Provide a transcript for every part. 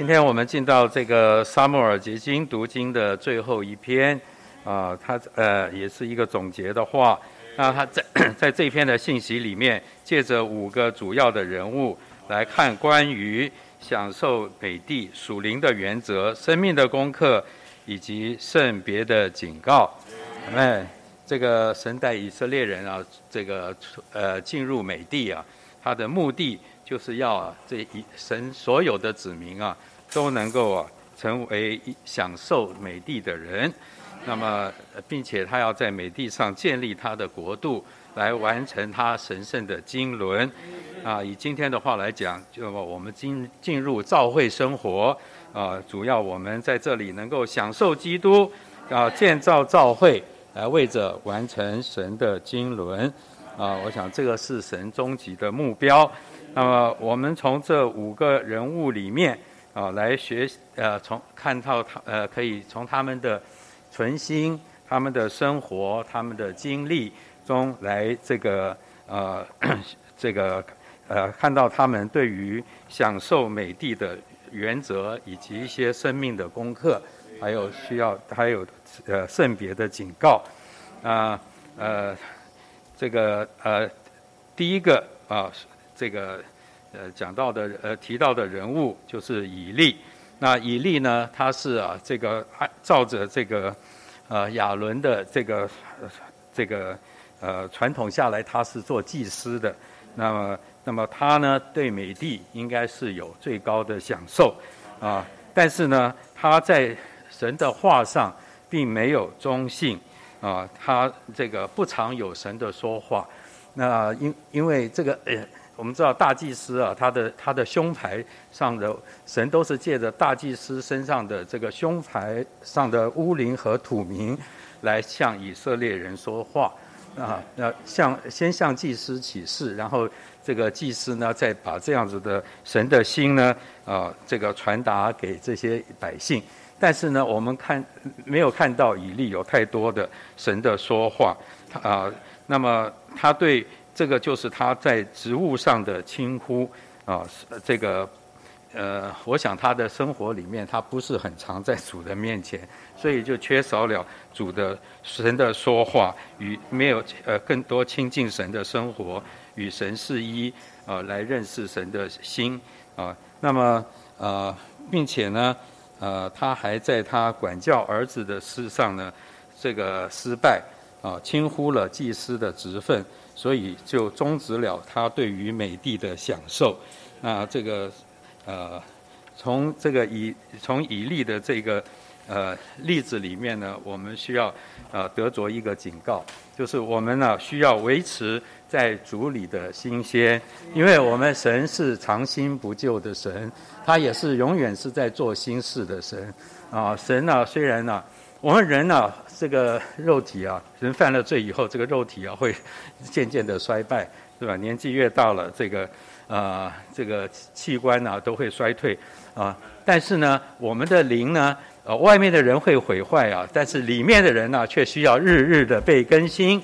今天我们进到这个沙漠尔结晶读经的最后一篇，啊，它呃也是一个总结的话。那他在 在这篇的信息里面，借着五个主要的人物来看关于享受美地属灵的原则、生命的功课以及圣别的警告。哎，这个神带以色列人啊，这个呃进入美地啊，他的目的。就是要啊，这一神所有的子民啊，都能够啊成为享受美地的人，那么并且他要在美地上建立他的国度，来完成他神圣的经纶。啊，以今天的话来讲，就我们进进入教会生活啊，主要我们在这里能够享受基督啊，建造教会，来为着完成神的经纶啊，我想这个是神终极的目标。那么，我们从这五个人物里面啊，来学呃，从看到他呃，可以从他们的存心、他们的生活、他们的经历中来这个呃，这个呃，看到他们对于享受美地的原则，以及一些生命的功课，还有需要还有呃圣别的警告啊呃，这个呃第一个啊。这个呃讲到的呃提到的人物就是以利，那以利呢，他是啊这个按照着这个呃亚伦的这个这个呃传统下来，他是做祭司的。那么那么他呢对美帝应该是有最高的享受啊，但是呢他在神的话上并没有忠信啊，他这个不常有神的说话。那因因为这个呃。我们知道大祭司啊，他的他的胸牌上的神都是借着大祭司身上的这个胸牌上的乌灵和土名，来向以色列人说话啊。那向先向祭司启示，然后这个祭司呢，再把这样子的神的心呢啊，这个传达给这些百姓。但是呢，我们看没有看到以利有太多的神的说话啊。那么他对。这个就是他在职务上的轻忽啊，这个呃，我想他的生活里面，他不是很常在主的面前，所以就缺少了主的神的说话与没有呃更多亲近神的生活与神是一啊，来认识神的心啊。那么呃，并且呢呃，他还在他管教儿子的事上呢，这个失败啊，轻忽了祭司的职分。所以就终止了他对于美帝的享受。那这个呃，从这个以从以利的这个呃例子里面呢，我们需要呃得着一个警告，就是我们呢需要维持在主里的新鲜，因为我们神是长新不旧的神，他也是永远是在做新事的神啊。神呢虽然呢。我们人呢，这个肉体啊，人犯了罪以后，这个肉体啊会渐渐的衰败，是吧？年纪越大了，这个啊，这个器官呢都会衰退啊。但是呢，我们的灵呢，呃，外面的人会毁坏啊，但是里面的人呢，却需要日日的被更新。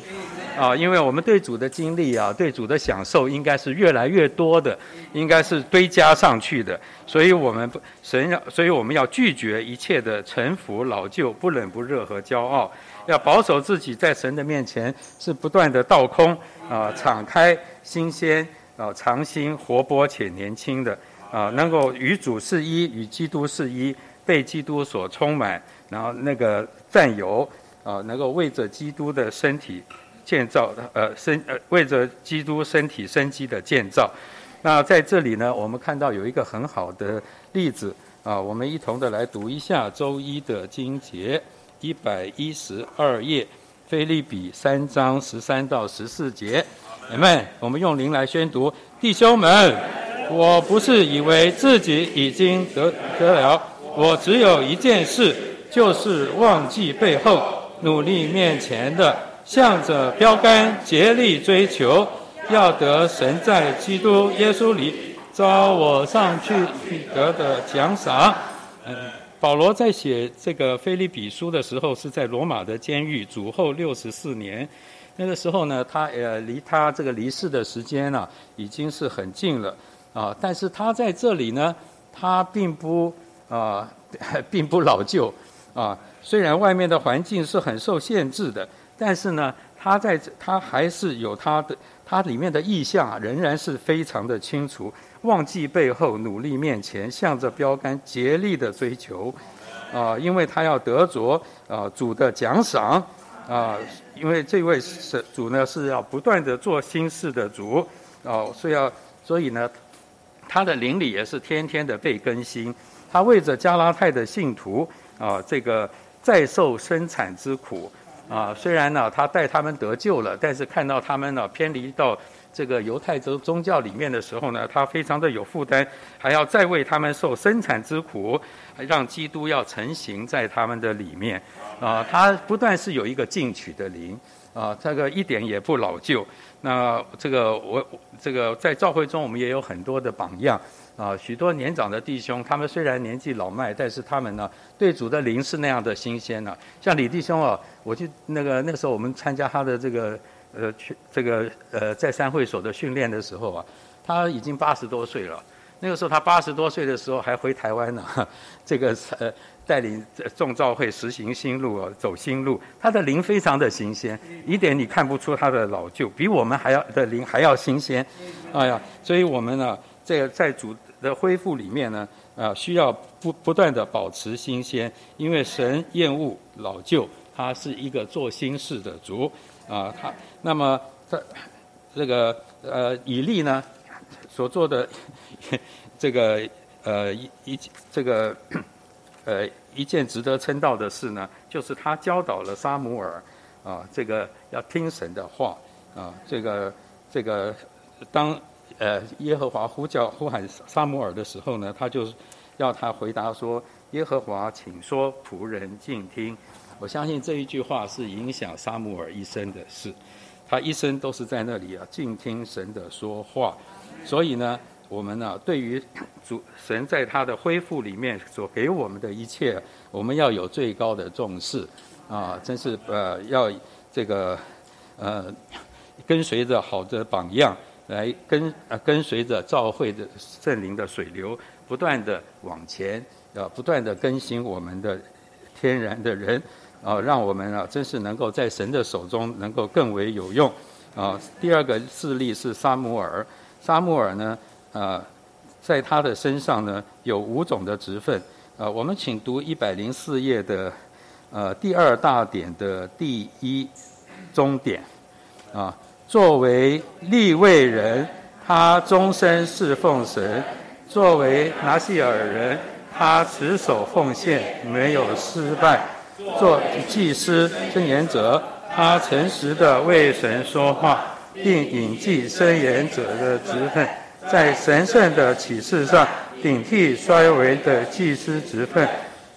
啊，因为我们对主的经历啊，对主的享受应该是越来越多的，应该是堆加上去的，所以我们不神要，所以我们要拒绝一切的臣服、老旧、不冷不热和骄傲，要保守自己在神的面前是不断的倒空啊，敞开、新鲜啊，常新、活泼且年轻的啊，能够与主是一，与基督是一，被基督所充满，然后那个占有啊，能够为着基督的身体。建造的呃生呃为着基督身体生机的建造，那在这里呢，我们看到有一个很好的例子啊，我们一同的来读一下周一的经节，一百一十二页，菲利比三章十三到十四节，姐妹，我们用灵来宣读，弟兄们，我不是以为自己已经得得了，我只有一件事，就是忘记背后，努力面前的。向着标杆竭力追求，要得神在基督耶稣里招我上去得的奖赏。嗯，保罗在写这个菲利比书的时候，是在罗马的监狱，主后六十四年。那个时候呢，他呃离他这个离世的时间呢，已经是很近了啊。但是他在这里呢，他并不啊，并不老旧啊。虽然外面的环境是很受限制的，但是呢，他在这，他还是有他的，他里面的意象仍然是非常的清楚。忘记背后，努力面前，向着标杆竭力的追求，啊，因为他要得着啊主的奖赏，啊，因为这位是主呢是要不断的做新事的主，哦，所以要，所以呢，他的灵里也是天天的被更新。他为着加拉太的信徒啊，这个再受生产之苦，啊，虽然呢他带他们得救了，但是看到他们呢偏离到。这个犹太宗宗教里面的时候呢，他非常的有负担，还要再为他们受生产之苦，让基督要成型在他们的里面，啊，他不但是有一个进取的灵，啊，这个一点也不老旧。那这个我这个在教会中，我们也有很多的榜样，啊，许多年长的弟兄，他们虽然年纪老迈，但是他们呢，对主的灵是那样的新鲜呢。像李弟兄啊，我去那个那时候我们参加他的这个。呃，去这个呃，在三会所的训练的时候啊，他已经八十多岁了。那个时候他八十多岁的时候还回台湾呢，这个呃带领众召会实行新路啊，走新路。他的灵非常的新鲜，一点你看不出他的老旧，比我们还要的灵还要新鲜。哎呀，所以我们呢，这个在主的恢复里面呢，啊，需要不不断的保持新鲜，因为神厌恶老旧，他是一个做新事的主。啊，他那么他这个呃以利呢所做的这个呃一一这个呃一件值得称道的事呢，就是他教导了沙姆尔啊，这个要听神的话啊，这个这个当呃耶和华呼叫呼喊沙姆尔的时候呢，他就要他回答说：“耶和华，请说，仆人静听。”我相信这一句话是影响沙姆尔一生的事，他一生都是在那里啊，静听神的说话。所以呢，我们呢，对于主神在他的恢复里面所给我们的一切，我们要有最高的重视啊！真是呃，要这个呃，跟随着好的榜样来跟呃跟随着召会的圣灵的水流，不断的往前，要不断的更新我们的天然的人。啊，让我们啊，真是能够在神的手中能够更为有用。啊，第二个事例是沙姆尔，沙姆尔呢，啊，在他的身上呢有五种的职分。啊，我们请读一百零四页的，呃，第二大点的第一中点。啊，作为立位人，他终身侍奉神；作为拿西尔人，他持守奉献，没有失败。做祭司申言者，他诚实的为神说话，并引继申言者的职分，在神圣的启示上顶替衰微的祭司职分，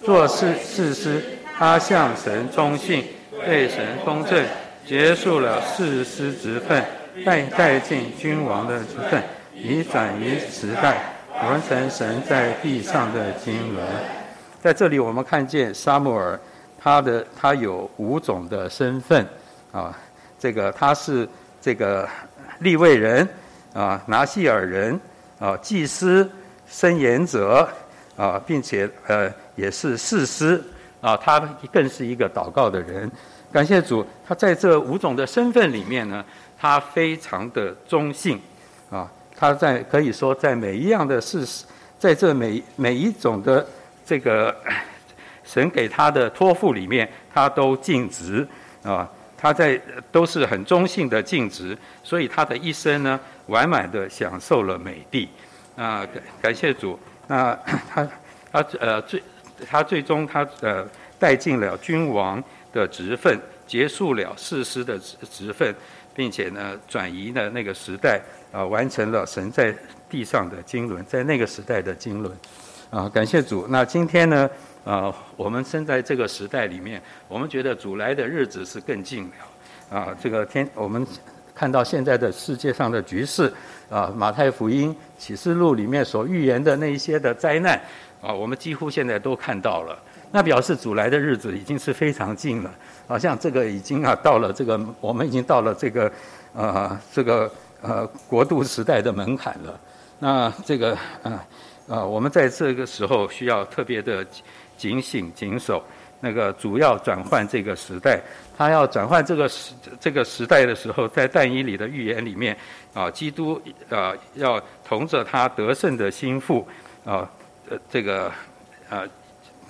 做事事师，他向神忠信，对神公正，结束了誓师职分，带带进君王的职分，以转移时代，完成神在地上的经纶。在这里，我们看见沙姆尔。他的他有五种的身份，啊，这个他是这个立位人，啊，拿西尔人，啊，祭司、申言者，啊，并且呃也是士师，啊，他更是一个祷告的人。感谢主，他在这五种的身份里面呢，他非常的忠信，啊，他在可以说在每一样的事实，在这每每一种的这个。神给他的托付里面，他都尽职啊，他在都是很中性的尽职，所以他的一生呢，完满的享受了美地啊，感感谢主。那 他他呃最他最终他呃带进了君王的职分，结束了世师的职职分，并且呢转移了那个时代啊，完成了神在地上的经纶，在那个时代的经纶啊，感谢主。那今天呢？啊，我们生在这个时代里面，我们觉得主来的日子是更近了。啊，这个天，我们看到现在的世界上的局势，啊，马太福音、启示录里面所预言的那一些的灾难，啊，我们几乎现在都看到了。那表示主来的日子已经是非常近了。好像这个已经啊到了这个，我们已经到了这个，呃，这个呃国度时代的门槛了。那这个，呃。啊，我们在这个时候需要特别的警醒、谨守。那个主要转换这个时代，他要转换这个时这个时代的时候，在但以里的预言里面，啊，基督啊要同着他得胜的心腹，啊，呃，这个啊，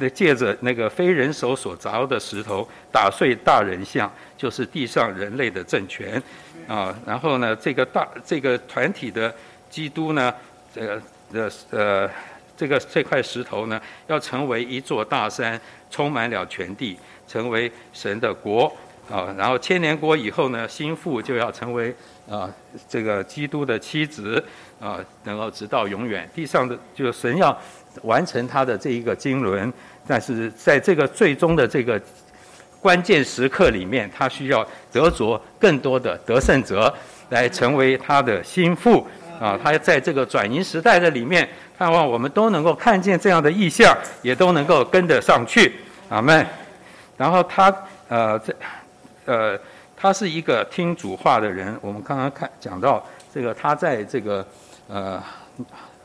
借着那个非人手所凿的石头打碎大人像，就是地上人类的政权，啊，然后呢，这个大这个团体的基督呢，这呃呃。这个这块石头呢，要成为一座大山，充满了全地，成为神的国啊。然后千年国以后呢，心腹就要成为啊这个基督的妻子啊，能够直到永远。地上的就神要完成他的这一个经纶，但是在这个最终的这个关键时刻里面，他需要得着更多的得胜者来成为他的心腹啊。他在这个转移时代的里面。盼望我们都能够看见这样的意象，也都能够跟得上去，阿门。然后他呃这呃他是一个听主话的人。我们刚刚看讲到这个，他在这个呃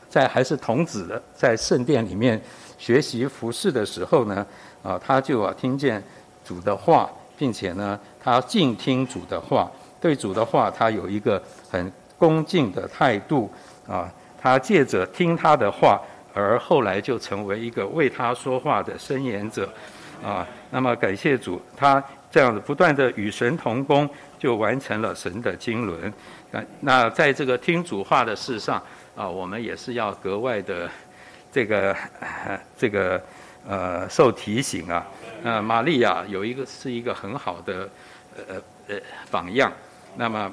在还是童子的在圣殿里面学习服侍的时候呢，啊他就啊听见主的话，并且呢他静听主的话，对主的话他有一个很恭敬的态度啊。他借着听他的话，而后来就成为一个为他说话的申言者，啊，那么感谢主，他这样子不断的与神同工，就完成了神的经纶。那那在这个听主话的事上，啊，我们也是要格外的这个 这个呃受提醒啊。呃，玛利亚有一个是一个很好的呃呃榜样。那么。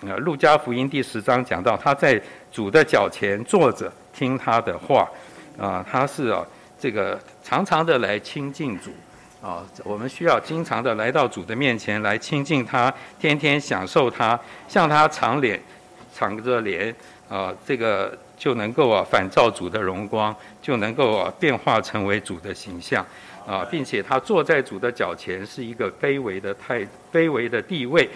呃，路加福音第十章讲到，他在主的脚前坐着听他的话，啊，他是啊，这个常常的来亲近主，啊，我们需要经常的来到主的面前来亲近他，天天享受他，向他长脸，长着脸，啊，这个就能够啊反照主的荣光，就能够啊变化成为主的形象，啊，并且他坐在主的脚前是一个卑微的太卑微的地位。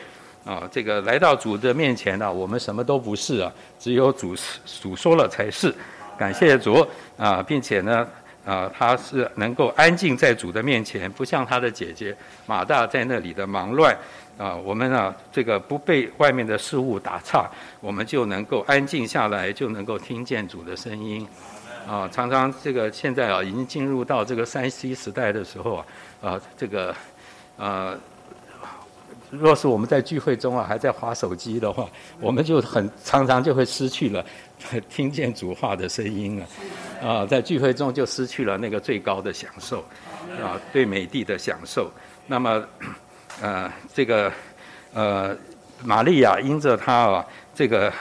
啊，这个来到主的面前呢，我们什么都不是啊，只有主主说了才是。感谢主啊，并且呢，啊，他是能够安静在主的面前，不像他的姐姐马大在那里的忙乱啊。我们啊，这个不被外面的事物打岔，我们就能够安静下来，就能够听见主的声音。啊，常常这个现在啊，已经进入到这个三 C 时代的时候啊，啊，这个，啊。若是我们在聚会中啊，还在划手机的话，我们就很常常就会失去了 听见主话的声音啊，啊，在聚会中就失去了那个最高的享受，啊，对美地的享受。那么，呃，这个呃，玛利亚因着她啊，这个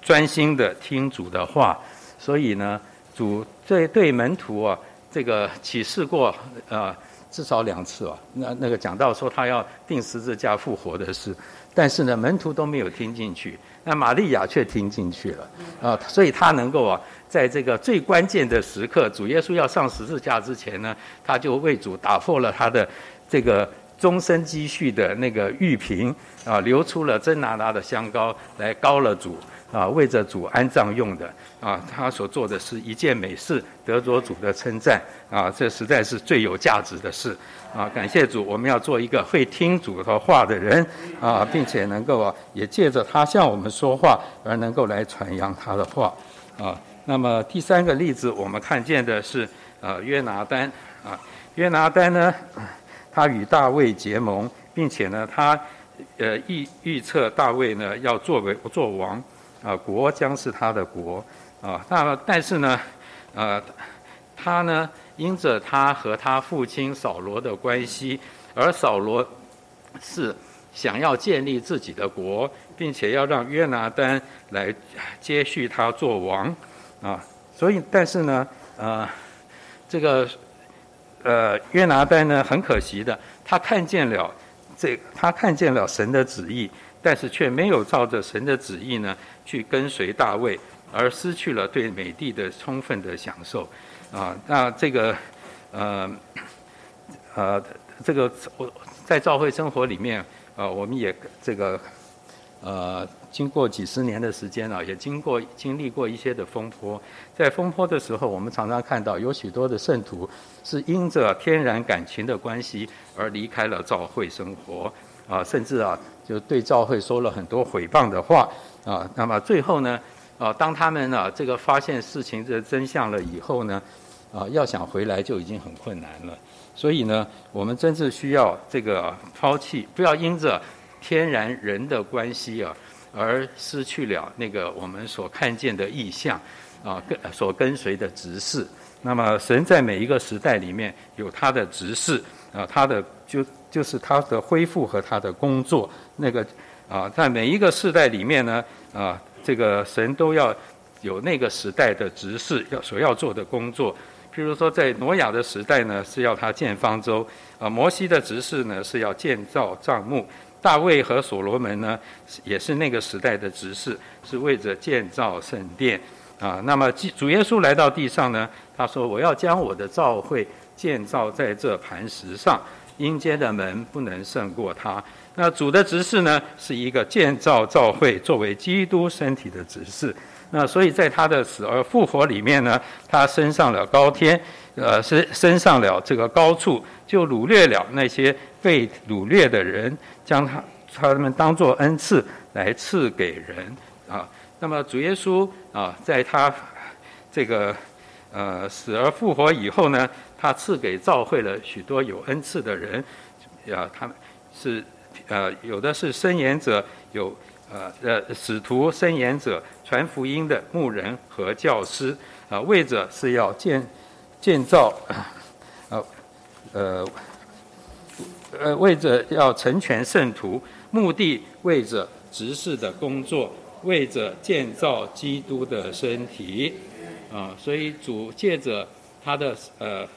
专心的听主的话，所以呢，主对对门徒啊，这个启示过啊。至少两次啊，那那个讲到说他要定十字架复活的事，但是呢门徒都没有听进去，那玛利亚却听进去了啊，所以他能够啊，在这个最关键的时刻，主耶稣要上十字架之前呢，他就为主打破了他的这个终身积蓄的那个玉瓶啊，流出了真拿拿的香膏来膏了主。啊，为着主安葬用的啊，他所做的是一件美事，得着主的称赞啊，这实在是最有价值的事啊！感谢主，我们要做一个会听主的话的人啊，并且能够啊，也借着他向我们说话而能够来传扬他的话啊。那么第三个例子，我们看见的是呃约拿丹啊，约拿丹呢，他与大卫结盟，并且呢，他呃预预测大卫呢要作为做王。啊，国将是他的国，啊，那但是呢，呃，他呢，因着他和他父亲扫罗的关系，而扫罗是想要建立自己的国，并且要让约拿丹来接续他做王，啊，所以但是呢，呃，这个呃约拿丹呢，很可惜的，他看见了这，他看见了神的旨意。但是却没有照着神的旨意呢去跟随大卫，而失去了对美帝的充分的享受，啊，那这个，呃，呃，这个我在教会生活里面，呃，我们也这个呃，经过几十年的时间啊，也经过经历过一些的风波。在风波的时候，我们常常看到有许多的圣徒是因着天然感情的关系而离开了教会生活啊，甚至啊就对教会说了很多诽谤的话啊。那么最后呢，啊，当他们呢这个发现事情的真相了以后呢，啊，要想回来就已经很困难了。所以呢，我们真正需要这个抛弃，不要因着。天然人的关系啊，而失去了那个我们所看见的意象啊，跟所跟随的执事。那么神在每一个时代里面有他的执事啊，他的就就是他的恢复和他的工作。那个啊，在每一个时代里面呢啊，这个神都要有那个时代的执事要所要做的工作。譬如说，在挪亚的时代呢，是要他建方舟啊；摩西的执事呢，是要建造帐幕。大卫和所罗门呢，也是那个时代的执事，是为着建造圣殿啊。那么主耶稣来到地上呢，他说：“我要将我的教会建造在这磐石上，阴间的门不能胜过他。”那主的执事呢，是一个建造教会作为基督身体的执事。那所以在他的死而复活里面呢，他升上了高天，呃，升升上了这个高处，就掳掠了那些被掳掠的人。将他他们当做恩赐来赐给人啊。那么主耶稣啊，在他这个呃死而复活以后呢，他赐给召会了许多有恩赐的人啊，他们是呃有的是申言者，有呃呃使徒申言者，传福音的牧人和教师啊，为着是要建建造啊呃。呃，为着要成全圣徒，目的为着执事的工作，为着建造基督的身体，啊，所以主借着他的呃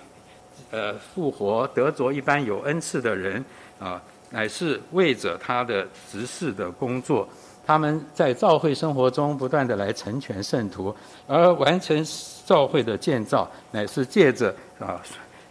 呃复活，得着一般有恩赐的人啊，乃是为着他的执事的工作，他们在教会生活中不断的来成全圣徒，而完成教会的建造，乃是借着啊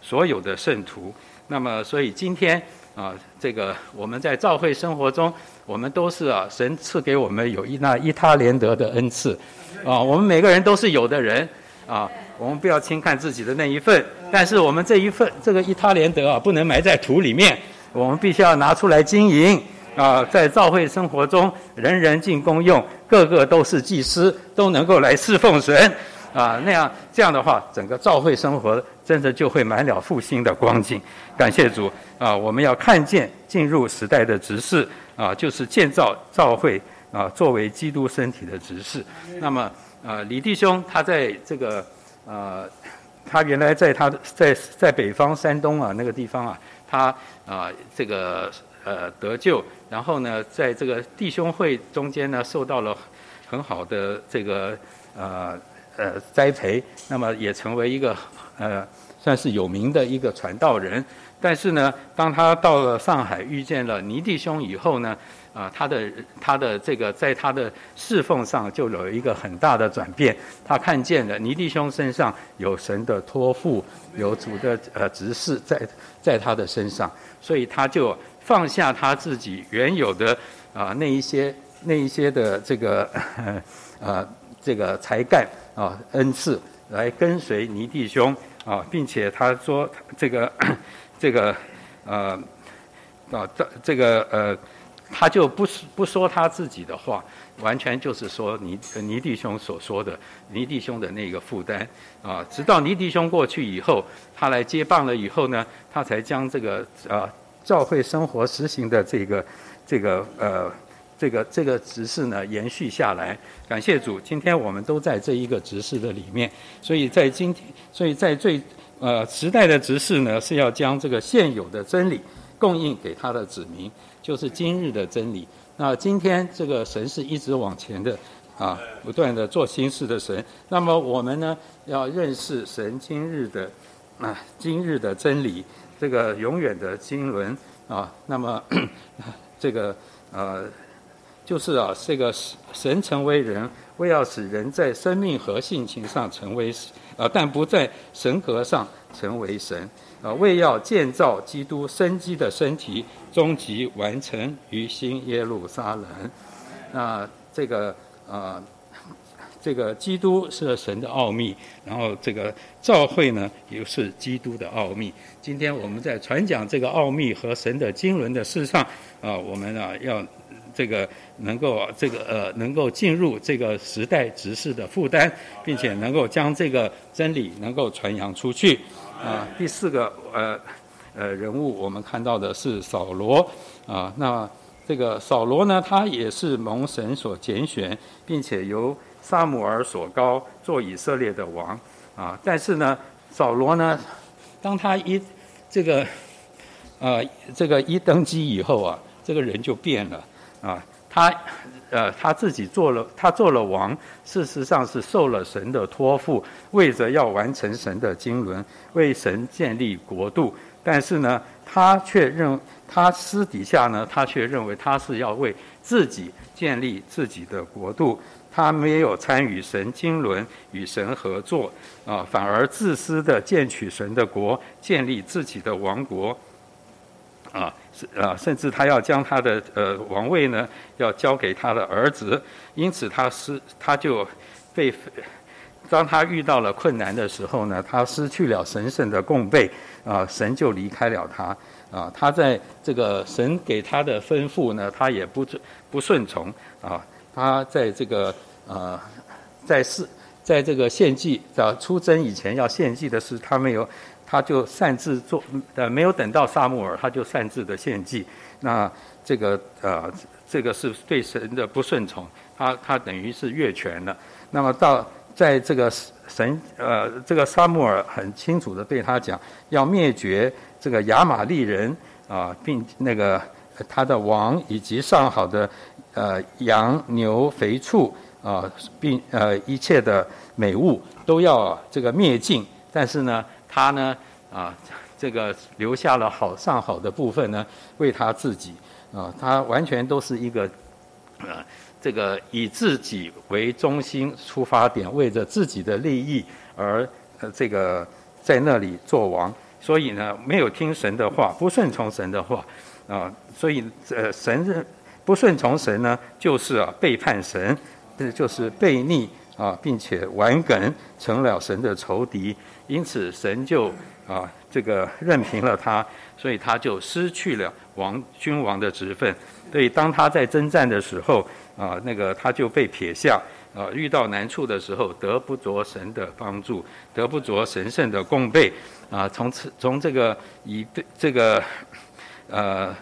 所有的圣徒。那么，所以今天啊，这个我们在教会生活中，我们都是啊，神赐给我们有一那一他连德的恩赐，啊，我们每个人都是有的人，啊，我们不要轻看自己的那一份，但是我们这一份这个一他连德啊，不能埋在土里面，我们必须要拿出来经营，啊，在教会生活中，人人尽公用，个个都是祭司，都能够来侍奉神。啊，那样这样的话，整个教会生活真的就会满了复兴的光景。感谢主啊！我们要看见进入时代的执事啊，就是建造教会啊，作为基督身体的执事。那么啊，李弟兄他在这个呃，他原来在他在在北方山东啊那个地方啊，他啊这个呃得救，然后呢，在这个弟兄会中间呢，受到了很好的这个呃。呃，栽培，那么也成为一个呃，算是有名的一个传道人。但是呢，当他到了上海，遇见了尼弟兄以后呢，啊，他的他的这个在他的侍奉上就有一个很大的转变。他看见了尼弟兄身上有神的托付，有主的呃指示在在他的身上，所以他就放下他自己原有的啊那一些那一些的这个呃 这个才干。啊，恩赐来跟随尼弟兄啊，并且他说这个 这个呃啊这这个呃，他就不不说他自己的话，完全就是说尼尼弟兄所说的尼弟兄的那个负担啊。直到尼弟兄过去以后，他来接棒了以后呢，他才将这个啊教会生活实行的这个这个呃。这个这个执事呢延续下来，感谢主，今天我们都在这一个执事的里面，所以在今天，所以在最呃时代的执事呢是要将这个现有的真理供应给他的子民，就是今日的真理。那今天这个神是一直往前的啊，不断的做新事的神。那么我们呢要认识神今日的啊今日的真理，这个永远的经纶啊。那么 这个呃。就是啊，这个神成为人，为要使人在生命和性情上成为呃，但不在神格上成为神呃，为要建造基督生机的身体，终极完成于新耶路撒冷那这个呃。这个基督是神的奥秘，然后这个教会呢也是基督的奥秘。今天我们在传讲这个奥秘和神的经纶的事上，啊，我们啊要这个能够这个呃能够进入这个时代执事的负担，并且能够将这个真理能够传扬出去。啊，第四个呃呃人物我们看到的是扫罗啊，那这个扫罗呢，他也是蒙神所拣选，并且由萨姆尔所高做以色列的王。啊，但是呢，扫罗呢，当他一这个呃这个一登基以后啊，这个人就变了。啊，他呃他自己做了他做了王，事实上是受了神的托付，为着要完成神的经纶，为神建立国度，但是呢，他却认他私底下呢，他却认为他是要为自己建立自己的国度。他没有参与神经纶与神合作啊，反而自私的建取神的国，建立自己的王国啊，啊，甚至他要将他的呃王位呢，要交给他的儿子，因此他失他就被当他遇到了困难的时候呢，他失去了神圣的供备啊，神就离开了他啊，他在这个神给他的吩咐呢，他也不不顺从啊。他在这个呃，在是，在这个献祭的出征以前要献祭的是他没有，他就擅自做，呃，没有等到萨穆尔，他就擅自的献祭。那这个呃，这个是对神的不顺从，他他等于是越权了。那么到在这个神呃，这个萨穆尔很清楚的对他讲，要灭绝这个亚玛利人啊，并那个他的王以及上好的。呃，羊牛肥畜啊，并呃一切的美物都要这个灭尽，但是呢，他呢啊，这个留下了好上好的部分呢，为他自己。啊，他完全都是一个呃，这个以自己为中心出发点，为着自己的利益而呃这个在那里做王，所以呢，没有听神的话，不顺从神的话。啊，所以呃神是。不顺从神呢，就是啊背叛神，这就是悖逆啊，并且顽梗成了神的仇敌，因此神就啊这个任凭了他，所以他就失去了王君王的职分。所以当他在征战的时候啊，那个他就被撇下啊，遇到难处的时候得不着神的帮助，得不着神圣的供备啊。从此从这个以这个呃。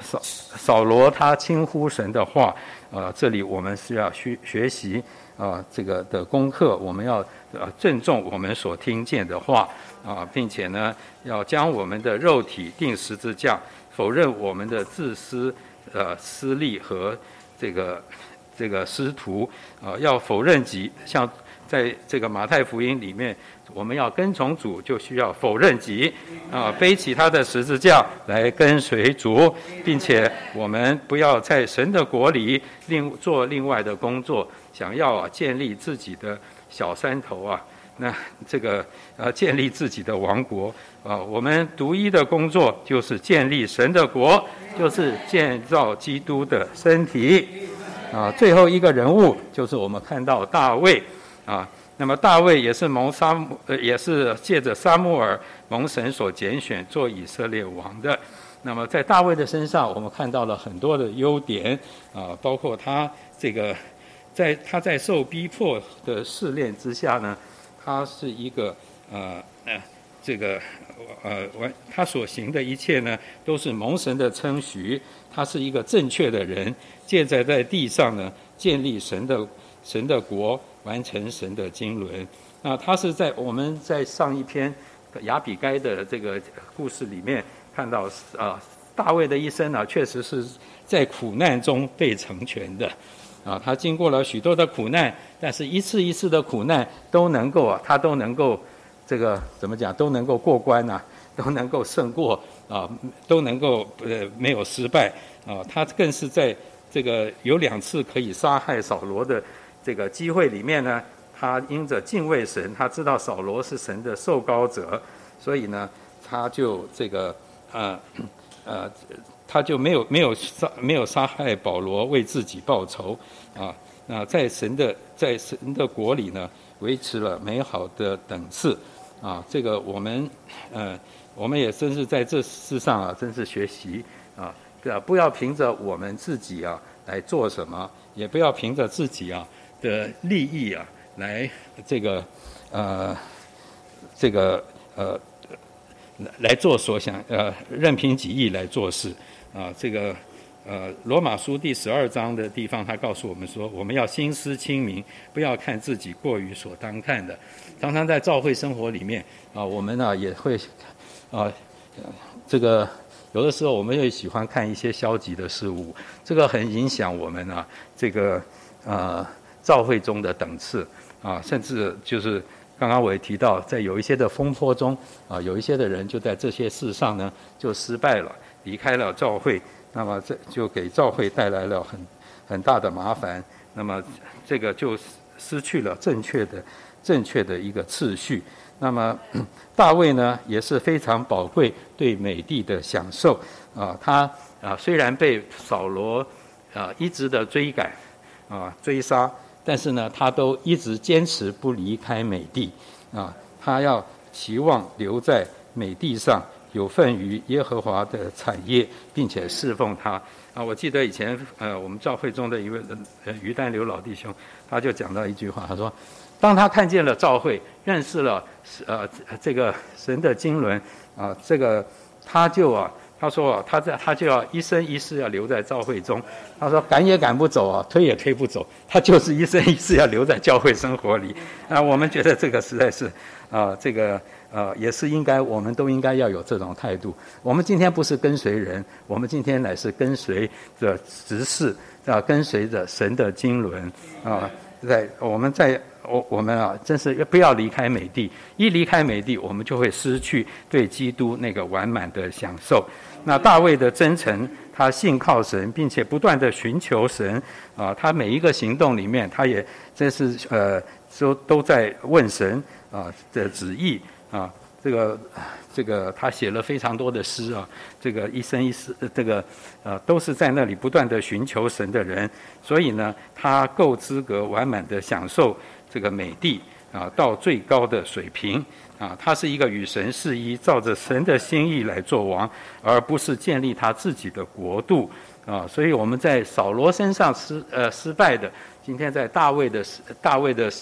扫扫罗他轻忽神的话，啊，这里我们是要学学习啊，这个的功课，我们要呃郑重我们所听见的话啊，并且呢，要将我们的肉体定十字架，否认我们的自私呃私利和这个这个师徒啊，要否认己，像在这个马太福音里面。我们要跟从主，就需要否认己，啊，背起他的十字架来跟随主，并且我们不要在神的国里另做另外的工作，想要啊建立自己的小山头啊，那这个呃建立自己的王国啊，我们独一的工作就是建立神的国，就是建造基督的身体，啊，最后一个人物就是我们看到大卫啊。那么大卫也是蒙沙，呃，也是借着沙穆尔蒙神所拣选做以色列王的。那么在大卫的身上，我们看到了很多的优点啊，包括他这个，在他在受逼迫的试炼之下呢，他是一个呃呃这个呃完他所行的一切呢，都是蒙神的称许，他是一个正确的人，借在在地上呢建立神的神的国。完成神的经纶，那他是在我们在上一篇雅比该的这个故事里面看到啊，大卫的一生呢，确实是在苦难中被成全的，啊，他经过了许多的苦难，但是一次一次的苦难都能够啊，他都能够这个怎么讲都能够过关呐，都能够胜过啊，都能够呃没有失败啊，他更是在这个有两次可以杀害扫罗的。这个机会里面呢，他因着敬畏神，他知道扫罗是神的受膏者，所以呢，他就这个呃呃，他就没有没有杀没有杀害保罗为自己报仇啊。那在神的在神的国里呢，维持了美好的等次啊。这个我们呃，我们也真是在这世上啊，真是学习，啊，不要凭着我们自己啊来做什么，也不要凭着自己啊的利益啊来这个呃这个呃来做所想呃任凭己意来做事啊，这个。呃，罗马书第十二章的地方，他告诉我们说，我们要心思清明，不要看自己过于所当看的。常常在教会生活里面啊，我们呢也会啊，这个有的时候我们也喜欢看一些消极的事物，这个很影响我们啊，这个呃，照会中的等次啊，甚至就是刚刚我也提到，在有一些的风波中啊，有一些的人就在这些事上呢就失败了，离开了照会。那么这就给照会带来了很很大的麻烦。那么这个就失去了正确的正确的一个次序。那么 大卫呢也是非常宝贵对美帝的享受啊。他啊虽然被扫罗啊一直的追赶啊追杀，但是呢他都一直坚持不离开美帝啊。他要期望留在美帝上。有份于耶和华的产业，并且侍奉他啊！我记得以前呃，我们教会中的一位呃于丹刘老弟兄，他就讲到一句话，他说：当他看见了教会，认识了呃这个神的经纶啊，这个他就啊，他说，他在他就要一生一世要留在教会中。他说赶也赶不走啊，推也推不走，他就是一生一世要留在教会生活里啊。我们觉得这个实在是啊，这个。呃，也是应该，我们都应该要有这种态度。我们今天不是跟随人，我们今天乃是跟随着执事，啊，跟随着神的经纶啊，在我们在我我们啊，真是不要离开美地。一离开美地，我们就会失去对基督那个完满的享受。那大卫的真诚，他信靠神，并且不断的寻求神啊，他每一个行动里面，他也真是呃，都都在问神啊的旨意。啊，这个，这个他写了非常多的诗啊，这个一生一世，这个呃，都是在那里不断的寻求神的人，所以呢，他够资格完满的享受这个美帝啊，到最高的水平啊，他是一个与神是一，照着神的心意来做王，而不是建立他自己的国度啊，所以我们在扫罗身上失呃失败的，今天在大卫的大卫的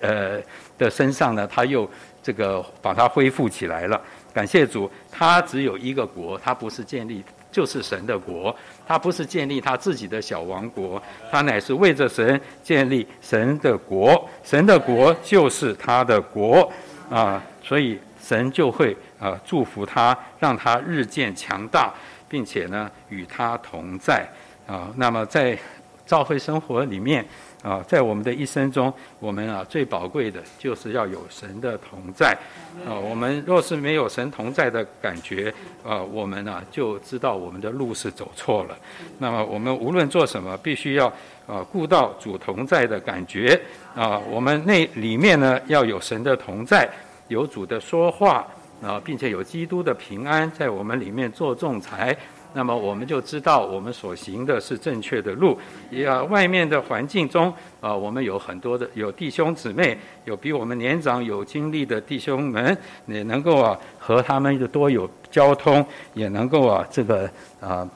呃的身上呢，他又。这个把它恢复起来了，感谢主。他只有一个国，他不是建立，就是神的国。他不是建立他自己的小王国，他乃是为着神建立神的国。神的国就是他的国啊，所以神就会啊祝福他，让他日渐强大，并且呢与他同在啊。那么在教会生活里面。啊，在我们的一生中，我们啊最宝贵的就是要有神的同在。啊，我们若是没有神同在的感觉，啊，我们呢就知道我们的路是走错了。那么我们无论做什么，必须要啊顾到主同在的感觉。啊，我们那里面呢要有神的同在，有主的说话，啊，并且有基督的平安在我们里面做仲裁。那么我们就知道我们所行的是正确的路。也外面的环境中啊，我们有很多的有弟兄姊妹，有比我们年长有经历的弟兄们，也能够啊和他们的多有交通，也能够啊这个啊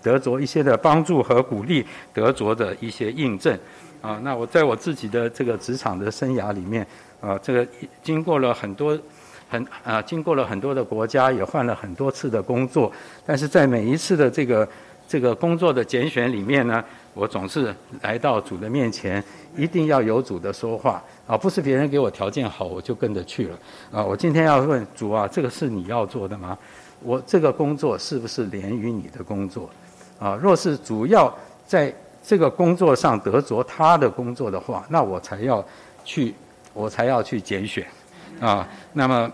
得着一些的帮助和鼓励，得着的一些印证啊。那我在我自己的这个职场的生涯里面啊，这个经过了很多。很啊，经过了很多的国家，也换了很多次的工作，但是在每一次的这个这个工作的拣选里面呢，我总是来到主的面前，一定要有主的说话啊，不是别人给我条件好我就跟着去了啊。我今天要问主啊，这个是你要做的吗？我这个工作是不是连于你的工作啊？若是主要在这个工作上得着他的工作的话，那我才要去，我才要去拣选。啊，那么，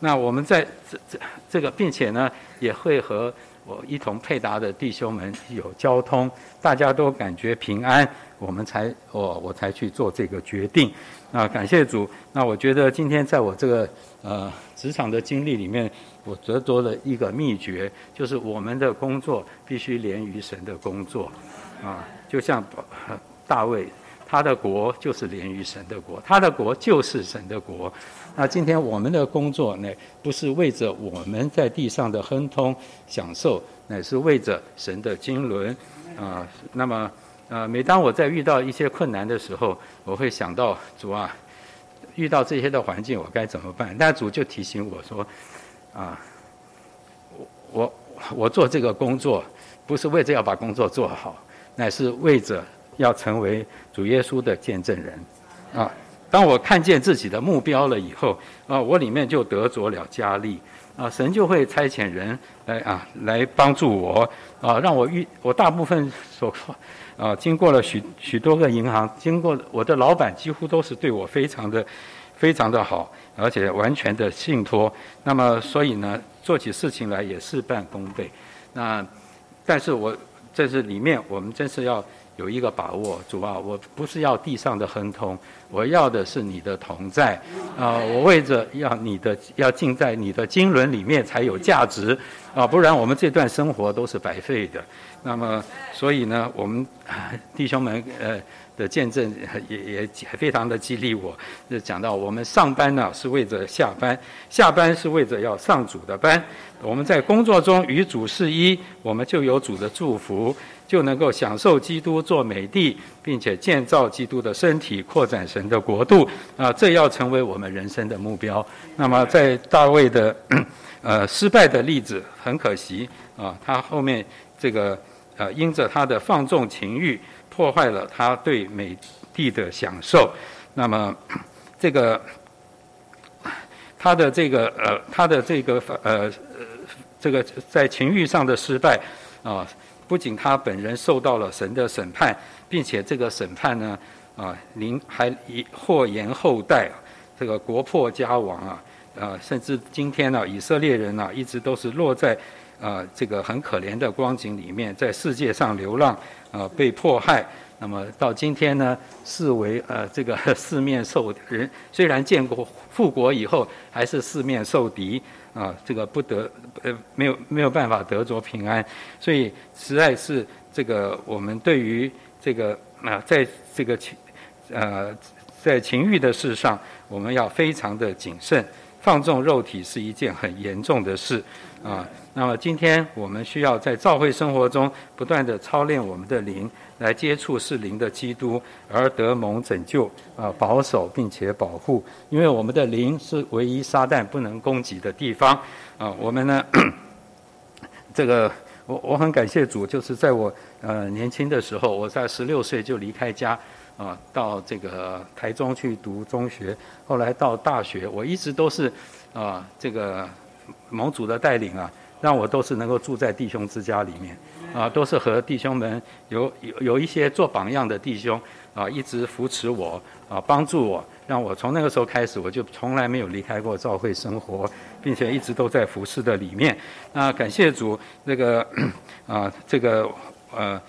那我们在这这这个，并且呢，也会和我一同配搭的弟兄们有交通，大家都感觉平安，我们才我我才去做这个决定。那感谢主。那我觉得今天在我这个呃职场的经历里面，我得着了一个秘诀，就是我们的工作必须连于神的工作，啊，就像大卫。他的国就是连于神的国，他的国就是神的国。那今天我们的工作呢，不是为着我们在地上的亨通享受，乃是为着神的经纶啊。那么，呃，每当我在遇到一些困难的时候，我会想到主啊，遇到这些的环境，我该怎么办？那主就提醒我说，啊，我我我做这个工作，不是为着要把工作做好，乃是为着。要成为主耶稣的见证人，啊！当我看见自己的目标了以后，啊，我里面就得着了加力，啊，神就会差遣人来啊，来帮助我，啊，让我遇我大部分所，啊，经过了许许多个银行，经过我的老板几乎都是对我非常的非常的好，而且完全的信托。那么，所以呢，做起事情来也事半功倍。那，但是我这是里面，我们真是要。有一个把握，主啊，我不是要地上的亨通，我要的是你的同在，啊，我为着要你的要进在你的经纶里面才有价值，啊，不然我们这段生活都是白费的。那么，所以呢，我们弟兄们，呃。的见证也也非常的激励我。就讲到我们上班呢是为着下班，下班是为着要上主的班。我们在工作中与主是一，我们就有主的祝福，就能够享受基督做美帝，并且建造基督的身体，扩展神的国度。啊，这要成为我们人生的目标。那么在大卫的 呃失败的例子，很可惜啊，他后面这个呃因着他的放纵情欲。破坏了他对美帝的享受，那么这个他的这个呃他的这个呃这个在情欲上的失败啊，不仅他本人受到了神的审判，并且这个审判呢啊，您还以祸延后代，这个国破家亡啊啊，甚至今天呢，以色列人呢一直都是落在啊这个很可怜的光景里面，在世界上流浪。啊，被迫害，那么到今天呢，视为呃这个 四面受人，虽然建国复国以后，还是四面受敌啊，这个不得呃没有没有办法得着平安，所以实在是这个我们对于这个啊在这个情呃在情欲的事上，我们要非常的谨慎，放纵肉体是一件很严重的事啊。那么今天我们需要在教会生活中不断的操练我们的灵，来接触是灵的基督，而得蒙拯救啊，保守并且保护。因为我们的灵是唯一撒旦不能攻击的地方啊。我们呢，这个我我很感谢主，就是在我呃年轻的时候，我在十六岁就离开家啊，到这个台中去读中学，后来到大学，我一直都是啊这个蒙主的带领啊。让我都是能够住在弟兄之家里面，啊，都是和弟兄们有有有一些做榜样的弟兄，啊，一直扶持我，啊，帮助我，让我从那个时候开始，我就从来没有离开过教会生活，并且一直都在服侍的里面。那感谢主，这个啊，这个呃，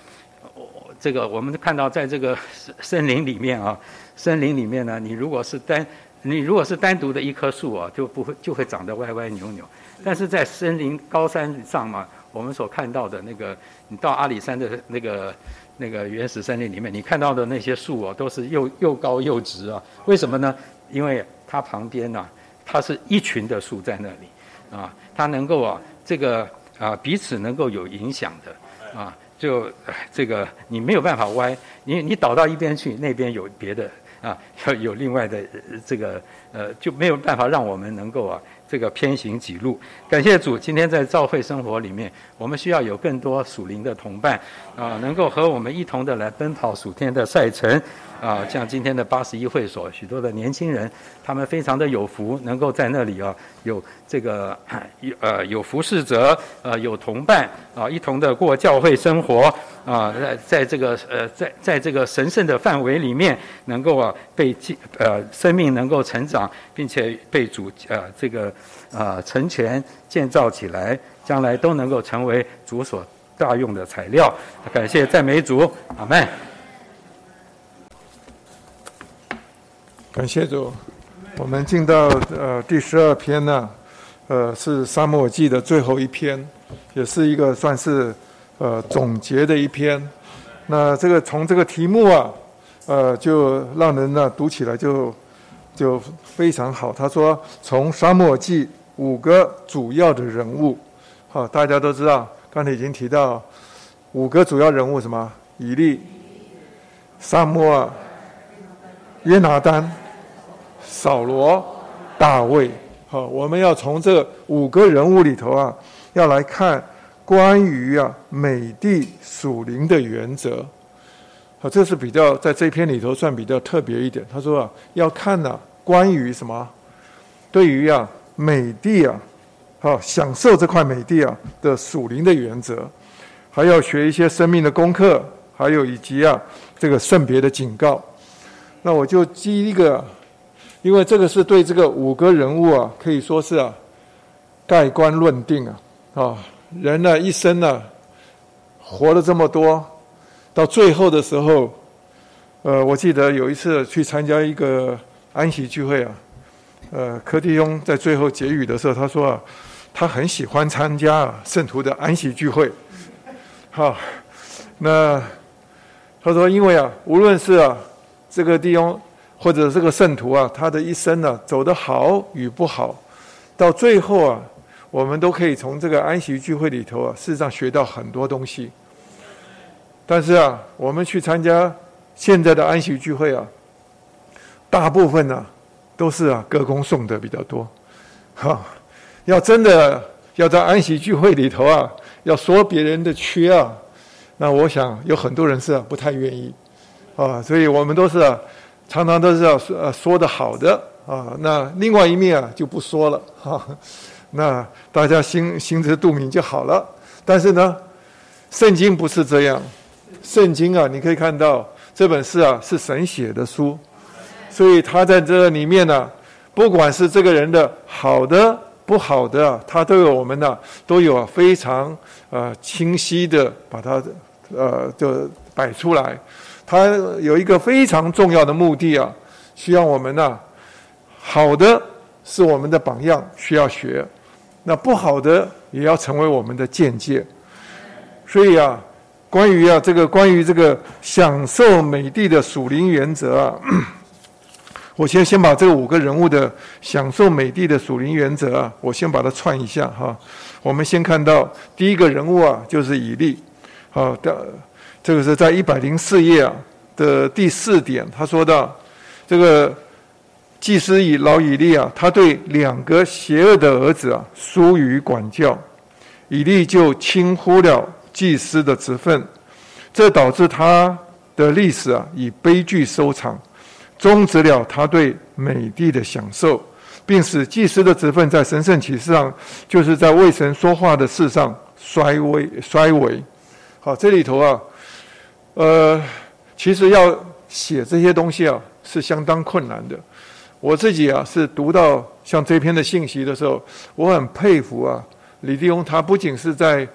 这个我们看到在这个森森林里面啊，森林里面呢，你如果是单你如果是单独的一棵树啊，就不会就会长得歪歪扭扭。但是在森林高山上嘛，我们所看到的那个，你到阿里山的那个那个原始森林里面，你看到的那些树哦，都是又又高又直啊。为什么呢？因为它旁边呢，它是一群的树在那里，啊，它能够啊，这个啊彼此能够有影响的，啊，就这个你没有办法歪，你你倒到一边去，那边有别的啊，要有另外的这个呃，就没有办法让我们能够啊。这个偏行己路，感谢主，今天在教会生活里面，我们需要有更多属灵的同伴，啊，能够和我们一同的来奔跑属天的赛程。啊，像今天的八十一会所，许多的年轻人，他们非常的有福，能够在那里啊，有这个有呃有服侍者，呃有同伴啊，一同的过教会生活啊，在在这个呃在在这个神圣的范围里面，能够啊被呃生命能够成长，并且被主呃这个呃成全建造起来，将来都能够成为主所大用的材料。感谢赞美主，阿门。感谢主，我们进到呃第十二篇呢，呃是沙漠记的最后一篇，也是一个算是呃总结的一篇。那这个从这个题目啊，呃就让人呢读起来就就非常好。他说从沙漠记五个主要的人物，好，大家都知道，刚才已经提到五个主要人物什么？以利、沙漠、约拿丹。扫罗、大卫，好，我们要从这五个人物里头啊，要来看关于啊美帝属灵的原则。好，这是比较在这篇里头算比较特别一点。他说啊，要看呢关于什么？对于啊美帝啊，好享受这块美帝啊的属灵的原则，还要学一些生命的功课，还有以及啊这个圣别的警告。那我就记一个。因为这个是对这个五个人物啊，可以说是啊，盖棺论定啊，啊，人呢一生呢，活了这么多，到最后的时候，呃，我记得有一次去参加一个安息聚会啊，呃，柯弟兄在最后结语的时候，他说啊，他很喜欢参加圣徒的安息聚会，好，那他说因为啊，无论是啊这个弟兄。或者这个圣徒啊，他的一生呢，走得好与不好，到最后啊，我们都可以从这个安息聚会里头啊，事实上学到很多东西。但是啊，我们去参加现在的安息聚会啊，大部分呢都是啊歌功颂德比较多，哈，要真的要在安息聚会里头啊，要说别人的缺啊，那我想有很多人是不太愿意，啊，所以我们都是。常常都是要说说的好的啊，那另外一面啊就不说了 哈，那大家心心知肚明就好了。但是呢，圣经不是这样，圣经啊，你可以看到这本书啊是神写的书，所以他在这里面呢，不管是这个人的好的不好的，他都有我们呢都有非常呃清晰的把它呃就摆出来。它有一个非常重要的目的啊，需要我们呢，好的是我们的榜样，需要学；那不好的也要成为我们的见解。所以啊，关于啊这个关于这个享受美的的属灵原则啊，我先先把这五个人物的享受美的的属灵原则啊，我先把它串一下哈。我们先看到第一个人物啊，就是以利，好的。这个是在一百零四页啊的第四点，他说到这个祭司以老以利啊，他对两个邪恶的儿子啊疏于管教，以利就轻忽了祭司的职分，这导致他的历史啊以悲剧收场，终止了他对美帝的享受，并使祭司的职分在神圣启示上，就是在为神说话的事上衰微衰微。好，这里头啊。呃，其实要写这些东西啊，是相当困难的。我自己啊，是读到像这篇的信息的时候，我很佩服啊，李弟兄他不仅是在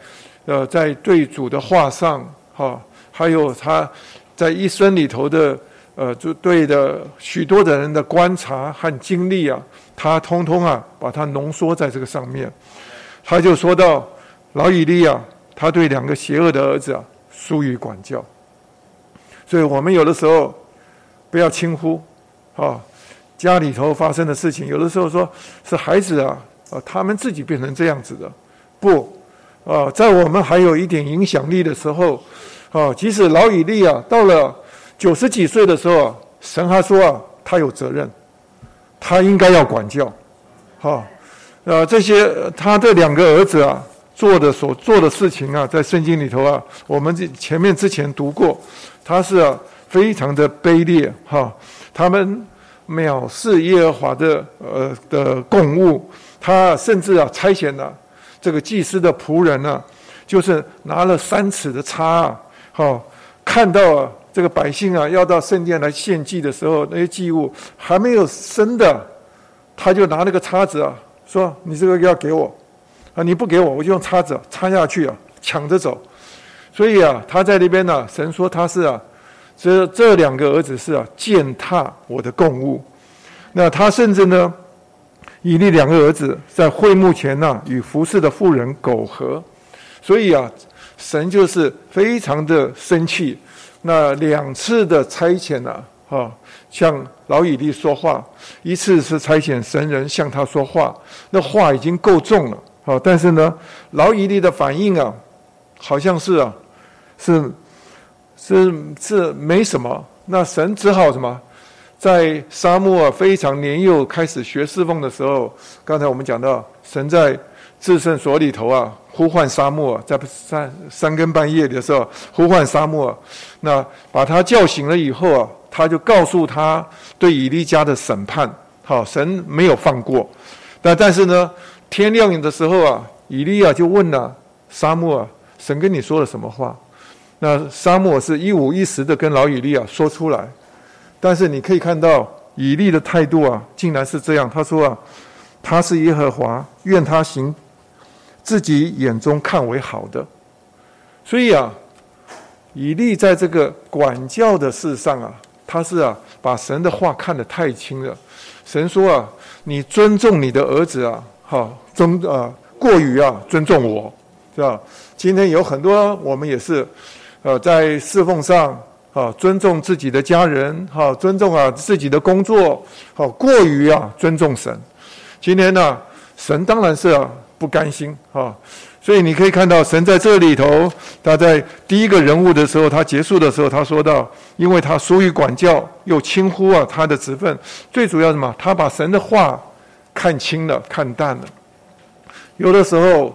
呃在对主的话上哈，还有他在一生里头的呃就对的许多的人的观察和经历啊，他通通啊把它浓缩在这个上面。他就说到老以利啊，他对两个邪恶的儿子啊疏于管教。所以我们有的时候不要轻忽，啊，家里头发生的事情，有的时候说是孩子啊，啊，他们自己变成这样子的，不，啊，在我们还有一点影响力的时候，啊，即使老以利啊，到了九十几岁的时候，神还说啊，他有责任，他应该要管教，哈，呃，这些他这两个儿子啊。做的所做的事情啊，在圣经里头啊，我们这前面之前读过，他是啊非常的卑劣哈，他们藐视耶和华的呃的供物，他甚至啊差遣了这个祭司的仆人呢，就是拿了三尺的叉啊，哈，看到啊这个百姓啊要到圣殿来献祭的时候，那些祭物还没有生的，他就拿那个叉子啊说你这个要给我啊，你不给我，我就用叉子插下去啊，抢着走。所以啊，他在那边呢，神说他是啊，这这两个儿子是啊，践踏我的供物。那他甚至呢，以利两个儿子在会幕前呢，与服侍的妇人苟合。所以啊，神就是非常的生气。那两次的差遣呢，哈，向老以利说话，一次是差遣神人向他说话，那话已经够重了，好，但是呢，老以利的反应啊，好像是啊，是是是没什么。那神只好什么，在沙漠非常年幼开始学侍奉的时候，刚才我们讲到，神在至圣所里头啊。呼唤沙漠，在三三更半夜的时候呼唤沙漠，那把他叫醒了以后啊，他就告诉他对以利家的审判。好，神没有放过。那但是呢，天亮的时候啊，以利亚就问了沙漠：“神跟你说了什么话？”那沙漠是一五一十的跟老以利亚说出来。但是你可以看到以利的态度啊，竟然是这样。他说啊：“他是耶和华，愿他行。”自己眼中看为好的，所以啊，以利在这个管教的事上啊，他是啊，把神的话看得太轻了。神说啊，你尊重你的儿子啊，哈，尊啊，过于啊尊重我，是吧？今天有很多我们也是，呃，在侍奉上啊，尊重自己的家人，哈，尊重啊自己的工作，好，过于啊尊重神。今天呢，神当然是啊。不甘心啊！所以你可以看到，神在这里头，他在第一个人物的时候，他结束的时候，他说到，因为他疏于管教，又轻忽啊他的职分，最主要什么？他把神的话看轻了，看淡了。有的时候，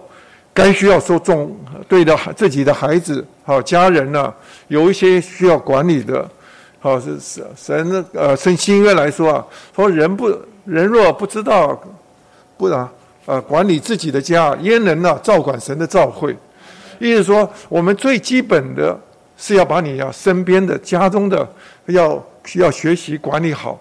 该需要说重对的自己的孩子、好家人呢，有一些需要管理的，好是是神呃，圣新约来说啊，说人不人若不知道，不然。呃，管理自己的家，焉能呢？照管神的照会，意思说，我们最基本的是要把你要身边的、家中的，要要学习管理好。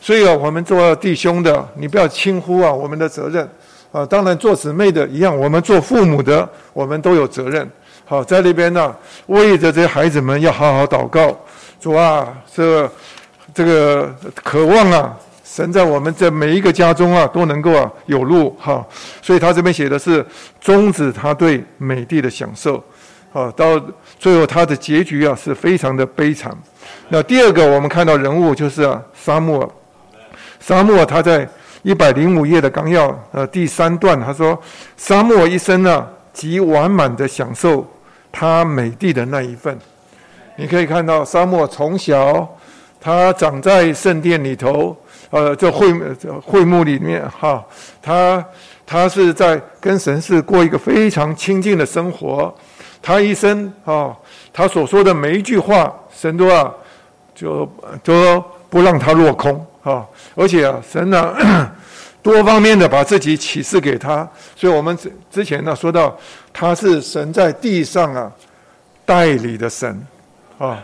所以啊，我们做弟兄的，你不要轻忽啊我们的责任啊。当然，做姊妹的一样，我们做父母的，我们都有责任。好，在那边呢，为着这些孩子们要好好祷告。主啊，这这个渴望啊。神在我们这每一个家中啊，都能够啊有路哈，所以他这边写的是终止他对美帝的享受，啊，到最后他的结局啊是非常的悲惨。那第二个我们看到人物就是啊沙漠，沙漠他在一百零五页的纲要呃第三段他说沙漠一生呢极完满的享受他美的那一份，你可以看到沙漠从小他长在圣殿里头。呃，这会会幕里面哈，他他是在跟神是过一个非常亲近的生活，他一生啊，他所说的每一句话，神都啊，就都不让他落空啊，而且啊，神呢多方面的把自己启示给他，所以我们之之前呢说到，他是神在地上啊代理的神啊，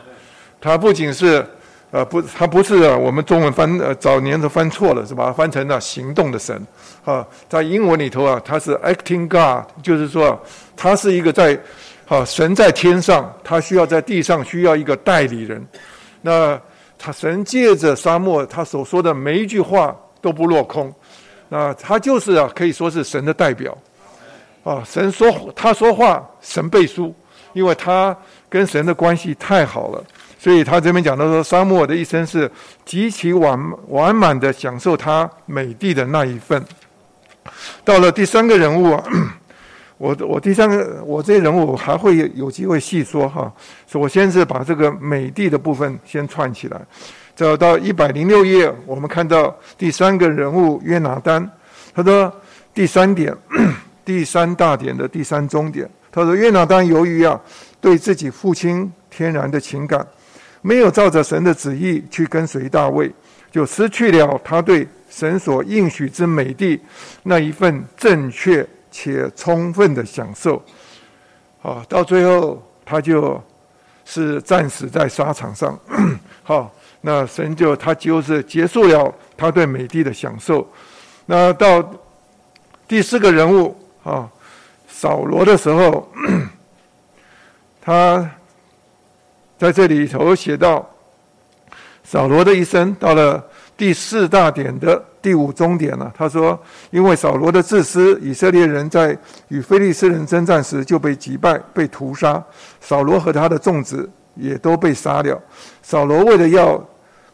他不仅是。呃，不，他不是我们中文翻呃早年都翻错了，是吧？翻成了行动的神，啊，在英文里头啊，他是 acting God，就是说，他是一个在，啊，神在天上，他需要在地上需要一个代理人。那他神借着沙漠，他所说的每一句话都不落空。那他就是啊，可以说是神的代表。啊，神说他说话，神背书，因为他跟神的关系太好了。所以他这边讲到说，沙漠的一生是极其完完满的享受他美帝的那一份。到了第三个人物啊，我我第三个我这人物还会有机会细说哈。首先是把这个美帝的部分先串起来。走到一百零六页，我们看到第三个人物约拿丹，他说第三点，第三大点的第三中点，他说约拿丹由于啊对自己父亲天然的情感。没有照着神的旨意去跟随大卫，就失去了他对神所应许之美地那一份正确且充分的享受。啊，到最后他就是战死在沙场上。好，那神就他就是结束了他对美帝的享受。那到第四个人物啊，扫罗的时候，他在这里头写到扫罗的一生到了第四大点的第五终点了。他说：“因为扫罗的自私，以色列人在与非利士人征战时就被击败、被屠杀。扫罗和他的众子也都被杀了。扫罗为了要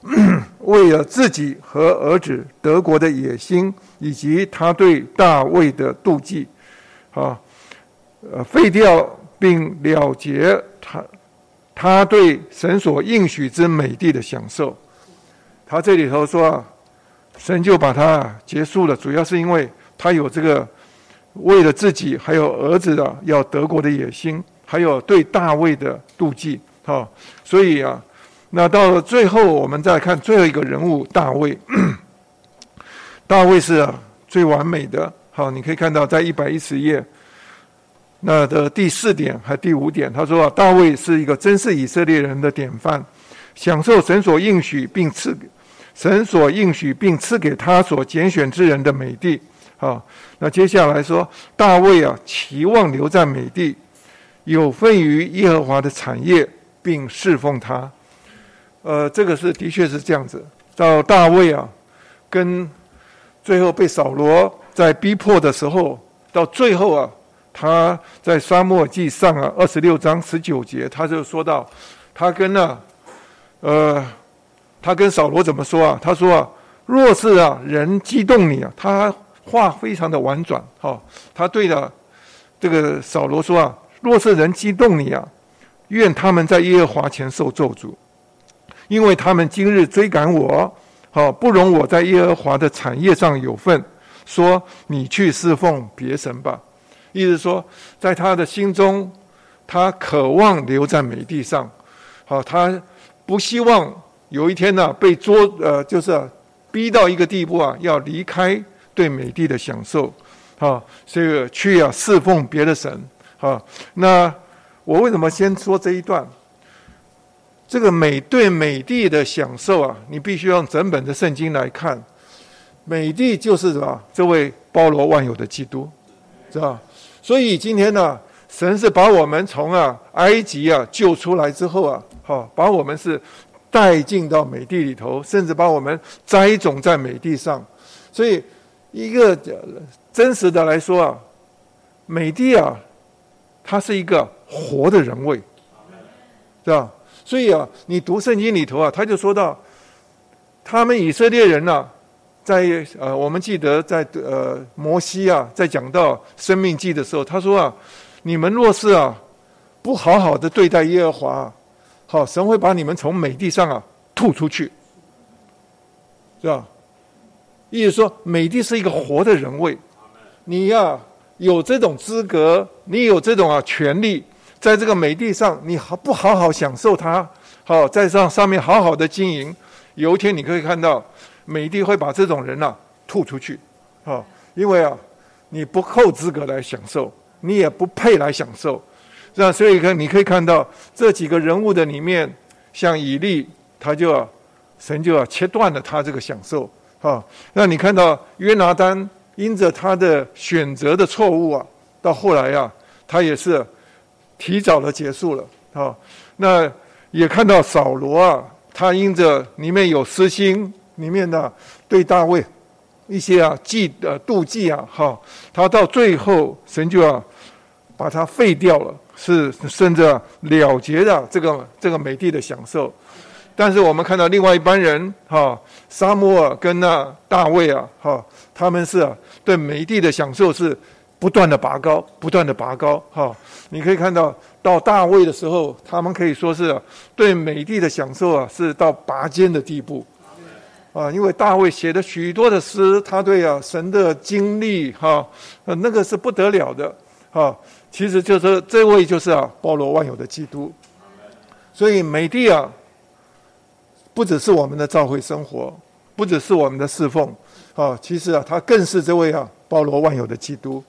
为了自己和儿子德国的野心，以及他对大卫的妒忌，啊，呃，废掉并了结他他对神所应许之美地的享受。他这里头说，神就把他结束了，主要是因为他有这个为了自己还有儿子的要德国的野心，还有对大卫的妒忌，哈，所以啊。那到了最后，我们再看最后一个人物大卫。大卫是最完美的。好，你可以看到在一百一十页那的第四点和第五点，他说啊，大卫是一个真是以色列人的典范，享受神所应许并赐神所应许并赐给他所拣选之人的美地。好，那接下来说大卫啊，期望留在美地，有份于耶和华的产业，并侍奉他。呃，这个是的确是这样子。到大卫啊，跟最后被扫罗在逼迫的时候，到最后啊，他在沙漠记上啊二十六章十九节，他就说到，他跟啊，呃，他跟扫罗怎么说啊？他说啊，若是啊人激动你啊，他话非常的婉转，哈，他对的这个扫罗说啊，若是人激动你啊，愿他们在耶和华前受咒诅。因为他们今日追赶我，好不容我在耶和华的产业上有份，说你去侍奉别神吧。意思说，在他的心中，他渴望留在美地上，好，他不希望有一天呢被捉，呃，就是逼到一个地步啊，要离开对美帝的享受，好，这个去啊侍奉别的神，好，那我为什么先说这一段？这个美对美帝的享受啊，你必须用整本的圣经来看。美帝就是什么？这位包罗万有的基督，是吧所以今天呢，神是把我们从啊埃及啊救出来之后啊，好，把我们是带进到美地里头，甚至把我们栽种在美地上。所以一个真实的来说啊，美帝啊，它是一个活的人位，是吧？所以啊，你读圣经里头啊，他就说到，他们以色列人呐，在呃，我们记得在呃摩西啊，在讲到生命记的时候，他说啊，你们若是啊，不好好的对待耶和华，好，神会把你们从美地上啊吐出去，是吧？意思说，美地是一个活的人位，你呀有这种资格，你有这种啊权利。在这个美地上，你好不好好享受它？好，在上上面好好的经营。有一天你可以看到，美帝会把这种人呐吐出去，好，因为啊，你不够资格来享受，你也不配来享受，这样，所以看你可以看到这几个人物的里面，像以利，他就要神就要切断了他这个享受，啊，那你看到约拿丹，因着他的选择的错误啊，到后来呀，他也是。提早的结束了，啊，那也看到扫罗啊，他因着里面有私心，里面的对大卫一些啊嫉呃妒忌啊，哈，他到最后神就要把他废掉了，是甚至了结的这个这个美帝的享受。但是我们看到另外一班人，哈，沙摩尔跟那大卫啊，哈，他们是对美帝的享受是。不断的拔高，不断的拔高，哈！你可以看到，到大卫的时候，他们可以说是对美帝的享受啊，是到拔尖的地步，啊！因为大卫写的许多的诗，他对啊神的经历，哈，那个是不得了的，哈！其实就是这位就是啊，包罗万有的基督，所以美帝啊，不只是我们的教会生活，不只是我们的侍奉，啊，其实啊，他更是这位啊，包罗万有的基督。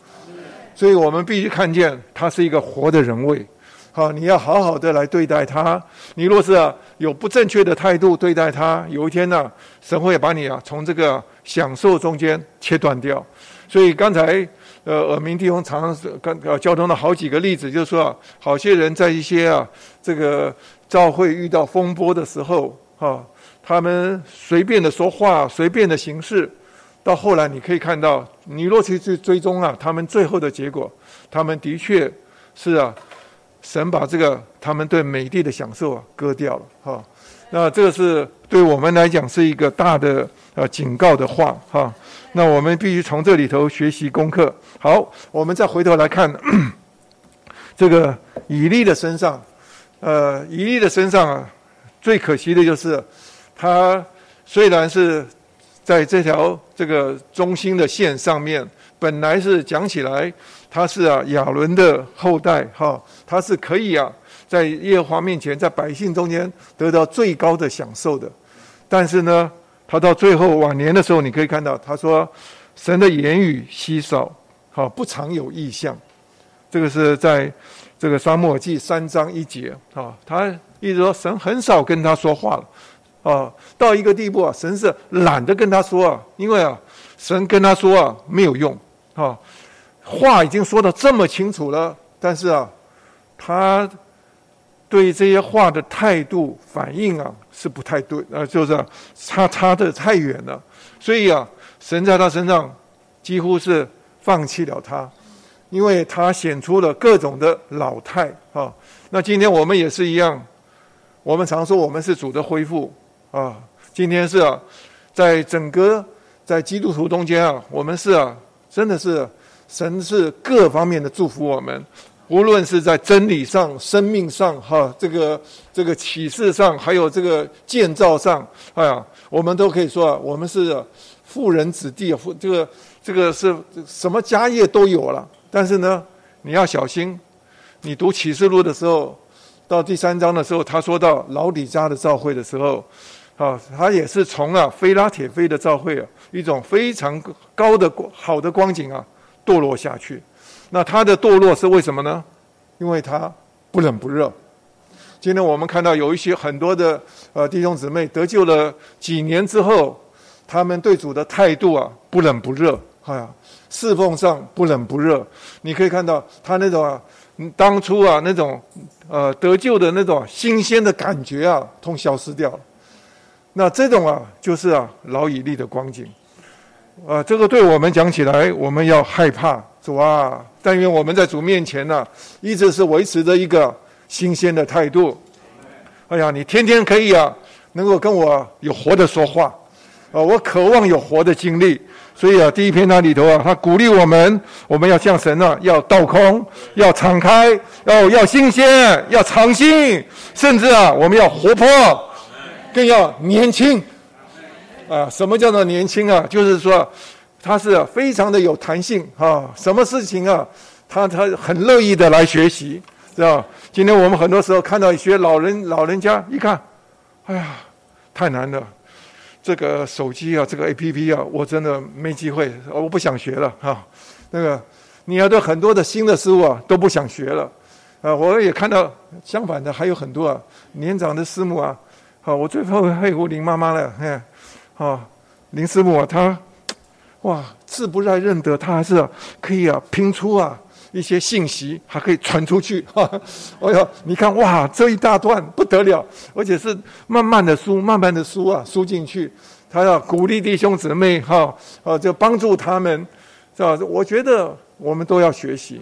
所以我们必须看见他是一个活的人位，好，你要好好的来对待他。你若是啊有不正确的态度对待他，有一天呢，神会把你啊从这个享受中间切断掉。所以刚才呃耳鸣弟兄常常是刚呃交通的好几个例子，就是说啊，好些人在一些啊这个教会遇到风波的时候，哈，他们随便的说话，随便的行事，到后来你可以看到，你若去去追踪啊，他们最后的结果，他们的确是啊，神把这个他们对美地的享受啊割掉了，哈。那这个是对我们来讲是一个大的呃警告的话哈。那我们必须从这里头学习功课。好，我们再回头来看 这个以利的身上，呃，以利的身上啊，最可惜的就是他虽然是在这条这个中心的线上面，本来是讲起来他是啊亚伦的后代哈，他是可以啊。在耶和华面前，在百姓中间得到最高的享受的，但是呢，他到最后晚年的时候，你可以看到，他说：“神的言语稀少，好不常有异象。”这个是在这个沙漠记三章一节啊，他一直说神很少跟他说话了啊，到一个地步啊，神是懒得跟他说啊，因为啊，神跟他说啊没有用啊，话已经说的这么清楚了，但是啊，他。对这些话的态度反应啊，是不太对啊，就是差差的太远了。所以啊，神在他身上几乎是放弃了他，因为他显出了各种的老态啊。那今天我们也是一样，我们常说我们是主的恢复啊。今天是啊，在整个在基督徒中间啊，我们是啊，真的是神是各方面的祝福我们。无论是在真理上、生命上，哈，这个这个启示上，还有这个建造上，哎呀，我们都可以说啊，我们是富人子弟啊，富这个这个是什么家业都有了。但是呢，你要小心，你读启示录的时候，到第三章的时候，他说到老底家的召会的时候，啊，他也是从啊菲拉铁菲的召会啊，一种非常高的好的光景啊，堕落下去。那他的堕落是为什么呢？因为他不冷不热。今天我们看到有一些很多的呃弟兄姊妹得救了几年之后，他们对主的态度啊不冷不热，哎呀，侍奉上不冷不热。你可以看到他那种啊，当初啊那种呃得救的那种新鲜的感觉啊，通消失掉了。那这种啊，就是啊老以立的光景。啊，这个对我们讲起来，我们要害怕主啊。但愿我们在主面前呢，一直是维持着一个新鲜的态度。哎呀，你天天可以啊，能够跟我有活的说话，啊，我渴望有活的经历。所以啊，第一篇那里头啊，他鼓励我们，我们要向神呢，要倒空，要敞开，要要新鲜，要尝新，甚至啊，我们要活泼，更要年轻。啊，什么叫做年轻啊？就是说。他是非常的有弹性啊，什么事情啊，他他很乐意的来学习，知道今天我们很多时候看到一些老人老人家一看，哎呀，太难了，这个手机啊，这个 A P P 啊，我真的没机会，我不想学了哈。那个你要对很多的新的事物啊都不想学了，啊，我也看到相反的还有很多啊年长的师母啊，好，我最后佩服林妈妈了，嘿，啊，林师母啊，她。哇，字不太认得，他还是可以啊拼出啊一些信息，还可以传出去。哎呀，你看哇，这一大段不得了，而且是慢慢的输，慢慢的输啊，输进去。他要鼓励弟兄姊妹哈，啊，就帮助他们，是吧？我觉得我们都要学习，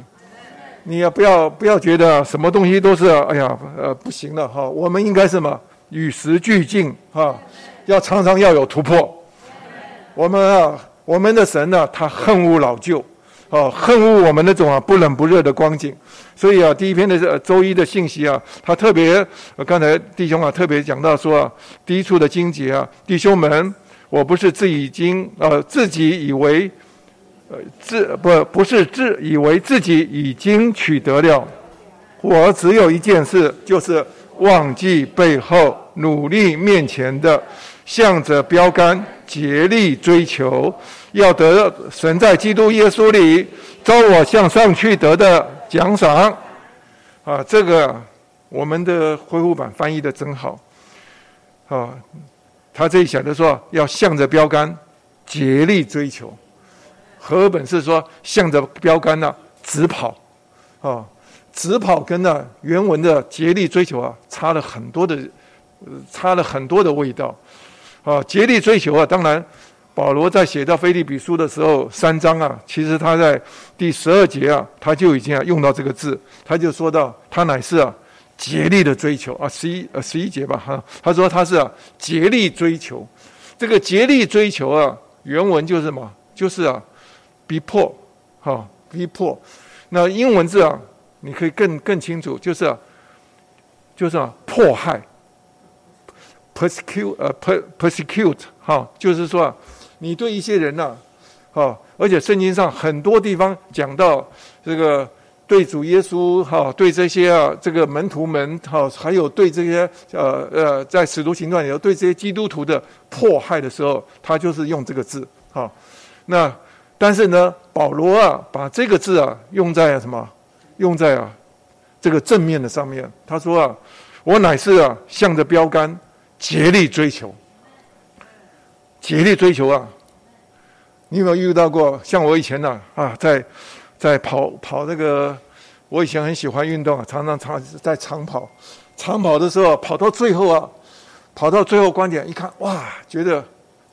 你也不要不要觉得什么东西都是哎呀呃不行了哈。我们应该什么与时俱进哈，要常常要有突破。我们啊。我们的神呢，他恨恶老旧，哦，恨恶我们那种啊不冷不热的光景。所以啊，第一篇的周一的信息啊，他特别，刚才弟兄啊特别讲到说啊，第一处的经节啊，弟兄们，我不是自已经呃自己以为，呃自不不是自以为自己已经取得了，我只有一件事，就是忘记背后，努力面前的，向着标杆竭力追求。要得神在基督耶稣里招我向上去得的奖赏，啊，这个我们的恢复版翻译的真好，啊，他这里写的说要向着标杆竭力追求，和本是说向着标杆呢直跑，啊，直跑跟呢原文的竭力追求啊差了很多的，差了很多的味道，啊，竭力追求啊，当然保罗在写到腓立比书的时候三章啊，其实他在第十二节啊，他就已经啊用到这个字，他就说到他乃是啊竭力的追求啊，十一呃十一节吧哈，他说他是啊竭力追求，这个竭力追求啊，原文就是什么？就是啊。逼迫，哈，逼迫。那英文字啊，你可以更更清楚，就是啊，就是啊，迫害，persecute，呃，persecute，哈，就是说啊，你对一些人呐，哈，而且圣经上很多地方讲到这个对主耶稣，哈，对这些啊，这个门徒们，哈，还有对这些呃呃，在使徒行传里头对这些基督徒的迫害的时候，他就是用这个字，哈，那。但是呢，保罗啊，把这个字啊用在什么？用在啊这个正面的上面。他说啊，我乃是啊向着标杆竭力追求，竭力追求啊。你有没有遇到过？像我以前呢啊，在在跑跑那个，我以前很喜欢运动啊，常常长在长跑，长跑的时候跑到最后啊，跑到最后关点一看，哇，觉得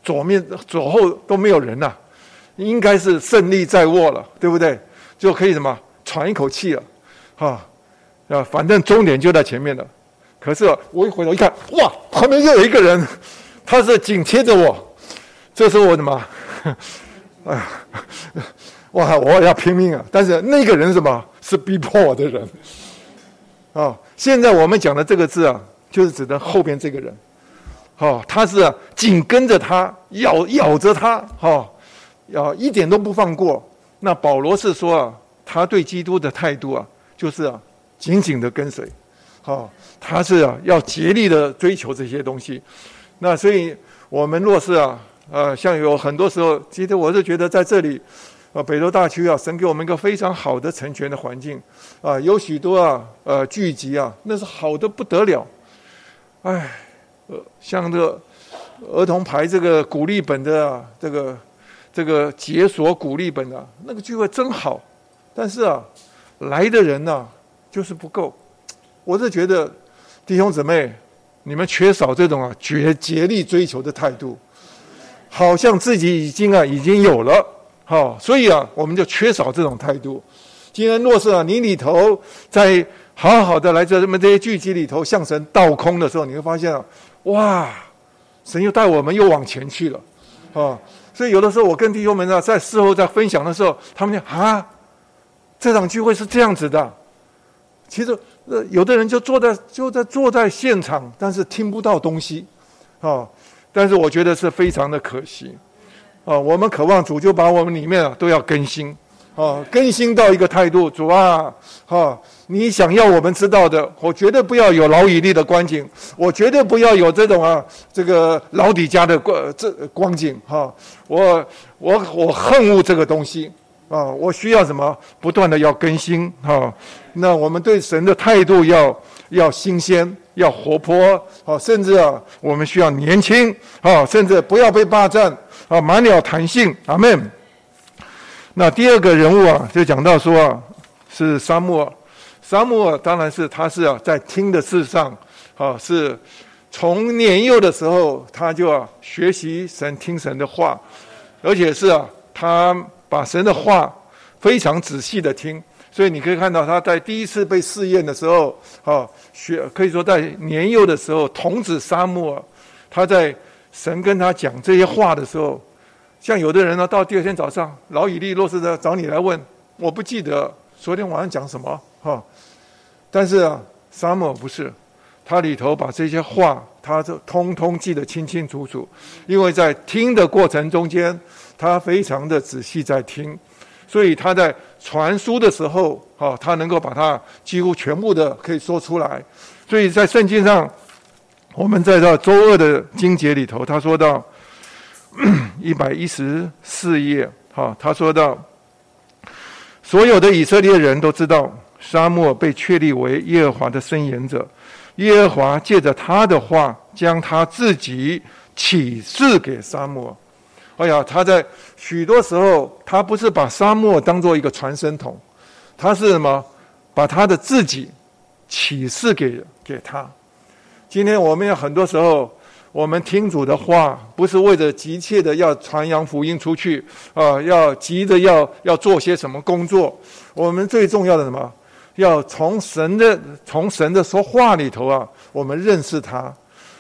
左面左后都没有人呐。应该是胜利在握了，对不对？就可以什么喘一口气了，哈啊，反正终点就在前面了。可是我一回头一看，哇，旁边又有一个人，他是紧贴着我。这时候我怎么？哎呀，哇，我要拼命啊！但是那个人什么是逼迫我的人？啊，现在我们讲的这个字啊，就是指的后边这个人。哦，他是紧跟着他，咬咬着他，哈。要一点都不放过。那保罗是说啊，他对基督的态度啊，就是啊，紧紧的跟随，好，他是啊，要竭力的追求这些东西。那所以，我们若是啊，呃，像有很多时候，其实我是觉得在这里，啊，北投大区啊，神给我们一个非常好的成全的环境，啊，有许多啊，呃，聚集啊，那是好的不得了。哎，呃，像这个儿童牌这个鼓励本的这个。这个解锁鼓励本啊，那个聚会真好，但是啊，来的人呢就是不够。我是觉得弟兄姊妹，你们缺少这种啊绝竭力追求的态度，好像自己已经啊已经有了，好，所以啊我们就缺少这种态度。今天若是啊你里头在好好的来这这么这些聚集里头向神倒空的时候，你会发现啊，哇，神又带我们又往前去了，啊。所以有的时候，我跟弟兄们啊，在事后在分享的时候，他们讲啊，这场聚会是这样子的。其实，呃，有的人就坐在就在坐在现场，但是听不到东西，啊，但是我觉得是非常的可惜，啊，我们渴望主就把我们里面啊都要更新。啊，更新到一个态度，主啊，哈，你想要我们知道的，我绝对不要有老以利的光景，我绝对不要有这种啊，这个老底家的光这光景，哈，我我我恨恶这个东西，啊，我需要什么？不断的要更新，哈，那我们对神的态度要要新鲜，要活泼，啊，甚至啊，我们需要年轻，啊，甚至不要被霸占，啊，满了弹性，阿门。那第二个人物啊，就讲到说啊，是沙漠，沙漠当然是他是啊，在听的事上啊，是从年幼的时候他就啊学习神听神的话，而且是啊，他把神的话非常仔细的听，所以你可以看到他在第一次被试验的时候啊，学可以说在年幼的时候，童子沙漠，他在神跟他讲这些话的时候。像有的人呢，到第二天早上，老以利若是的找你来问，我不记得昨天晚上讲什么哈。但是啊，沙漠不是，他里头把这些话，他就通通记得清清楚楚，因为在听的过程中间，他非常的仔细在听，所以他在传输的时候，哈，他能够把它几乎全部的可以说出来。所以在圣经上，我们在这周二的经节里头，他说到。一百一十四页，哈，他说到，所有的以色列人都知道，沙漠被确立为耶和华的伸言者，耶和华借着他的话，将他自己启示给沙漠。哎呀，他在许多时候，他不是把沙漠当做一个传声筒，他是什么？把他的自己启示给给他。今天我们有很多时候，我们听主的话，不是为着急切的要传扬福音出去啊，要急着要要做些什么工作。我们最重要的什么？要从神的从神的说话里头啊，我们认识他，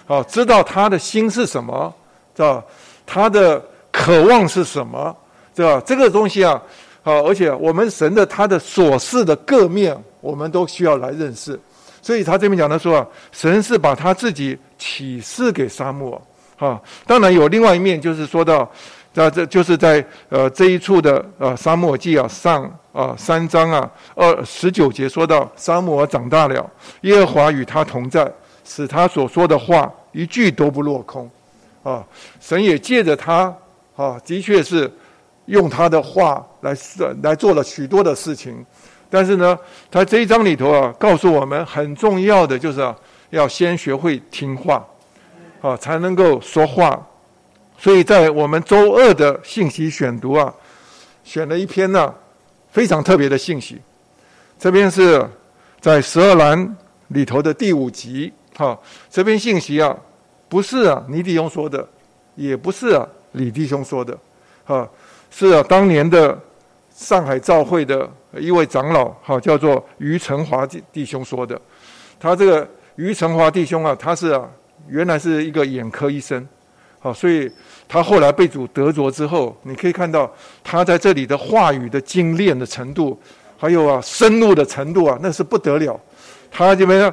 啊，知道他的心是什么，知道他的。渴望是什么？对吧？这个东西啊，好，而且我们神的他的所示的各面，我们都需要来认识。所以他这边讲的说啊，神是把他自己启示给沙漠啊。当然有另外一面，就是说到，那这就是在呃这一处的呃沙漠记啊上啊三章啊二十九节说到，沙漠长大了，耶和华与他同在，使他所说的话一句都不落空啊。神也借着他。啊，的确是用他的话来来做了许多的事情，但是呢，他这一章里头啊，告诉我们很重要的就是啊，要先学会听话，啊，才能够说话。所以在我们周二的信息选读啊，选了一篇呢非常特别的信息。这边是在十二栏里头的第五集，哈，这篇信息啊，不是啊尼迪翁说的，也不是啊。李弟兄说的，哈，是啊，当年的上海照会的一位长老，哈，叫做于成华弟弟兄说的。他这个于成华弟兄啊，他是啊，原来是一个眼科医生，好，所以他后来被主得着之后，你可以看到他在这里的话语的精炼的程度，还有啊，深入的程度啊，那是不得了。他这边。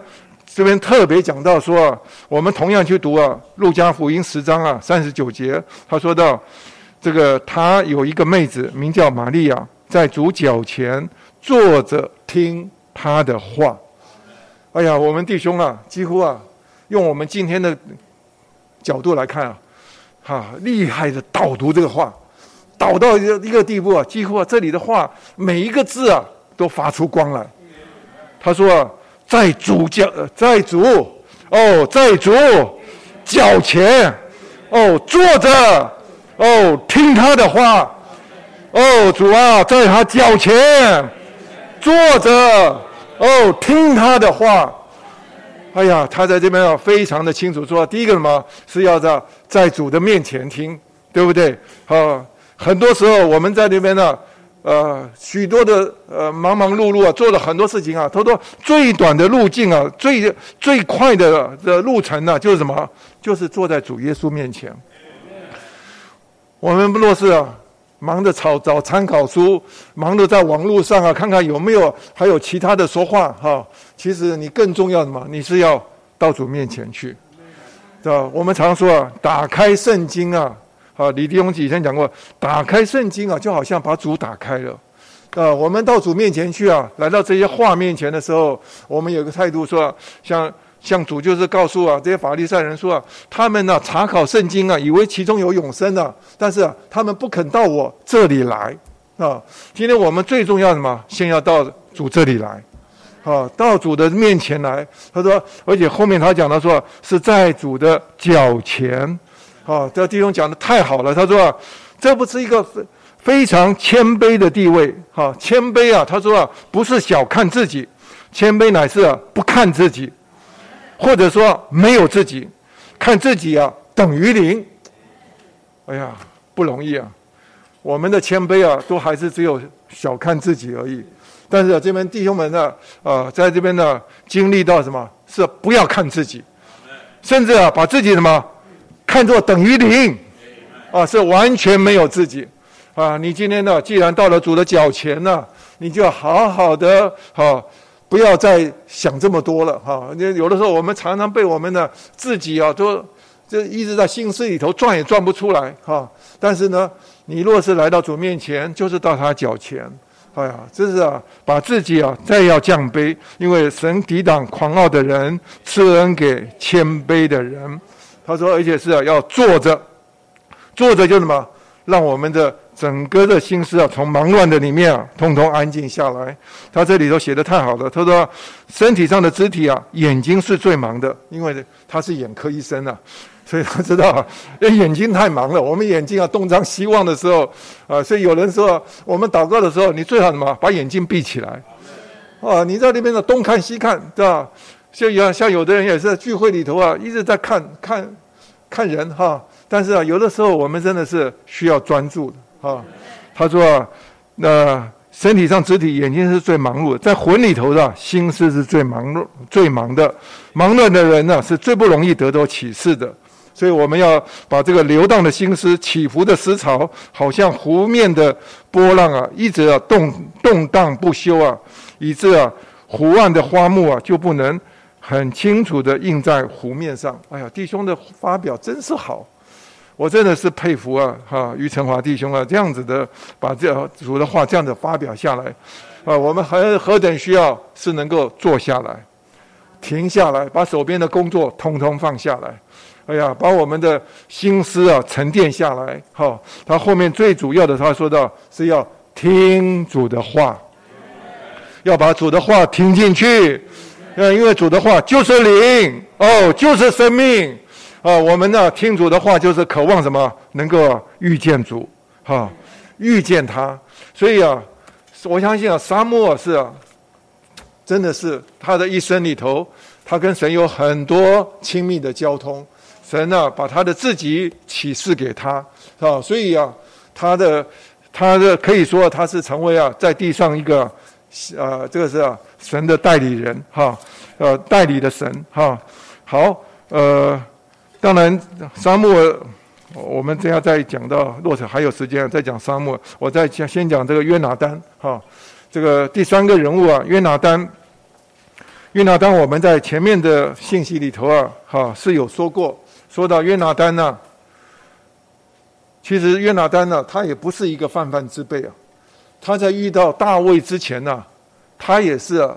这边特别讲到说，我们同样去读啊，《路加福音》十章啊，三十九节，他说到这个他有一个妹子名叫玛利亚，在主脚前坐着听他的话。哎呀，我们弟兄啊，几乎啊，用我们今天的角度来看啊，哈，厉害的导读这个话，导到一个一个地步啊，几乎啊，这里的话每一个字啊都发出光来。他说啊。在主脚，在主哦，在主脚前哦，坐着哦，听他的话哦，主啊，在他脚前坐着哦，听他的话。哎呀，他在这边啊，非常的清楚说，第一个什么是要在在主的面前听，对不对？啊，很多时候我们在那边呢。呃，许多的呃忙忙碌碌啊，做了很多事情啊。他说最短的路径啊，最最快的的路程呢，就是什么？就是坐在主耶稣面前。我们若是啊，忙着找找参考书，忙着在网络上啊，看看有没有还有其他的说话哈。其实你更重要的嘛，你是要到主面前去，对吧？我们常说啊，打开圣经啊。好，李弟兄以前讲过，打开圣经啊，就好像把主打开了。啊，我们到主面前去啊，来到这些话面前的时候，我们有个态度说，像像主就是告诉啊，这些法利赛人说啊，他们呢查考圣经啊，以为其中有永生呢，但是啊，他们不肯到我这里来啊。今天我们最重要什么，先要到主这里来，啊，到主的面前来。他说，而且后面他讲的说，是在主的脚前。啊，这弟兄讲的太好了。他说啊，这不是一个非非常谦卑的地位。哈，谦卑啊，他说啊，不是小看自己，谦卑乃是啊，不看自己，或者说没有自己，看自己啊等于零。哎呀，不容易啊！我们的谦卑啊，都还是只有小看自己而已。但是这边弟兄们呢，啊，在这边呢，经历到什么？是不要看自己，甚至啊，把自己什么？看作等于零，啊，是完全没有自己，啊，你今天呢，既然到了主的脚前呢，你就好好的，哈，不要再想这么多了，哈。你有的时候我们常常被我们的自己啊，都就一直在心思里头转也转不出来，哈。但是呢，你若是来到主面前，就是到他脚前，哎呀，这是啊，把自己啊再要降卑，因为神抵挡狂傲的人，赐恩给谦卑的人。他说：“而且是啊，要坐着，坐着就什么，让我们的整个的心思啊，从忙乱的里面啊，通通安静下来。他这里头写的太好了。他说，身体上的肢体啊，眼睛是最忙的，因为他是眼科医生啊。所以他知道，眼睛太忙了。我们眼睛啊东张西望的时候，啊，所以有人说，我们祷告的时候，你最好什么，把眼睛闭起来。啊，你在那边的东看西看，对吧？像有像有的人也是在聚会里头啊，一直在看看看人哈。但是啊，有的时候我们真的是需要专注的哈。他说啊，那身体上肢体眼睛是最忙碌的，在魂里头的心思是最忙碌最忙的。忙乱的人呢，是最不容易得到启示的。所以我们要把这个流荡的心思、起伏的思潮，好像湖面的波浪啊，一直啊动动荡不休啊，以致啊湖岸的花木啊就不能很清楚的印在湖面上。哎呀，弟兄的发表真是好，我真的是佩服啊！哈，于成华弟兄啊，这样子的把这主的话这样子发表下来，啊，我们何何等需要是能够坐下来，停下来，把手边的工作通通放下来。哎呀，把我们的心思啊沉淀下来，哈。他后面最主要的，他说到是要听主的话，要把主的话听进去。呃，因为主的话就是灵，哦，就是生命。啊，我们呢听主的话，就是渴望什么？能够遇见主，哈，遇见他。所以啊，我相信啊，沙漠是啊，真的是他的一生里头，他跟神有很多亲密的交通。神呢，把他的自己启示给他，啊，所以啊，他的他的可以说他是成为啊，在地上一个，呃，这个是啊，神的代理人，哈，呃，代理的神，哈，好，呃，当然沙漠，我们这样再讲到落成还有时间再讲沙漠，我再讲先讲这个约拿丹，哈，这个第三个人物啊，约拿丹，约拿丹，我们在前面的信息里头啊，哈，是有说过。说到约拿丹呢，其实约拿丹呢，他也不是一个泛泛之辈啊。他在遇到大卫之前呢，他也是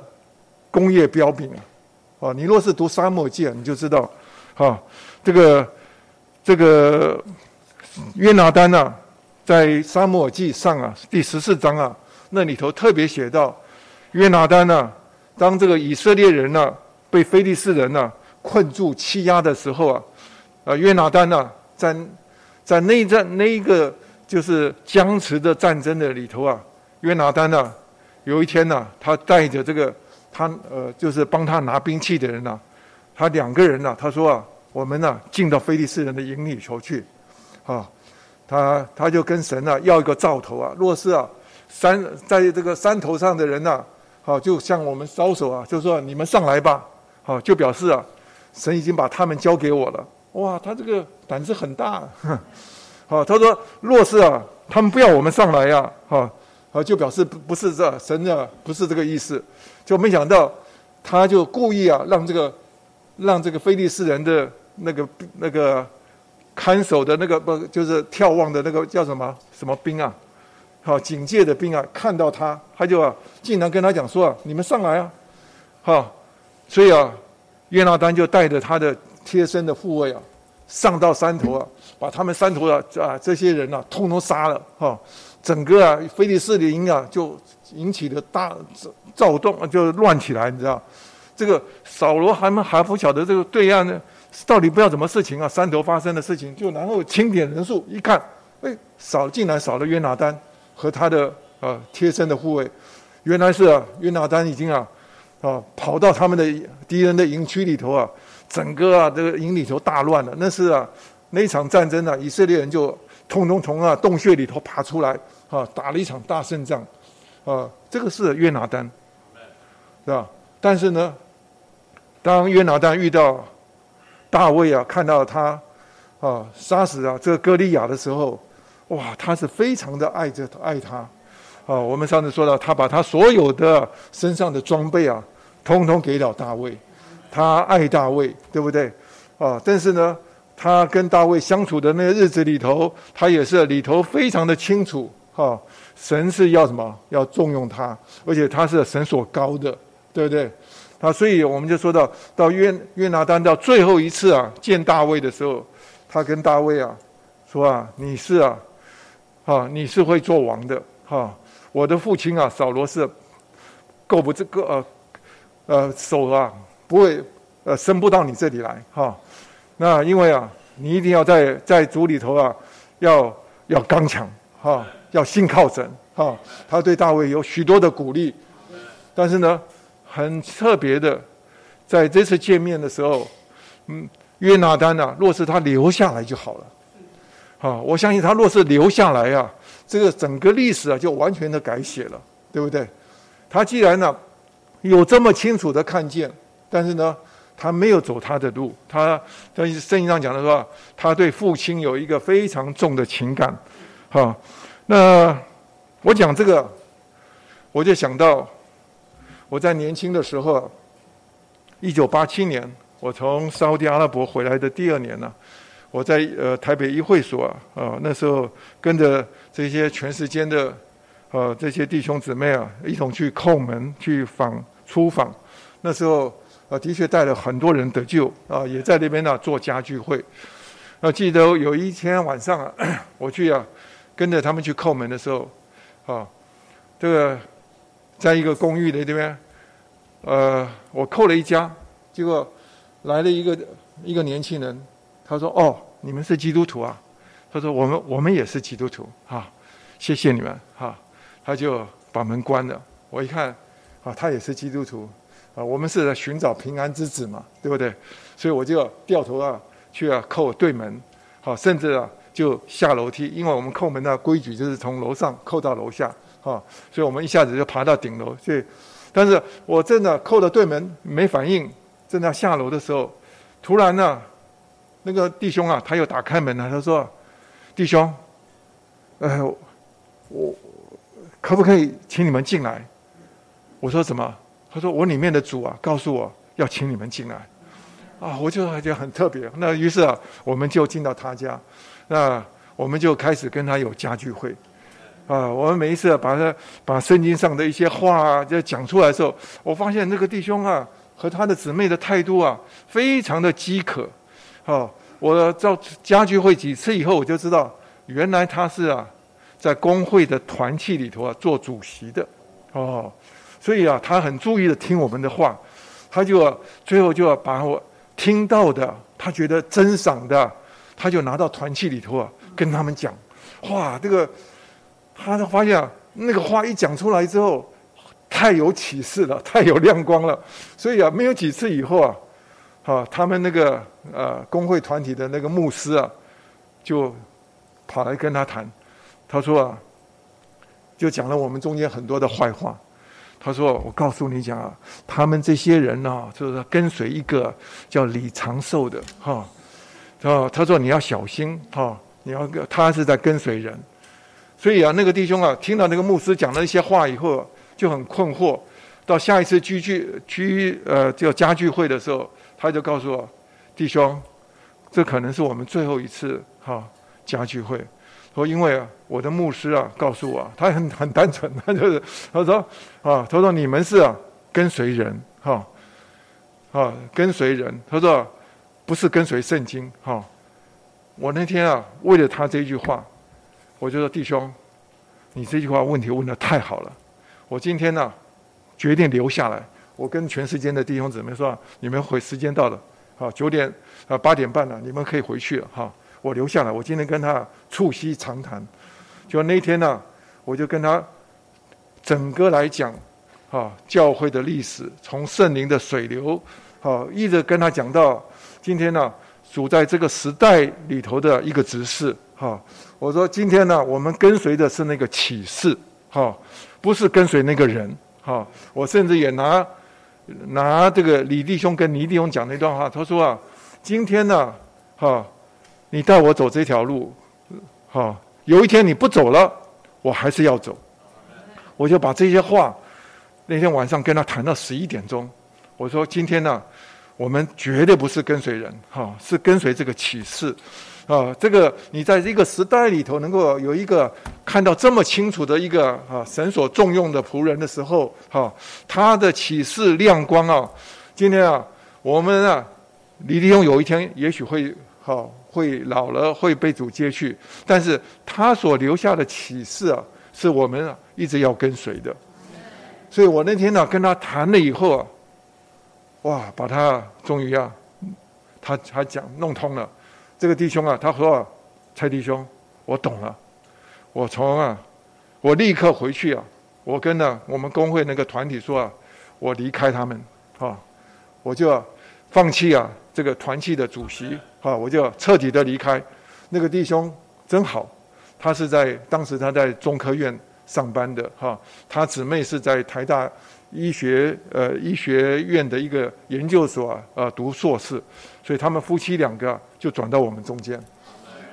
工业标兵啊。哦，你若是读沙漠记，你就知道，哈，这个这个约拿丹呢，在沙漠记上啊，第十四章啊，那里头特别写到，约拿丹呢，当这个以色列人呢被非利士人呢困住欺压的时候啊。啊，约拿丹呢，在在那战那一个就是僵持的战争的里头啊，约拿丹呢，有一天呢，他带着这个他呃，就是帮他拿兵器的人呢，他两个人呢，他说啊，我们呢进到菲利斯人的营里头去，啊，他他就跟神呢要一个兆头啊，若是啊山在这个山头上的人呢，好，就向我们招手啊，就说你们上来吧，好，就表示啊，神已经把他们交给我了。哇，他这个胆子很大，好，他说：“若是啊，他们不要我们上来呀，哈，啊，就表示不不是这神啊，不是这个意思，就没想到，他就故意啊，让这个让这个菲利士人的那个那个看守的那个不就是眺望的那个叫什么什么兵啊，好，警戒的兵啊，看到他，他就啊，竟然跟他讲说啊，你们上来啊，好，所以啊，约拿丹就带着他的。贴身的护卫啊，上到山头啊，把他们山头的啊这些人啊，通通杀了哈。整个啊，菲利士林啊，就引起了大躁动，就乱起来，你知道？这个扫罗还们还不晓得这个对岸呢，到底不知道什么事情啊？山头发生的事情，就然后清点人数，一看，哎，少竟然少了约拿丹和他的啊贴身的护卫，原来是啊约拿丹已经啊啊跑到他们的敌人的营区里头啊。整个啊，这个营里头大乱了。那是啊，那一场战争啊，以色列人就通通从啊洞穴里头爬出来，啊，打了一场大胜仗，啊，这个是约拿丹，是吧？但是呢，当约拿丹遇到大卫啊，看到他啊杀死啊这个歌利亚的时候，哇，他是非常的爱着爱他，啊，我们上次说到，他把他所有的身上的装备啊，通通给了大卫。他爱大卫，对不对？啊，但是呢，他跟大卫相处的那个日子里头，他也是里头非常的清楚，哈，神是要什么？要重用他，而且他是神所高的，对不对？啊，所以我们就说到，到约约拿丹到最后一次啊见大卫的时候，他跟大卫啊说啊，你是啊，啊，你是会做王的，哈，我的父亲啊扫罗是够不这个呃呃手啊。不会，呃，伸不到你这里来哈。那因为啊，你一定要在在主里头啊，要要刚强哈，要信靠神哈。他对大卫有许多的鼓励，但是呢，很特别的，在这次见面的时候，嗯，约拿丹呐，若是他留下来就好了，好，我相信他若是留下来啊，这个整个历史啊就完全的改写了，对不对？他既然呢有这么清楚的看见，但是呢。他没有走他的路，他在圣经上讲的说，他对父亲有一个非常重的情感，哈。那我讲这个，我就想到我在年轻的时候，一九八七年，我从沙特阿拉伯回来的第二年呢，我在呃台北一会所啊，那时候跟着这些全世界的呃这些弟兄姊妹啊，一同去叩门去访出访，那时候。啊，的确带了很多人得救啊，也在那边呢做家聚会。啊，记得有一天晚上啊，我去啊，跟着他们去叩门的时候，啊，这个在一个公寓的这边，呃，我叩了一家，结果来了一个一个年轻人，他说：“哦，你们是基督徒啊？”他说：“我们我们也是基督徒啊，谢谢你们哈。”他就把门关了。我一看，啊，他也是基督徒。啊，我们是在寻找平安之子嘛，对不对？所以我就掉头啊，去啊叩对门，好，甚至啊就下楼梯，因为我们叩门的规矩就是从楼上叩到楼下，哈，所以我们一下子就爬到顶楼去。但是我真的叩了对门没反应，正在下楼的时候，突然呢，那个弟兄啊，他又打开门了，他说：“弟兄，呃，我可不可以请你们进来？”我说：“怎么？”他说：“我里面的主啊，告诉我要请你们进来，啊，我就感觉很特别。那于是啊，我们就进到他家，那我们就开始跟他有家聚会，啊，我们每一次把他把圣经上的一些话啊，就讲出来的时候，我发现那个弟兄啊和他的姊妹的态度啊，非常的饥渴，啊，我到家聚会几次以后，我就知道原来他是啊在工会的团契里头啊做主席的，哦。”所以啊，他很注意的听我们的话，他就最后就要把我听到的，他觉得珍赏的，他就拿到团契里头啊，跟他们讲。哇，这个他就发现啊，那个话一讲出来之后，太有启示了，太有亮光了。所以啊，没有几次以后啊，啊，他们那个呃工会团体的那个牧师啊，就跑来跟他谈，他说啊，就讲了我们中间很多的坏话。他说：“我告诉你讲啊，他们这些人呢，就是跟随一个叫李长寿的哈，啊，他说你要小心哈，你要他是在跟随人，所以啊，那个弟兄啊，听到那个牧师讲了一些话以后，就很困惑。到下一次聚聚聚呃叫家聚会的时候，他就告诉我，弟兄，这可能是我们最后一次哈家聚会。”说因为啊，我的牧师啊告诉我，他很很单纯，他就是他说啊，他说你们是啊跟随人哈，啊跟随人，他说不是跟随圣经哈。我那天啊为了他这句话，我就说弟兄，你这句话问题问的太好了，我今天呢决定留下来，我跟全世界的弟兄姊妹说，你们回时间到了，好九点啊八点半了，你们可以回去了哈。我留下来，我今天跟他促膝长谈。就那天呢，我就跟他整个来讲，啊，教会的历史，从圣灵的水流，啊，一直跟他讲到今天呢，处在这个时代里头的一个指示，哈。我说今天呢，我们跟随的是那个启示，哈，不是跟随那个人，哈。我甚至也拿拿这个李弟兄跟倪弟兄讲那段话，他说啊，今天呢，哈。你带我走这条路，哈，有一天你不走了，我还是要走。我就把这些话，那天晚上跟他谈到十一点钟。我说今天呢，我们绝对不是跟随人，哈，是跟随这个启示，啊，这个你在这个时代里头能够有一个看到这么清楚的一个啊神所重用的仆人的时候，哈，他的启示亮光啊，今天啊，我们啊，李立勇有一天也许会好。会老了会被主接去，但是他所留下的启示啊，是我们啊一直要跟随的。所以我那天呢跟他谈了以后啊，哇，把他终于啊，他他讲弄通了，这个弟兄啊，他说啊，蔡弟兄，我懂了，我从啊，我立刻回去啊，我跟呢我们工会那个团体说啊，我离开他们啊，我就放弃啊这个团契的主席啊，我就彻底的离开。那个弟兄真好，他是在当时他在中科院上班的哈，他姊妹是在台大。医学呃医学院的一个研究所啊，呃读硕士，所以他们夫妻两个就转到我们中间。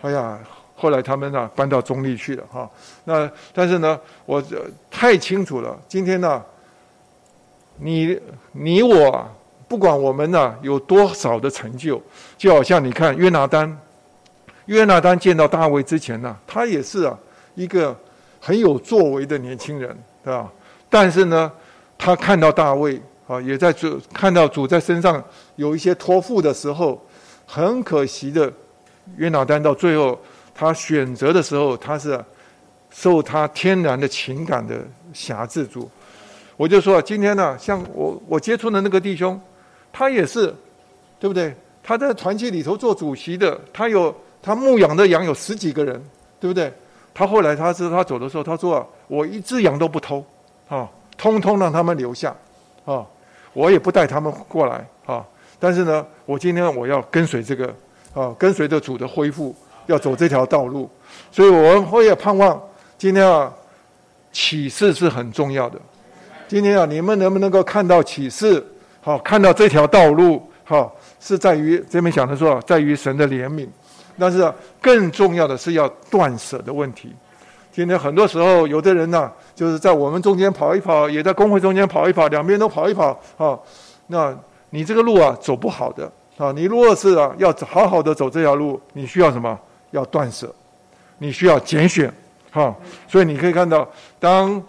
哎呀，后来他们呢搬到中立去了哈。那但是呢，我太清楚了。今天呢，你你我不管我们呢有多少的成就，就好像你看约拿丹，约拿丹见到大卫之前呢，他也是啊一个很有作为的年轻人，对吧？但是呢。他看到大卫啊，也在主看到主在身上有一些托付的时候，很可惜的，约拿丹到最后他选择的时候，他是受他天然的情感的辖制住。我就说今天呢，像我我接触的那个弟兄，他也是，对不对？他在团契里头做主席的，他有他牧养的羊有十几个人，对不对？他后来他是他走的时候，他说啊，我一只羊都不偷，啊。通通让他们留下，啊，我也不带他们过来啊。但是呢，我今天我要跟随这个，啊，跟随着主的恢复，要走这条道路。所以，我我也盼望今天啊，启示是很重要的。今天啊，你们能不能够看到启示？好，看到这条道路，好，是在于这边讲的说，在于神的怜悯。但是更重要的是要断舍的问题。今天很多时候，有的人呢。就是在我们中间跑一跑，也在工会中间跑一跑，两边都跑一跑啊。那你这个路啊走不好的啊。你如果是啊要好好的走这条路，你需要什么？要断舍，你需要拣选哈。所以你可以看到，当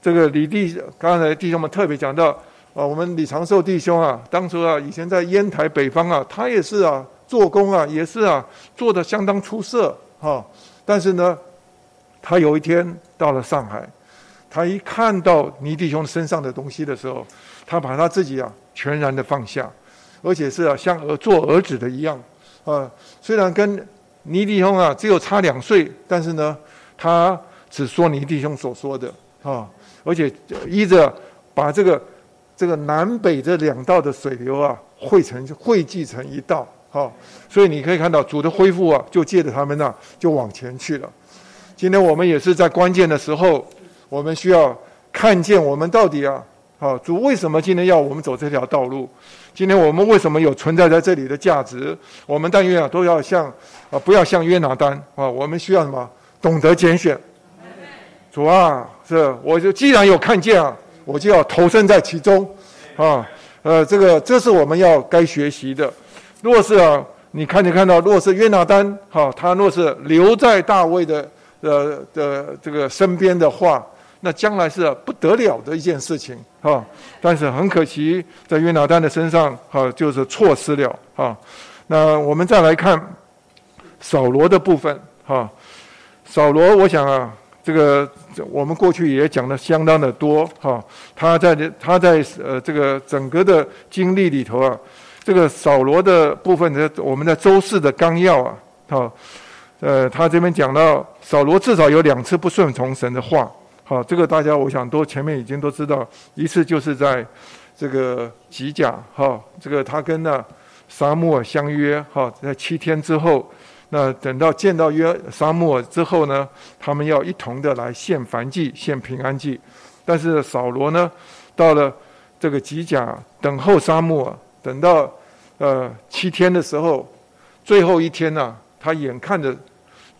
这个李弟刚才弟兄们特别讲到啊，我们李长寿弟兄啊，当初啊以前在烟台北方啊，他也是啊做工啊也是啊做的相当出色哈。但是呢，他有一天到了上海。他一看到倪弟兄身上的东西的时候，他把他自己啊全然的放下，而且是啊像儿做儿子的一样啊。虽然跟倪弟兄啊只有差两岁，但是呢，他只说倪弟兄所说的啊，而且依着把这个这个南北这两道的水流啊汇成汇聚成一道啊。所以你可以看到主的恢复啊，就借着他们呐就往前去了。今天我们也是在关键的时候。我们需要看见我们到底啊，好主为什么今天要我们走这条道路？今天我们为什么有存在在这里的价值？我们但愿啊都要像啊不要像约拿丹啊，我们需要什么？懂得拣选。主啊，是我就既然有看见啊，我就要投身在其中啊。呃，这个这是我们要该学习的。若是啊，你看见看到，若是约拿丹哈，他若是留在大卫的呃的这个身边的话。那将来是不得了的一件事情，哈！但是很可惜，在约拿丹的身上，哈，就是错失了，哈。那我们再来看扫罗的部分，哈。扫罗，我想啊，这个我们过去也讲的相当的多，哈。他在他在呃这个整个的经历里头啊，这个扫罗的部分的，我们的周四的纲要啊，哈，呃，他这边讲到扫罗至少有两次不顺从神的话。好，这个大家我想都前面已经都知道，一次就是在这个吉甲，哈，这个他跟那沙漠相约，哈，在七天之后，那等到见到约沙漠之后呢，他们要一同的来献燔祭、献平安祭。但是扫罗呢，到了这个吉甲等候沙漠，等到呃七天的时候，最后一天呢，他眼看着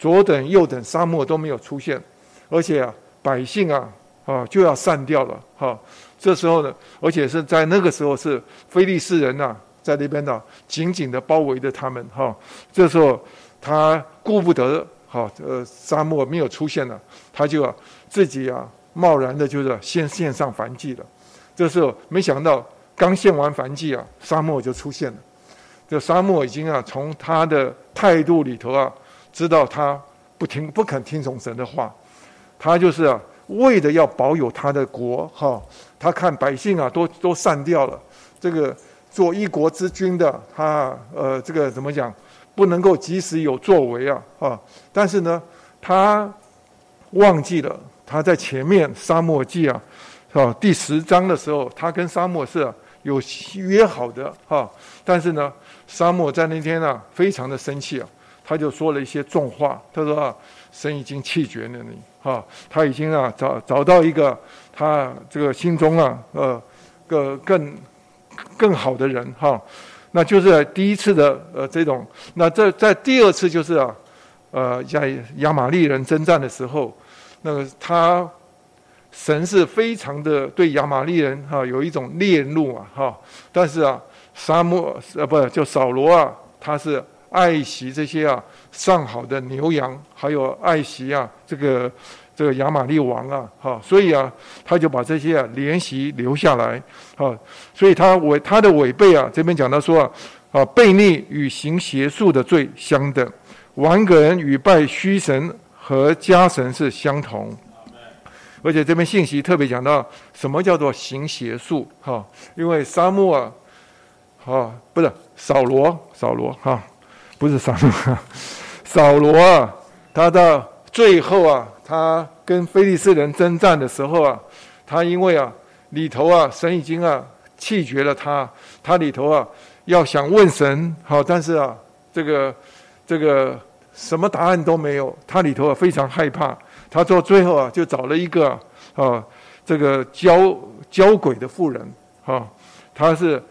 左等右等沙漠都没有出现，而且啊。百姓啊，啊就要散掉了，哈。这时候呢，而且是在那个时候是非利士人呐，在那边呢紧紧的包围着他们，哈。这时候他顾不得，哈，呃，沙漠没有出现了，他就啊自己啊贸然的就是先献上燔祭了。这时候没想到刚献完燔祭啊，沙漠就出现了。这沙漠已经啊从他的态度里头啊，知道他不听不肯听从神的话。他就是啊，为的要保有他的国哈。他看百姓啊，都都散掉了。这个做一国之君的，他呃，这个怎么讲？不能够及时有作为啊啊！但是呢，他忘记了他在前面沙漠记啊，啊第十章的时候，他跟沙漠是有约好的哈。但是呢，沙漠在那天啊，非常的生气啊，他就说了一些重话。他说啊，神已经弃绝了你哈，他已经啊找找到一个他这个心中啊呃个更更好的人哈。那就是第一次的呃这种，那这在第二次就是啊，呃在亚玛利人征战的时候，那个他神是非常的对亚玛利人哈有一种烈怒啊哈，但是啊沙漠呃不就扫罗啊他是爱惜这些啊上好的牛羊，还有爱惜啊这个。这个亚玛利王啊，哈，所以啊，他就把这些啊联席留下来，哈，所以他违他的违背啊，这边讲到说啊，啊，悖逆与行邪术的罪相等，玩个人与拜虚神和家神是相同，而且这边信息特别讲到什么叫做行邪术，哈，因为沙漠啊，哈，不是扫罗，扫罗哈，不是扫罗，扫罗啊，他到最后啊。他跟菲利斯人征战的时候啊，他因为啊里头啊神已经啊弃绝了他，他里头啊要想问神好，但是啊这个这个什么答案都没有，他里头啊非常害怕，他到最后啊就找了一个啊这个交交鬼的妇人啊，他是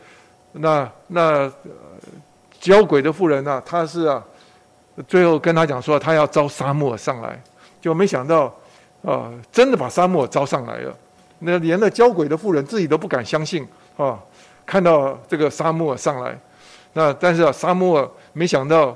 那那交鬼的妇人呢，他是啊最后跟他讲说他要招沙漠上来。就没想到，啊，真的把沙漠招上来了。那连那交鬼的妇人自己都不敢相信啊！看到这个沙漠上来，那但是啊，沙漠没想到，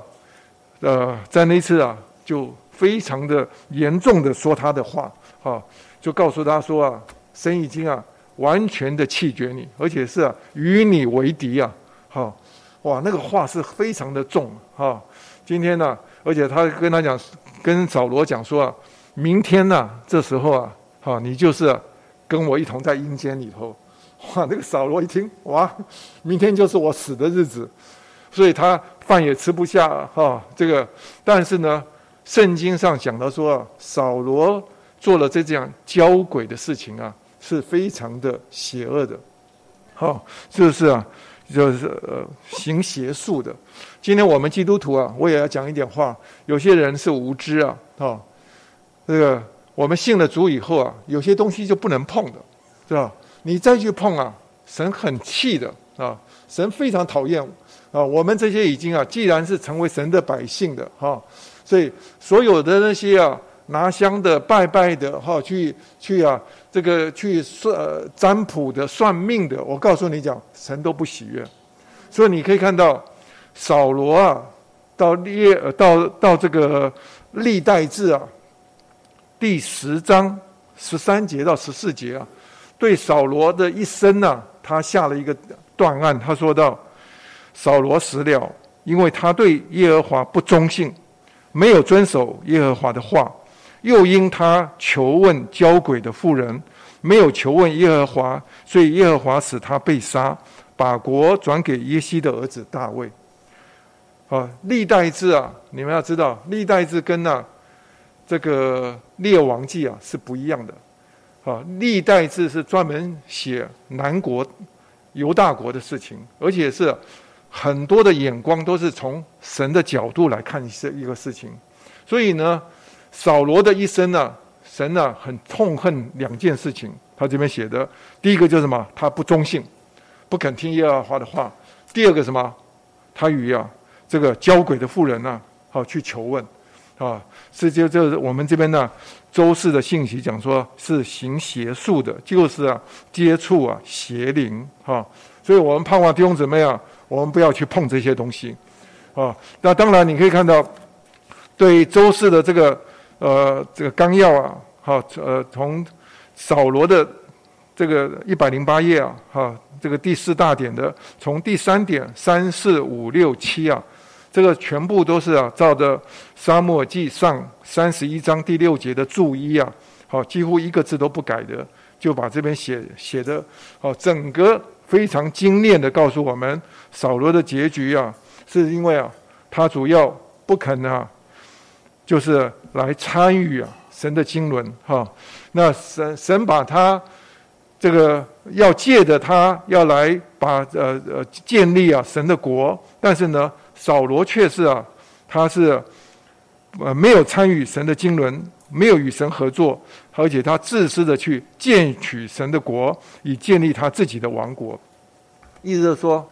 呃，在那次啊，就非常的严重的说他的话啊，就告诉他说啊，神已经啊完全的弃绝你，而且是啊与你为敌啊！好，哇，那个话是非常的重哈。今天呢，而且他跟他讲。跟扫罗讲说啊，明天呢，这时候啊，哈，你就是跟我一同在阴间里头。哇，那个扫罗一听，哇，明天就是我死的日子，所以他饭也吃不下哈。这个，但是呢，圣经上讲到说啊，扫罗做了这样交鬼的事情啊，是非常的邪恶的，哈，是不是啊？就是呃，行邪术的。今天我们基督徒啊，我也要讲一点话。有些人是无知啊，哈，这个我们信了主以后啊，有些东西就不能碰的，是吧？你再去碰啊，神很气的啊，神非常讨厌啊。我们这些已经啊，既然是成为神的百姓的哈，所以所有的那些啊，拿香的、拜拜的哈，去去啊，这个去算占卜的、算命的，我告诉你讲，神都不喜悦。所以你可以看到。扫罗啊，到列到到这个历代志啊，第十章十三节到十四节啊，对扫罗的一生呢，他下了一个断案。他说到：扫罗死了，因为他对耶和华不忠信，没有遵守耶和华的话，又因他求问交鬼的妇人，没有求问耶和华，所以耶和华使他被杀，把国转给耶西的儿子大卫。啊，历代志啊，你们要知道，历代志跟那这个列王记啊是不一样的。啊，历代志是专门写南国犹大国的事情，而且是很多的眼光都是从神的角度来看这一个事情。所以呢，扫罗的一生呢，神呢很痛恨两件事情。他这边写的，第一个就是什么？他不忠信，不肯听耶和华的话。第二个什么？他与啊。这个交鬼的妇人呢，好去求问，啊，是就这我们这边呢，周四的信息讲说是行邪术的，就是啊接触啊邪灵，哈，所以我们盼望弟兄姊妹啊，我们不要去碰这些东西，啊，那当然你可以看到，对周四的这个呃这个纲要啊，好呃从扫罗的这个一百零八页啊，哈，这个第四大点的从第三点三四五六七啊。这个全部都是啊，照着《沙漠记上》三十一章第六节的注一啊，好，几乎一个字都不改的，就把这边写写的，好，整个非常精炼的告诉我们，扫罗的结局啊，是因为啊，他主要不肯啊，就是来参与啊神的经纶哈。那神神把他这个要借着他要来把呃呃建立啊神的国，但是呢，扫罗却是啊，他是呃没有参与神的经纶，没有与神合作，而且他自私的去建取神的国，以建立他自己的王国。意思就是说，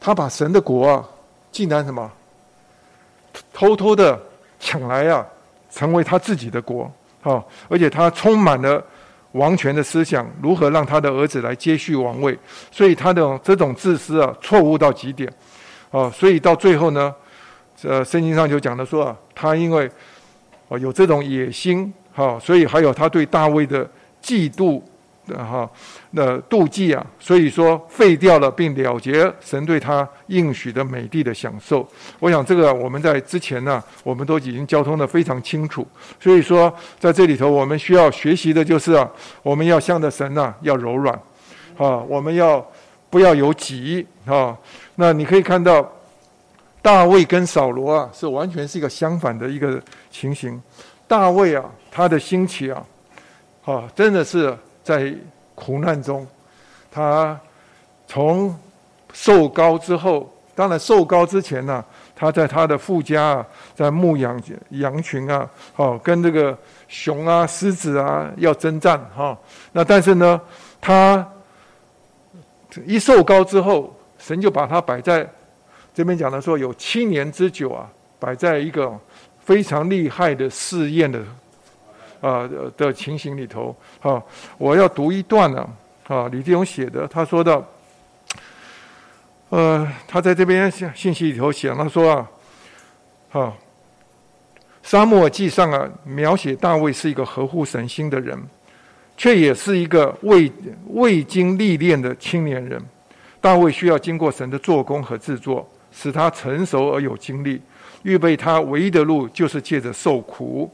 他把神的国啊，竟然什么？偷偷的抢来啊，成为他自己的国，啊！而且他充满了王权的思想，如何让他的儿子来接续王位？所以他的这种自私啊，错误到极点，啊！所以到最后呢，呃，圣经上就讲的说啊，他因为啊有这种野心，哈，所以还有他对大卫的嫉妒。哈，那妒忌啊，所以说废掉了并了结神对他应许的美地的享受。我想这个我们在之前呢，我们都已经交通的非常清楚。所以说在这里头，我们需要学习的就是啊，我们要向着神呐，要柔软，啊，我们要不要有己啊？那你可以看到大卫跟扫罗啊，是完全是一个相反的一个情形。大卫啊，他的兴起啊，啊，真的是。在苦难中，他从受高之后，当然受高之前呢，他在他的父家啊，在牧养羊群啊，哦，跟这个熊啊、狮子啊要征战哈。那但是呢，他一受高之后，神就把他摆在这边讲的说，有七年之久啊，摆在一个非常厉害的试验的。啊的情形里头，啊，我要读一段呢，啊，李弟勇写的，他说到，呃，他在这边信信息里头写，他说啊，啊，沙漠记上啊，描写大卫是一个合乎神心的人，却也是一个未未经历练的青年人。大卫需要经过神的做工和制作，使他成熟而有精力，预备他唯一的路就是借着受苦，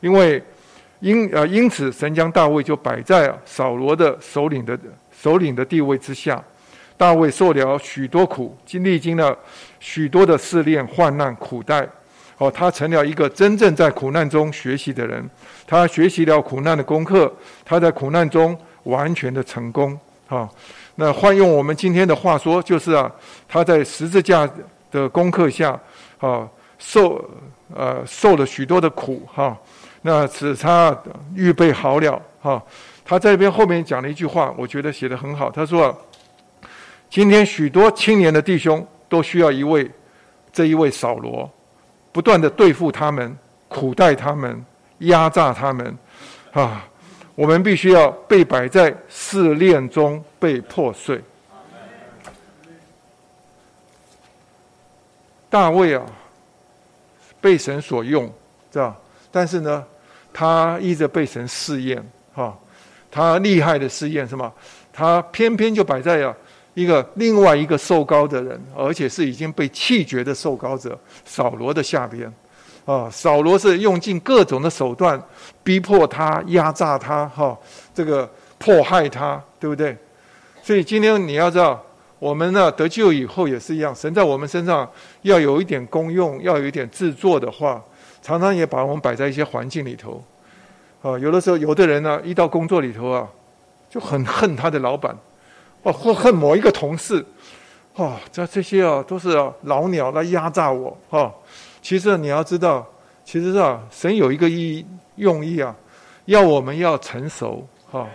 因为。因呃，因此神将大卫就摆在扫罗的首领的首领的地位之下。大卫受了许多苦，经历经了许多的试炼、患难、苦待。哦，他成了一个真正在苦难中学习的人。他学习了苦难的功课，他在苦难中完全的成功。啊，那换用我们今天的话说，就是啊，他在十字架的功课下，啊，受呃受了许多的苦，哈。那使他预备好了哈，他在这边后面讲了一句话，我觉得写的很好。他说：“今天许多青年的弟兄都需要一位，这一位扫罗，不断的对付他们，苦待他们，压榨他们，啊，我们必须要被摆在试炼中被破碎。”大卫啊，被神所用，知道？但是呢，他一直被神试验，哈，他厉害的试验什么？他偏偏就摆在了一个另外一个受高的人，而且是已经被弃绝的受高者扫罗的下边，啊，扫罗是用尽各种的手段逼迫他、压榨他，哈，这个迫害他，对不对？所以今天你要知道，我们呢得救以后也是一样，神在我们身上要有一点功用，要有一点制作的话。常常也把我们摆在一些环境里头，啊，有的时候有的人呢，一到工作里头啊，就很恨他的老板，哦，或恨某一个同事，哦，这这些啊，都是老鸟来压榨我，哈。其实你要知道，其实啊，神有一个意用意啊，要我们要成熟，哈，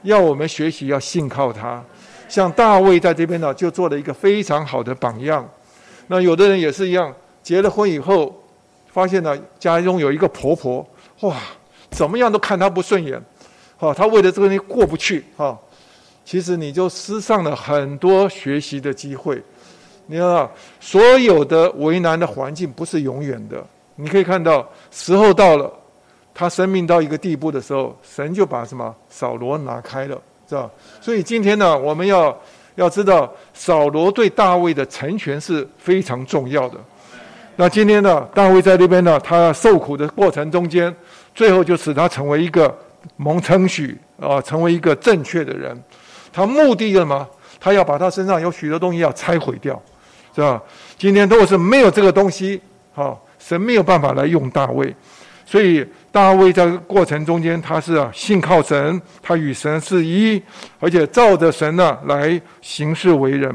要我们学习要信靠他。像大卫在这边呢，就做了一个非常好的榜样。那有的人也是一样，结了婚以后。发现呢，家中有一个婆婆，哇，怎么样都看她不顺眼，哈，她为了这个东西过不去，哈，其实你就失上了很多学习的机会。你知道，所有的为难的环境不是永远的。你可以看到，时候到了，他生命到一个地步的时候，神就把什么扫罗拿开了，知道？所以今天呢，我们要要知道，扫罗对大卫的成全是非常重要的。那今天呢，大卫在那边呢，他受苦的过程中间，最后就使他成为一个蒙称许啊，成为一个正确的人。他目的什么？他要把他身上有许多东西要拆毁掉，是吧？今天如果是没有这个东西，好，神没有办法来用大卫，所以大卫在过程中间，他是啊信靠神，他与神是一，而且照着神呢来行事为人。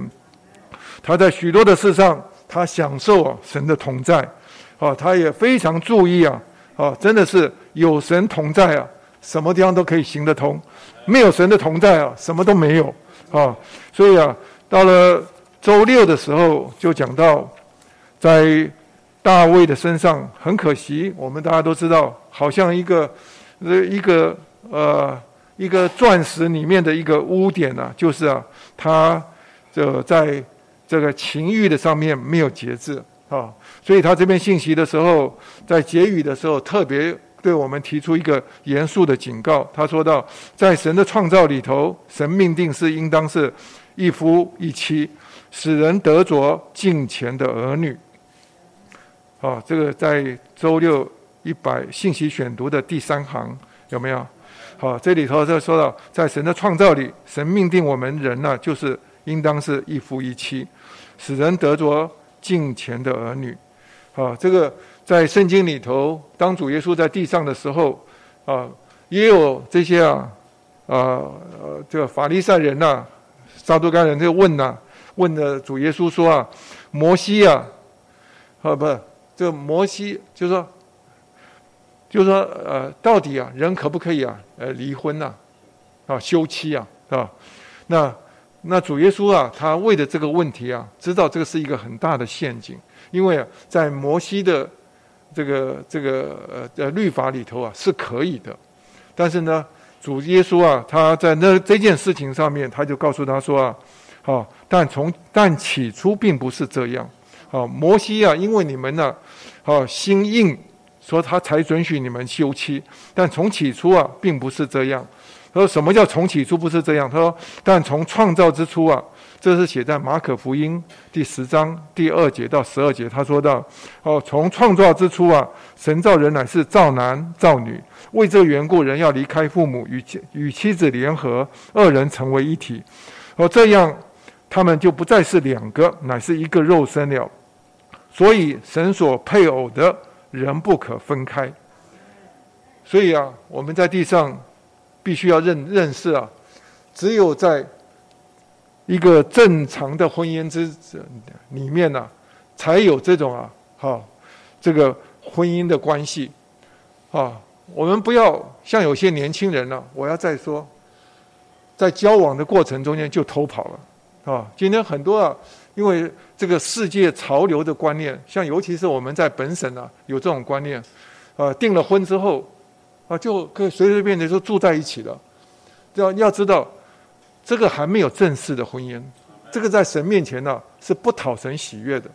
他在许多的事上，他享受啊神的同在，啊，他也非常注意啊，啊，真的是有神同在啊，什么地方都可以行得通；没有神的同在啊，什么都没有啊。所以啊，到了周六的时候，就讲到在大卫的身上，很可惜，我们大家都知道，好像一个呃一个呃一个钻石里面的一个污点呢，就是啊，他这在。这个情欲的上面没有节制啊，所以他这边信息的时候，在结语的时候，特别对我们提出一个严肃的警告。他说到，在神的创造里头，神命定是应当是一夫一妻，使人得着敬虔的儿女。啊，这个在周六一百信息选读的第三行有没有？好，这里头就说到，在神的创造里，神命定我们人呢，就是应当是一夫一妻。使人得着敬虔的儿女，啊，这个在圣经里头，当主耶稣在地上的时候，啊，也有这些啊，啊，这个法利赛人呐，撒都该人就问呐，问的主耶稣说啊，摩西啊，啊不，这摩西就说，就说呃，到底啊，人可不可以啊，呃，离婚呐，啊，休妻啊，啊，那。那主耶稣啊，他为的这个问题啊，知道这个是一个很大的陷阱，因为啊在摩西的这个这个呃呃律法里头啊是可以的，但是呢，主耶稣啊，他在那这件事情上面，他就告诉他说啊，好，但从但起初并不是这样，好，摩西啊，因为你们呢，好心硬，说他才准许你们休妻，但从起初啊，并不是这样。他说：“什么叫从起初不是这样？”他说：“但从创造之初啊，这是写在马可福音第十章第二节到十二节。他说到：哦，从创造之初啊，神造人乃是造男造女，为这缘故，人要离开父母，与妻与妻子联合，二人成为一体。哦，这样他们就不再是两个，乃是一个肉身了。所以神所配偶的人不可分开。所以啊，我们在地上。”必须要认认识啊，只有在一个正常的婚姻之里面呢，才有这种啊，哈，这个婚姻的关系啊。我们不要像有些年轻人呢，我要再说，在交往的过程中间就偷跑了啊。今天很多啊，因为这个世界潮流的观念，像尤其是我们在本省啊，有这种观念啊，订了婚之后。啊，就可以随随便便就住在一起了。要要知道，这个还没有正式的婚姻，这个在神面前呢是不讨神喜悦的。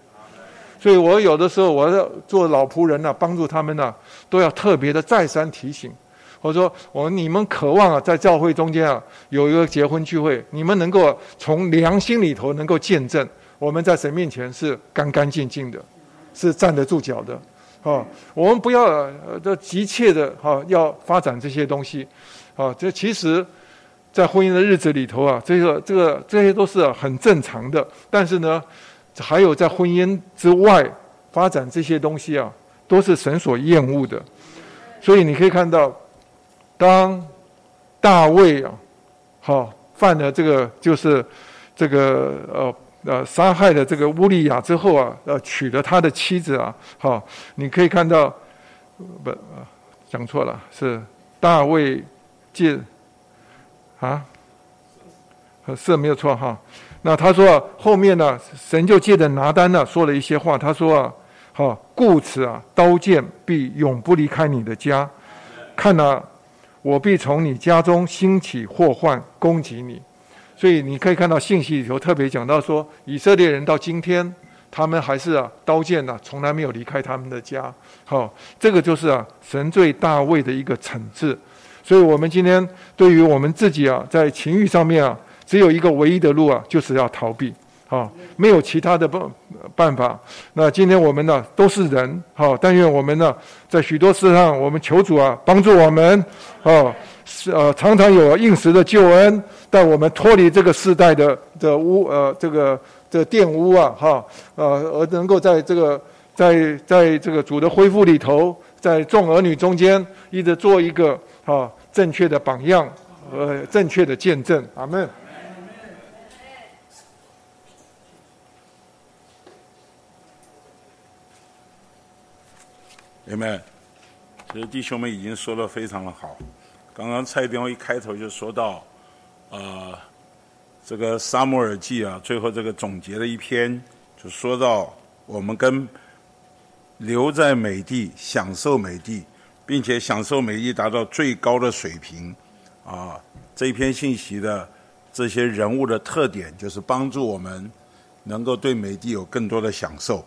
所以我有的时候我要做老仆人呢，帮助他们呢，都要特别的再三提醒。我说，我你们渴望啊，在教会中间啊有一个结婚聚会，你们能够从良心里头能够见证，我们在神面前是干干净净的，是站得住脚的。啊，我们不要呃，急切的哈，要发展这些东西，啊，这其实，在婚姻的日子里头啊，这个这个这些都是很正常的。但是呢，还有在婚姻之外发展这些东西啊，都是神所厌恶的。所以你可以看到，当大卫啊，好犯了这个就是这个呃。呃，杀害了这个乌利亚之后啊，呃，娶了他的妻子啊，好，你可以看到，不，讲错了，是大卫借，啊，是没有错哈。那他说后面呢，神就借着拿单呢说了一些话，他说啊，好，故此啊，刀剑必永不离开你的家，看了，我必从你家中兴起祸患攻击你。所以你可以看到信息里头特别讲到说，以色列人到今天，他们还是啊刀剑呢，从来没有离开他们的家。好，这个就是啊神对大卫的一个惩治。所以我们今天对于我们自己啊，在情欲上面啊，只有一个唯一的路啊，就是要逃避。好，没有其他的办办法。那今天我们呢都是人，好，但愿我们呢在许多事上，我们求主啊帮助我们，哦。是呃常常有应时的救恩，带我们脱离这个世代的的污呃这个的玷污啊哈呃而能够在这个在在这个主的恢复里头，在众儿女中间一直做一个啊正确的榜样和正确的见证，阿门。姐妹，其实弟兄们已经说的非常的好。刚刚蔡彪一开头就说到，呃，这个沙漠耳记啊，最后这个总结的一篇，就说到我们跟留在美地享受美地，并且享受美地达到最高的水平，啊，这一篇信息的这些人物的特点，就是帮助我们能够对美地有更多的享受。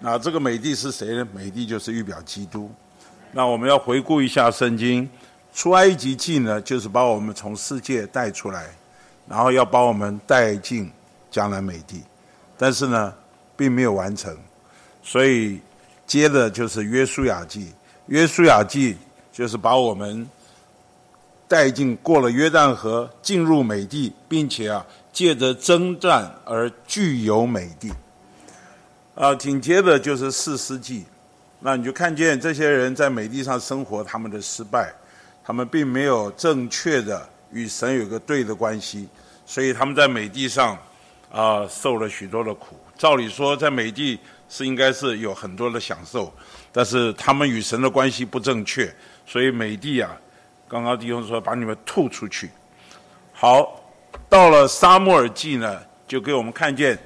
那这个美帝是谁呢？美帝就是预表基督。那我们要回顾一下圣经，出埃及记呢，就是把我们从世界带出来，然后要把我们带进将来美地，但是呢，并没有完成，所以接着就是约书亚记。约书亚记就是把我们带进过了约旦河，进入美地，并且啊，借着征战而具有美地。啊，紧接着就是四世纪，那你就看见这些人在美地上生活，他们的失败，他们并没有正确的与神有个对的关系，所以他们在美地上啊受了许多的苦。照理说，在美地是应该是有很多的享受，但是他们与神的关系不正确，所以美地啊，刚刚弟兄说把你们吐出去。好，到了沙漠尔记呢，就给我们看见。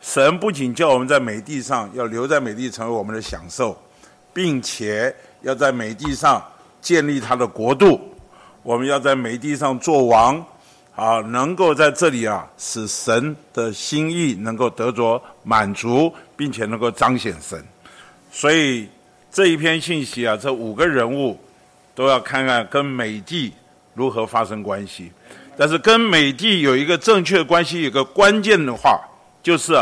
神不仅叫我们在美地上要留在美地成为我们的享受，并且要在美地上建立他的国度，我们要在美地上做王，啊，能够在这里啊使神的心意能够得着满足，并且能够彰显神。所以这一篇信息啊，这五个人物都要看看跟美帝如何发生关系。但是跟美帝有一个正确关系，有个关键的话。就是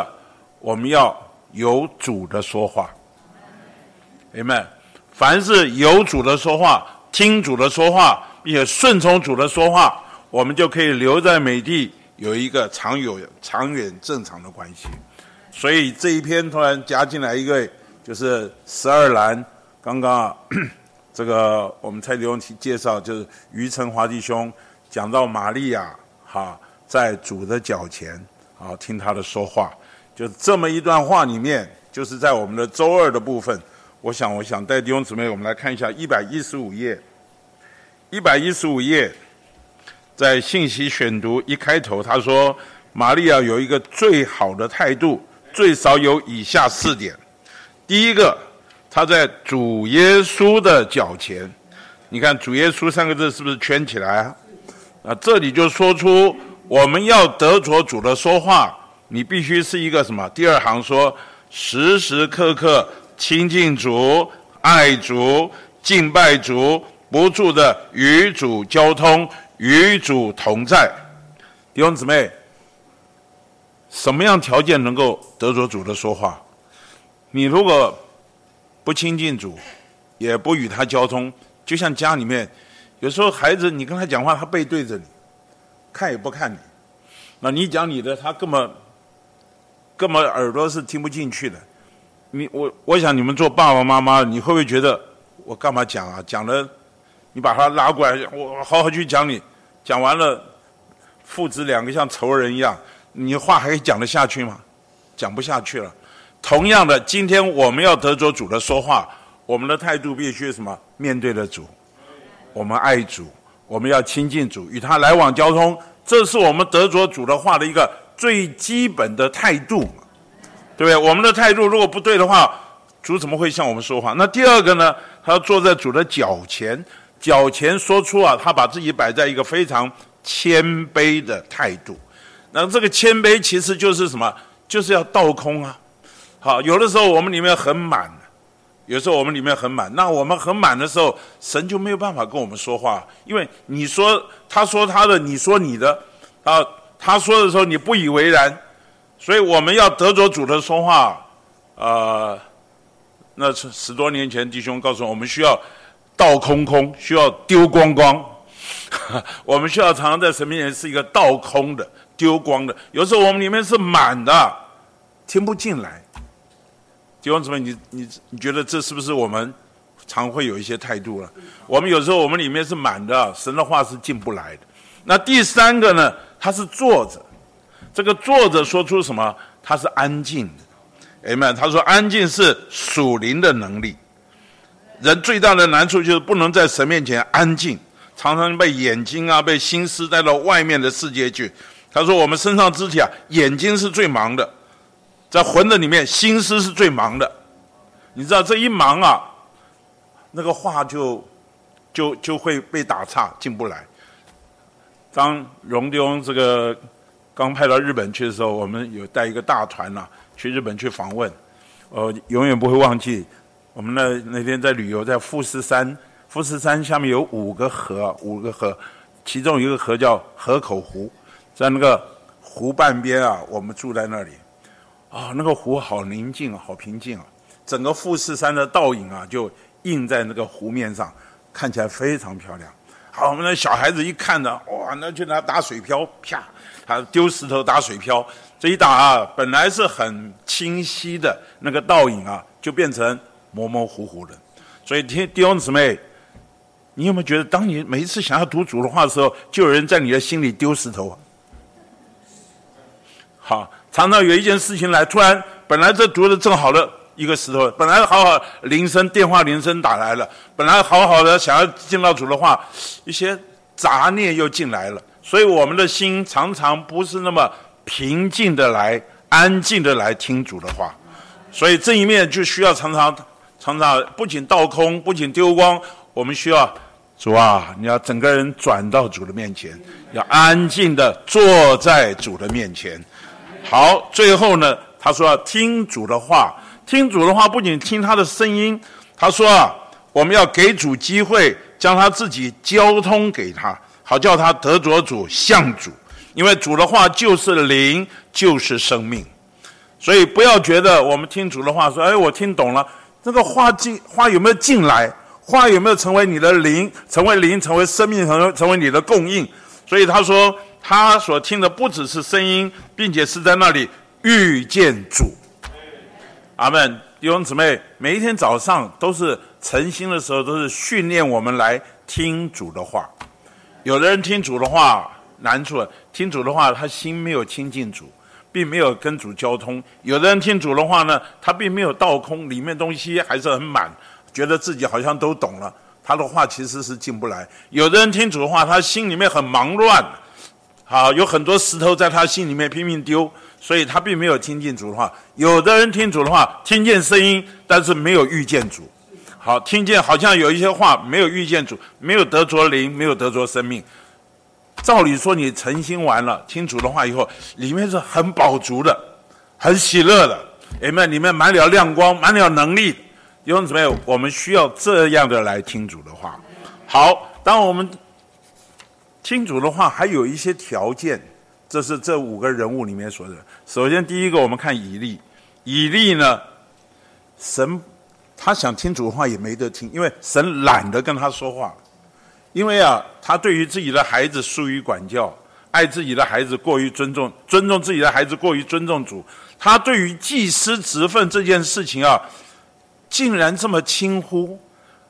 我们要有主的说话，明白？凡是有主的说话，听主的说话，并且顺从主的说话，我们就可以留在美地，有一个长有长远正常的关系。所以这一篇突然加进来一个，就是十二栏。刚刚啊，这个我们蔡弟兄介绍，就是于成华弟兄讲到玛利亚哈，在主的脚前。好，听他的说话，就这么一段话里面，就是在我们的周二的部分。我想，我想带弟兄姊妹，我们来看一下一百一十五页。一百一十五页，在信息选读一开头，他说：“玛利亚有一个最好的态度，最少有以下四点。第一个，他在主耶稣的脚前。你看‘主耶稣’三个字是不是圈起来啊？啊，这里就说出。”我们要得着主的说话，你必须是一个什么？第二行说，时时刻刻亲近主、爱主、敬拜主，不住的与主交通、与主同在。弟兄姊妹，什么样条件能够得着主的说话？你如果不亲近主，也不与他交通，就像家里面，有时候孩子你跟他讲话，他背对着你。看也不看你，那你讲你的，他根本根本耳朵是听不进去的。你我我想你们做爸爸妈妈，你会不会觉得我干嘛讲啊？讲了，你把他拉过来，我好好去讲你。讲完了，父子两个像仇人一样，你话还讲得下去吗？讲不下去了。同样的，今天我们要得着主的说话，我们的态度必须什么？面对的主，我们爱主。我们要亲近主，与他来往交通，这是我们得着主的话的一个最基本的态度，对不对？我们的态度如果不对的话，主怎么会向我们说话？那第二个呢？他坐在主的脚前，脚前说出啊，他把自己摆在一个非常谦卑的态度。那这个谦卑其实就是什么？就是要倒空啊。好，有的时候我们里面很满。有时候我们里面很满，那我们很满的时候，神就没有办法跟我们说话，因为你说他说他的，你说你的，啊，他说的时候你不以为然，所以我们要得着主的说话，啊，那是十多年前弟兄告诉我们，需要倒空空，需要丢光光，我们需要常常在神面前是一个倒空的、丢光的。有时候我们里面是满的，听不进来。弟兄姊妹，你你你觉得这是不是我们常会有一些态度了？我们有时候我们里面是满的，神的话是进不来的。那第三个呢？他是坐着，这个作者说出什么？他是安静的。哎们，他说安静是属灵的能力。人最大的难处就是不能在神面前安静，常常被眼睛啊、被心思带到外面的世界去。他说我们身上肢体啊，眼睛是最忙的。在魂的里面，心思是最忙的。你知道这一忙啊，那个话就就就会被打岔，进不来。当荣丢这个刚派到日本去的时候，我们有带一个大团呐，去日本去访问。呃，永远不会忘记，我们那那天在旅游，在富士山，富士山下面有五个河，五个河，其中一个河叫河口湖，在那个湖半边啊，我们住在那里。啊，那个湖好宁静，好平静啊！整个富士山的倒影啊，就映在那个湖面上，看起来非常漂亮。好，我们的小孩子一看呢，哇，那就拿打水漂，啪，他丢石头打水漂，这一打啊，本来是很清晰的那个倒影啊，就变成模模糊糊的。所以，弟兄姊妹，你有没有觉得，当你每一次想要读主的话的时候，就有人在你的心里丢石头啊？好。常常有一件事情来，突然本来这读的正好的一个石头，本来好好铃声电话铃声打来了，本来好好的想要进到主的话，一些杂念又进来了，所以我们的心常常不是那么平静的来、安静的来听主的话，所以这一面就需要常常、常常不仅倒空，不仅丢光，我们需要主啊，你要整个人转到主的面前，要安静的坐在主的面前。好，最后呢，他说听主的话，听主的话不仅听他的声音，他说啊，我们要给主机会，将他自己交通给他，好叫他得着主，向主，因为主的话就是灵，就是生命，所以不要觉得我们听主的话说，哎，我听懂了，这个话进话有没有进来？话有没有成为你的灵？成为灵，成为生命，成为成为你的供应？所以他说。他所听的不只是声音，并且是在那里遇见主。阿门，弟兄姊妹，每一天早上都是晨兴的时候，都是训练我们来听主的话。有的人听主的话难处，听主的话他心没有亲近主，并没有跟主交通；有的人听主的话呢，他并没有倒空，里面东西还是很满，觉得自己好像都懂了，他的话其实是进不来。有的人听主的话，他心里面很忙乱。好，有很多石头在他心里面拼命丢，所以他并没有听进主的话。有的人听主的话，听见声音，但是没有遇见主。好，听见好像有一些话，没有遇见主，没有得着灵，没有得着生命。照理说，你诚心完了，听主的话以后，里面是很饱足的，很喜乐的，里面里面满了亮光，满了能力。弟兄姊妹，我们需要这样的来听主的话。好，当我们。听主的话还有一些条件，这是这五个人物里面说的。首先，第一个，我们看以利。以利呢，神他想听主的话也没得听，因为神懒得跟他说话。因为啊，他对于自己的孩子疏于管教，爱自己的孩子过于尊重，尊重自己的孩子过于尊重主。他对于祭司职分这件事情啊，竟然这么轻忽。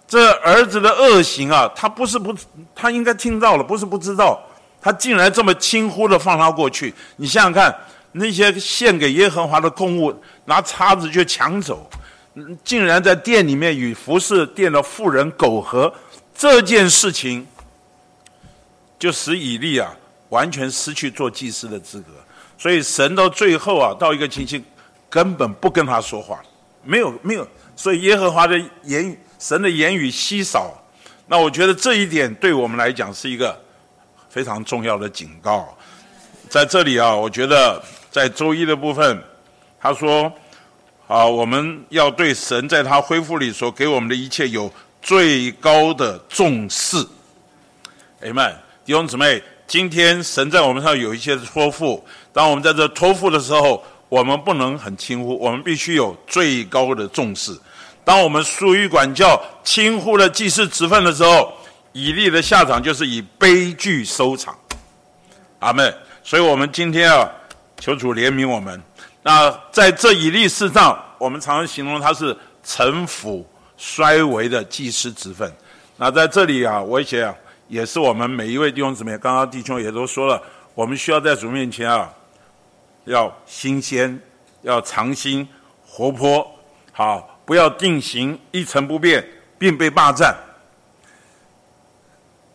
这儿子的恶行啊，他不是不，他应该听到了，不是不知道，他竟然这么轻忽的放他过去。你想想看，那些献给耶和华的供物，拿叉子就抢走，竟然在店里面与服侍店的妇人苟合，这件事情，就使以利啊完全失去做祭司的资格。所以神到最后啊，到一个情形，根本不跟他说话，没有没有，所以耶和华的言语。神的言语稀少，那我觉得这一点对我们来讲是一个非常重要的警告。在这里啊，我觉得在周一的部分，他说：“啊，我们要对神在他恢复里所给我们的一切有最高的重视。”哎们，弟兄姊妹，今天神在我们上有一些托付，当我们在这托付的时候，我们不能很轻忽，我们必须有最高的重视。当我们疏于管教、轻忽了祭祀职分的时候，以利的下场就是以悲剧收场。阿门。所以我们今天啊，求主怜悯我们。那在这以利事上，我们常常形容他是城府衰微的祭司之分。那在这里啊，我想也是我们每一位弟兄姊妹，刚刚弟兄也都说了，我们需要在主面前啊，要新鲜，要常新，活泼，好，不要定型一成不变，并被霸占。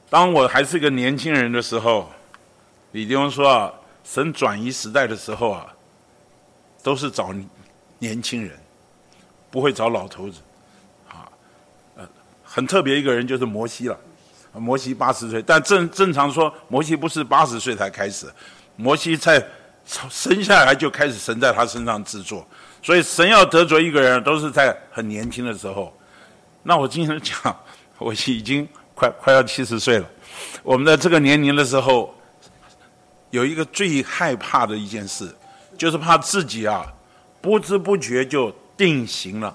当我还是个年轻人的时候，李弟兄说啊，神转移时代的时候啊。都是找年轻人，不会找老头子，啊，呃，很特别一个人就是摩西了，摩西八十岁，但正正常说，摩西不是八十岁才开始，摩西在生下来就开始神在他身上制作，所以神要得罪一个人，都是在很年轻的时候。那我经常讲，我已经快快要七十岁了，我们在这个年龄的时候，有一个最害怕的一件事。就是怕自己啊，不知不觉就定型了，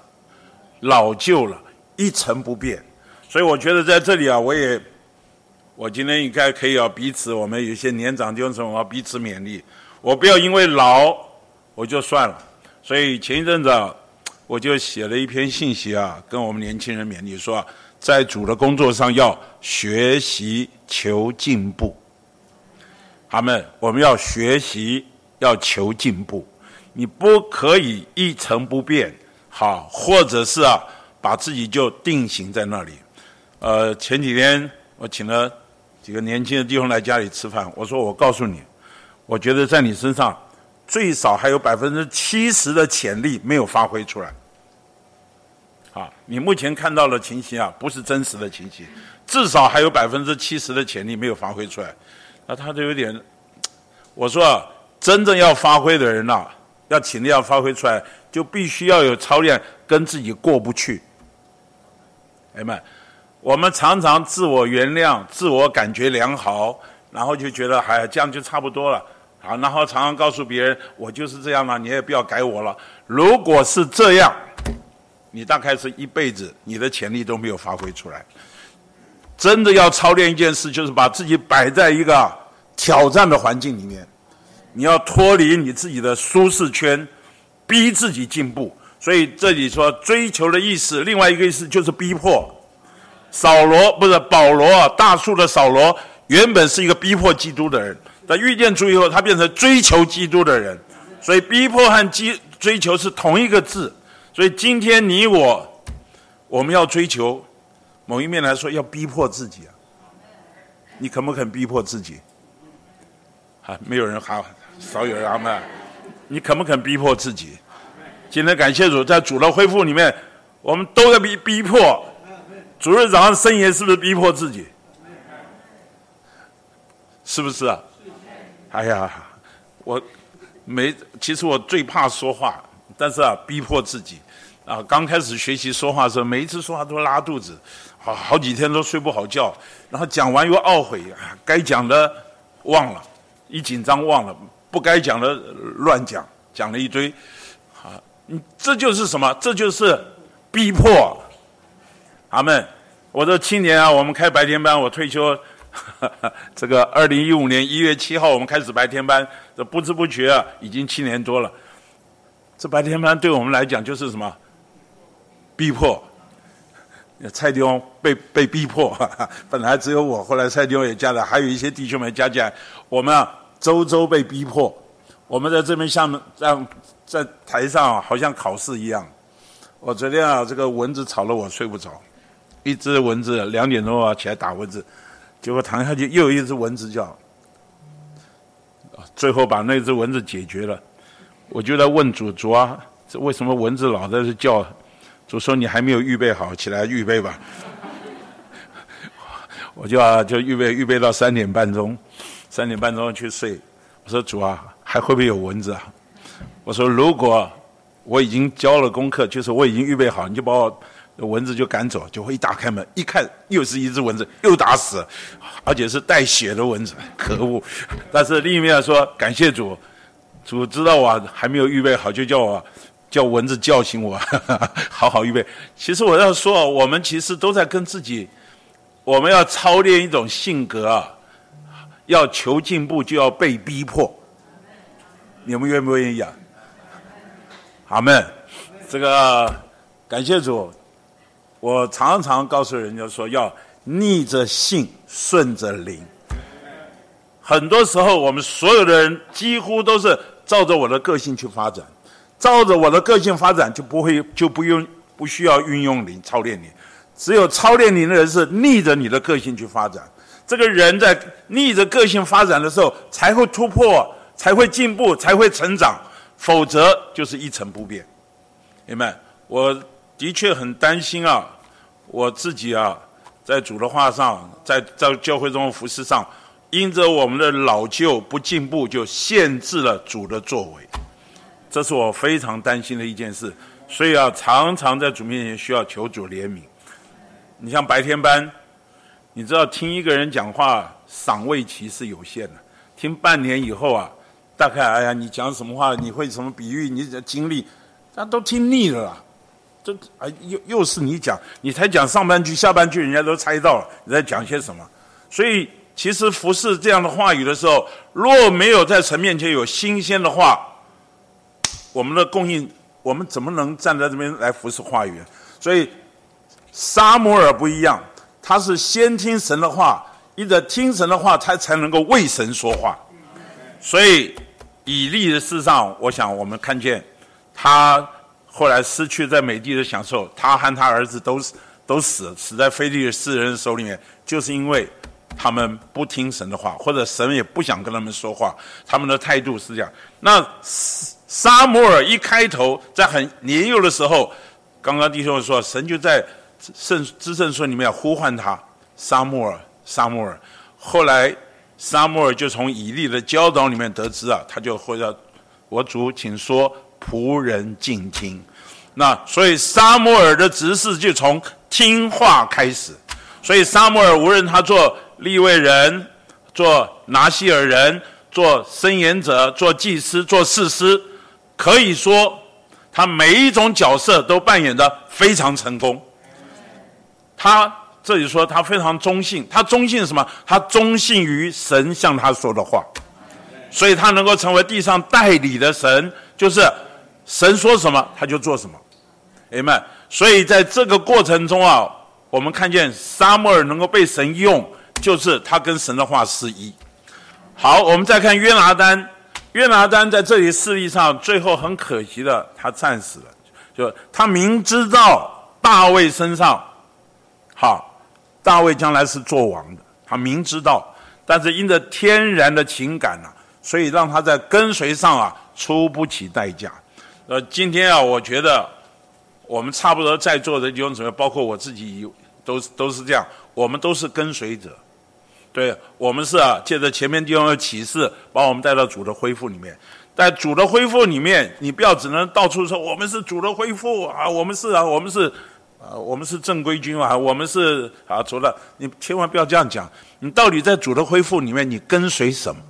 老旧了，一成不变。所以我觉得在这里啊，我也，我今天应该可以要彼此，我们有些年长弟兄姊妹要彼此勉励。我不要因为老我就算了。所以前一阵子，我就写了一篇信息啊，跟我们年轻人勉励说，在主的工作上要学习求进步。他们，我们要学习。要求进步，你不可以一成不变，好，或者是啊，把自己就定型在那里。呃，前几天我请了几个年轻的弟兄来家里吃饭，我说我告诉你，我觉得在你身上最少还有百分之七十的潜力没有发挥出来。啊，你目前看到的情形啊，不是真实的情形，至少还有百分之七十的潜力没有发挥出来。那他就有点，我说。啊。真正要发挥的人呐，要尽力要发挥出来，就必须要有操练，跟自己过不去。哎们，我们常常自我原谅、自我感觉良好，然后就觉得哎，这样就差不多了。好，然后常常告诉别人，我就是这样了，你也不要改我了。如果是这样，你大概是一辈子你的潜力都没有发挥出来。真的要操练一件事，就是把自己摆在一个挑战的环境里面。你要脱离你自己的舒适圈，逼自己进步。所以这里说追求的意思，另外一个意思就是逼迫。扫罗不是保罗，大树的扫罗原本是一个逼迫基督的人，但遇见主以后，他变成追求基督的人。所以逼迫和追追求是同一个字。所以今天你我，我们要追求，某一面来说要逼迫自己啊。你肯不肯逼迫自己？啊，没有人喊。少有人阿门，你肯不肯逼迫自己？今天感谢主，在主的恢复里面，我们都在逼逼迫。主任早上圣言是不是逼迫自己？是不是啊？哎呀，我没，其实我最怕说话，但是啊，逼迫自己啊。刚开始学习说话的时候，每一次说话都拉肚子，好好几天都睡不好觉，然后讲完又懊悔，该讲的忘了，一紧张忘了。不该讲的乱讲，讲了一堆，啊，你这就是什么？这就是逼迫。阿门。我这青年啊，我们开白天班，我退休，这个二零一五年一月七号我们开始白天班，这不知不觉啊，已经七年多了。这白天班对我们来讲就是什么？逼迫。蔡弟兄被被逼迫，本来只有我，后来蔡弟兄也加了，还有一些弟兄们加进来，我们啊。周周被逼迫，我们在这边像像在台上，好像考试一样。我昨天啊，这个蚊子吵了我睡不着，一只蚊子两点钟啊起来打蚊子，结果躺下去又有一只蚊子叫，最后把那只蚊子解决了。我就在问主主啊，这为什么蚊子老在这叫？主说你还没有预备好，起来预备吧。我就啊就预备预备到三点半钟。三点半钟去睡，我说主啊，还会不会有蚊子啊？我说如果我已经交了功课，就是我已经预备好，你就把我蚊子就赶走，就会一打开门一看，又是一只蚊子，又打死，而且是带血的蚊子，可恶！但是另一面说，感谢主，主知道我还没有预备好，就叫我叫蚊子叫醒我，好好预备。其实我要说，我们其实都在跟自己我们要操练一种性格啊，要求进步就要被逼迫。你们愿不愿意啊？阿门。这个感谢主，我常常告诉人家说，要逆着性，顺着灵。很多时候，我们所有的人几乎都是照着我的个性去发展，照着我的个性发展，就不会就不用不需要运用灵操练你。只有操练你的人是逆着你的个性去发展。这个人在逆着个性发展的时候，才会突破，才会进步，才会成长。否则就是一成不变。明白？我的确很担心啊，我自己啊，在主的话上，在在教会中服饰上。因着我们的老旧不进步，就限制了主的作为，这是我非常担心的一件事。所以啊，常常在主面前需要求主怜悯。你像白天班，你知道听一个人讲话，赏味期是有限的。听半年以后啊，大概哎呀，你讲什么话，你会什么比喻，你的经历，那都听腻了啦。这啊，又又是你讲，你才讲上半句，下半句人家都猜到了你在讲些什么，所以。其实服侍这样的话语的时候，若没有在神面前有新鲜的话，我们的供应，我们怎么能站在这边来服侍话语？所以，沙摩尔不一样，他是先听神的话，一直听神的话，他才能够为神说话。所以，以利的事上，我想我们看见，他后来失去在美地的享受，他和他儿子都都死，死在非利士人手里面，就是因为。他们不听神的话，或者神也不想跟他们说话，他们的态度是这样。那沙摩尔一开头，在很年幼的时候，刚刚弟兄说，神就在圣知圣书里面呼唤他，沙摩尔，沙摩尔。后来沙摩尔就从以利的教导里面得知啊，他就回到我主，请说，仆人静听。那所以沙摩尔的执事就从听话开始。所以沙摩尔无论他做。立位人，做拿西尔人，做申言者，做祭司，做士师，可以说他每一种角色都扮演的非常成功。他这里说他非常忠信，他忠信什么？他忠信于神向他说的话，所以他能够成为地上代理的神，就是神说什么他就做什么。哎们，所以在这个过程中啊，我们看见沙摩尔能够被神用。就是他跟神的话是一。好，我们再看约拿丹。约拿丹在这里事例上，最后很可惜的，他战死了。就他明知道大卫身上，好，大卫将来是做王的，他明知道，但是因着天然的情感啊，所以让他在跟随上啊出不起代价。呃，今天啊，我觉得我们差不多在座的弟兄姊妹，包括我自己，都都是这样，我们都是跟随者。对我们是啊，借着前面地方的启示，把我们带到主的恢复里面。在主的恢复里面，你不要只能到处说我们是主的恢复啊，我们是啊，我们是啊，我们是正规军啊，我们是啊，除了你千万不要这样讲。你到底在主的恢复里面，你跟随什么？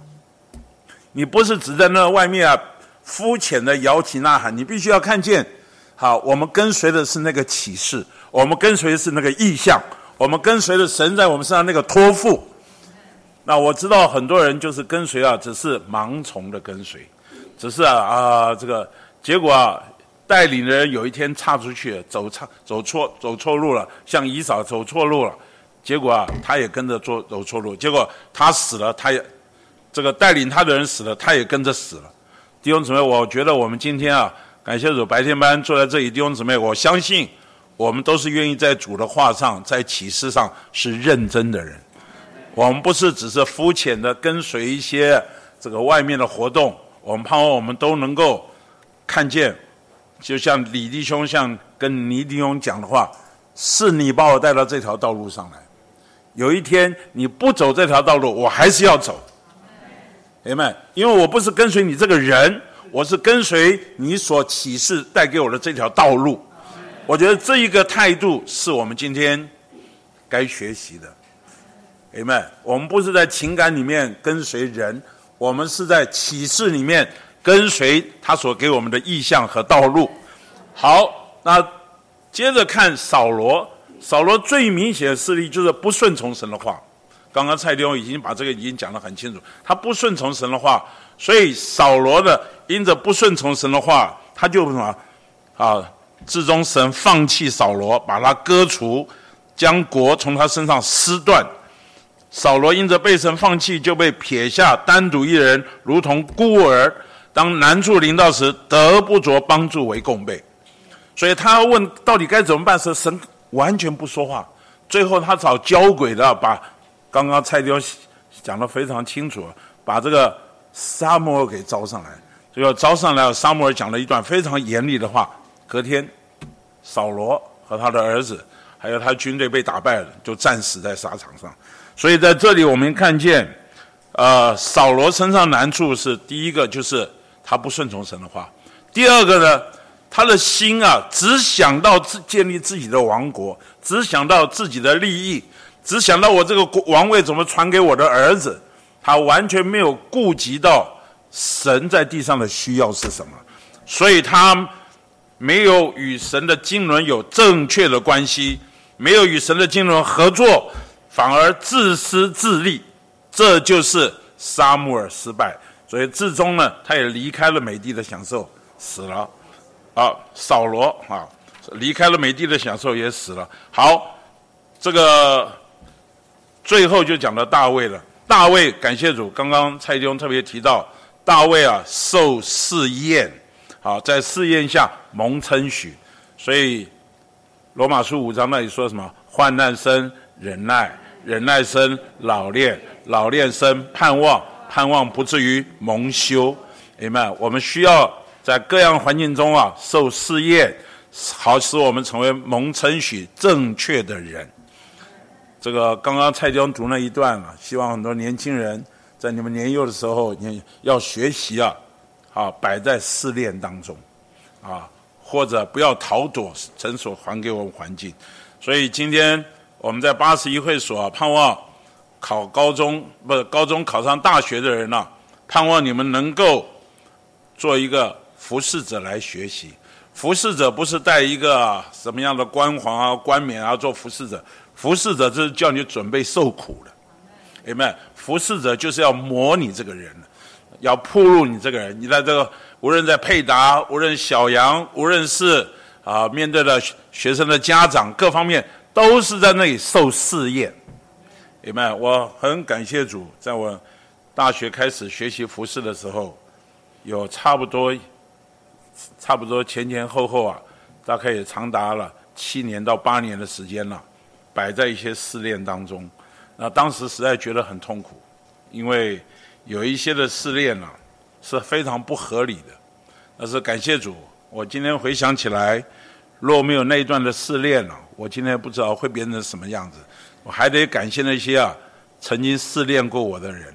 你不是只在那外面啊肤浅的摇旗呐喊，你必须要看见。好，我们跟随的是那个启示，我们跟随的是那个意象，我们跟随的神在我们身上那个托付。那我知道很多人就是跟随啊，只是盲从的跟随，只是啊啊这个结果啊，带领的人有一天岔出去，走差走错走错路了，像姨嫂走错路了，结果啊他也跟着做走错路，结果他死了，他也这个带领他的人死了，他也跟着死了。弟兄姊妹，我觉得我们今天啊，感谢主白天班坐在这里，弟兄姊妹，我相信我们都是愿意在主的话上，在启示上是认真的人。我们不是只是肤浅的跟随一些这个外面的活动，我们盼望我们都能够看见，就像李弟兄像跟倪弟兄讲的话，是你把我带到这条道路上来，有一天你不走这条道路，我还是要走，明白？因为我不是跟随你这个人，我是跟随你所启示带给我的这条道路。我觉得这一个态度是我们今天该学习的。哎们，我们不是在情感里面跟随人，我们是在启示里面跟随他所给我们的意向和道路。好，那接着看扫罗，扫罗最明显的势力就是不顺从神的话。刚刚蔡丁已经把这个已经讲得很清楚，他不顺从神的话，所以扫罗的因着不顺从神的话，他就什么啊？至终神放弃扫罗，把他割除，将国从他身上撕断。扫罗因着被神放弃，就被撇下，单独一人，如同孤儿。当难处临到时，得不着帮助为共备。所以他要问到底该怎么办时，神完全不说话。最后他找交鬼的把。刚刚蔡雕讲的非常清楚，把这个沙摩尔给招上来，最后招上来，沙摩尔讲了一段非常严厉的话。隔天，扫罗和他的儿子，还有他军队被打败了，就战死在沙场上。所以在这里我们看见，呃，扫罗身上难处是第一个，就是他不顺从神的话；第二个呢，他的心啊，只想到自建立自己的王国，只想到自己的利益。只想到我这个王位怎么传给我的儿子，他完全没有顾及到神在地上的需要是什么，所以他没有与神的经纶有正确的关系，没有与神的经纶合作，反而自私自利，这就是沙穆尔失败。所以至终呢，他也离开了美帝的享受，死了。啊，扫罗啊，离开了美帝的享受也死了。好，这个。最后就讲到大卫了。大卫，感谢主，刚刚蔡弟兄特别提到，大卫啊受试验，好在试验下蒙称许，所以罗马书五章那里说什么？患难生忍耐，忍耐生老练，老练生盼望，盼望不至于蒙羞。明白？我们需要在各样环境中啊受试验，好使我们成为蒙称许正确的人。这个刚刚蔡江读那一段啊，希望很多年轻人在你们年幼的时候，你要学习啊，啊，摆在试炼当中，啊，或者不要逃躲神所还给我们环境。所以今天我们在八十一会所盼望考高中不是高中考上大学的人呐，盼望你们能够做一个服侍者来学习。服侍者不是带一个什么样的光环啊、冠冕啊做服侍者。服侍者就是叫你准备受苦的，明白？服侍者就是要磨你这个人，要铺路你这个人。你在这个无论在配搭，无论小杨，无论是啊面对的学生的家长，各方面都是在那里受试验，明白？我很感谢主，在我大学开始学习服饰的时候，有差不多差不多前前后后啊，大概也长达了七年到八年的时间了。摆在一些试炼当中，那当时实在觉得很痛苦，因为有一些的试炼呢是非常不合理的。但是感谢主，我今天回想起来，若没有那一段的试炼呢，我今天不知道会变成什么样子。我还得感谢那些啊曾经试炼过我的人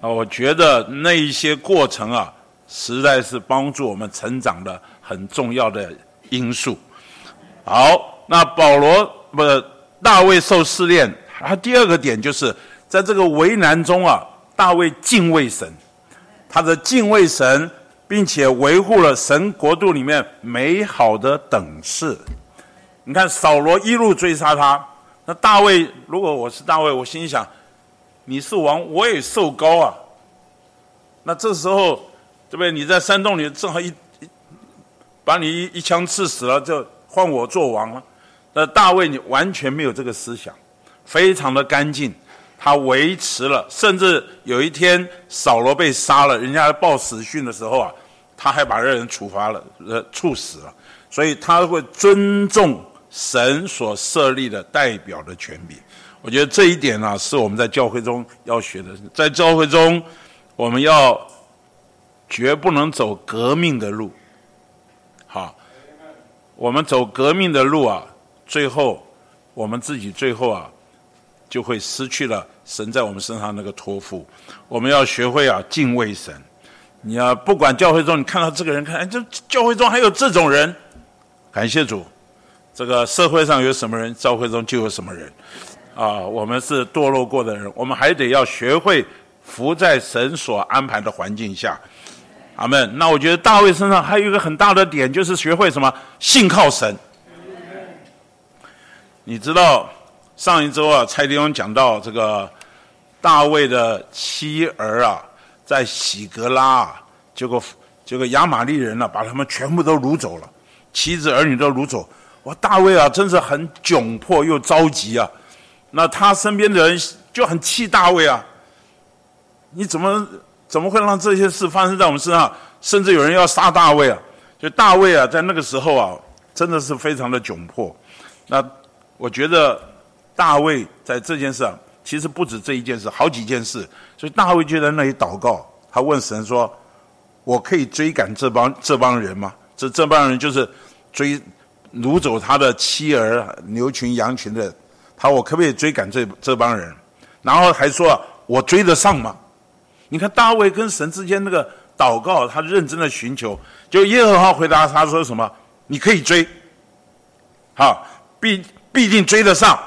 啊，我觉得那一些过程啊，实在是帮助我们成长的很重要的因素。好，那保罗不。大卫受试炼，他第二个点就是在这个为难中啊，大卫敬畏神，他的敬畏神，并且维护了神国度里面美好的等式。你看扫罗一路追杀他，那大卫如果我是大卫，我心想，你是王，我也受高啊。那这时候对不对？你在山洞里正好一把你一一枪刺死了，就换我做王了。那大卫你完全没有这个思想，非常的干净，他维持了，甚至有一天扫罗被杀了，人家报死讯的时候啊，他还把这人处罚了，呃，处死了，所以他会尊重神所设立的代表的权柄。我觉得这一点呢，是我们在教会中要学的，在教会中，我们要绝不能走革命的路，好，我们走革命的路啊。最后，我们自己最后啊，就会失去了神在我们身上那个托付。我们要学会啊敬畏神。你要不管教会中你看到这个人，看哎，这教会中还有这种人，感谢主。这个社会上有什么人，教会中就有什么人。啊，我们是堕落过的人，我们还得要学会服在神所安排的环境下。阿门。那我觉得大卫身上还有一个很大的点，就是学会什么信靠神。你知道上一周啊，蔡弟兄讲到这个大卫的妻儿啊，在喜格拉啊，结果结果亚玛利人呢，把他们全部都掳走了，妻子儿女都掳走。哇，大卫啊，真是很窘迫又着急啊。那他身边的人就很气大卫啊，你怎么怎么会让这些事发生在我们身上？甚至有人要杀大卫啊！就大卫啊，在那个时候啊，真的是非常的窘迫。那我觉得大卫在这件事上，其实不止这一件事，好几件事。所以大卫就在那里祷告，他问神说：“我可以追赶这帮这帮人吗？这这帮人就是追掳走他的妻儿、牛群、羊群的。他我可不可以追赶这这帮人？然后还说我追得上吗？你看大卫跟神之间那个。”祷告，他认真的寻求，就耶和华回答他说什么？你可以追，好，必必定追得上，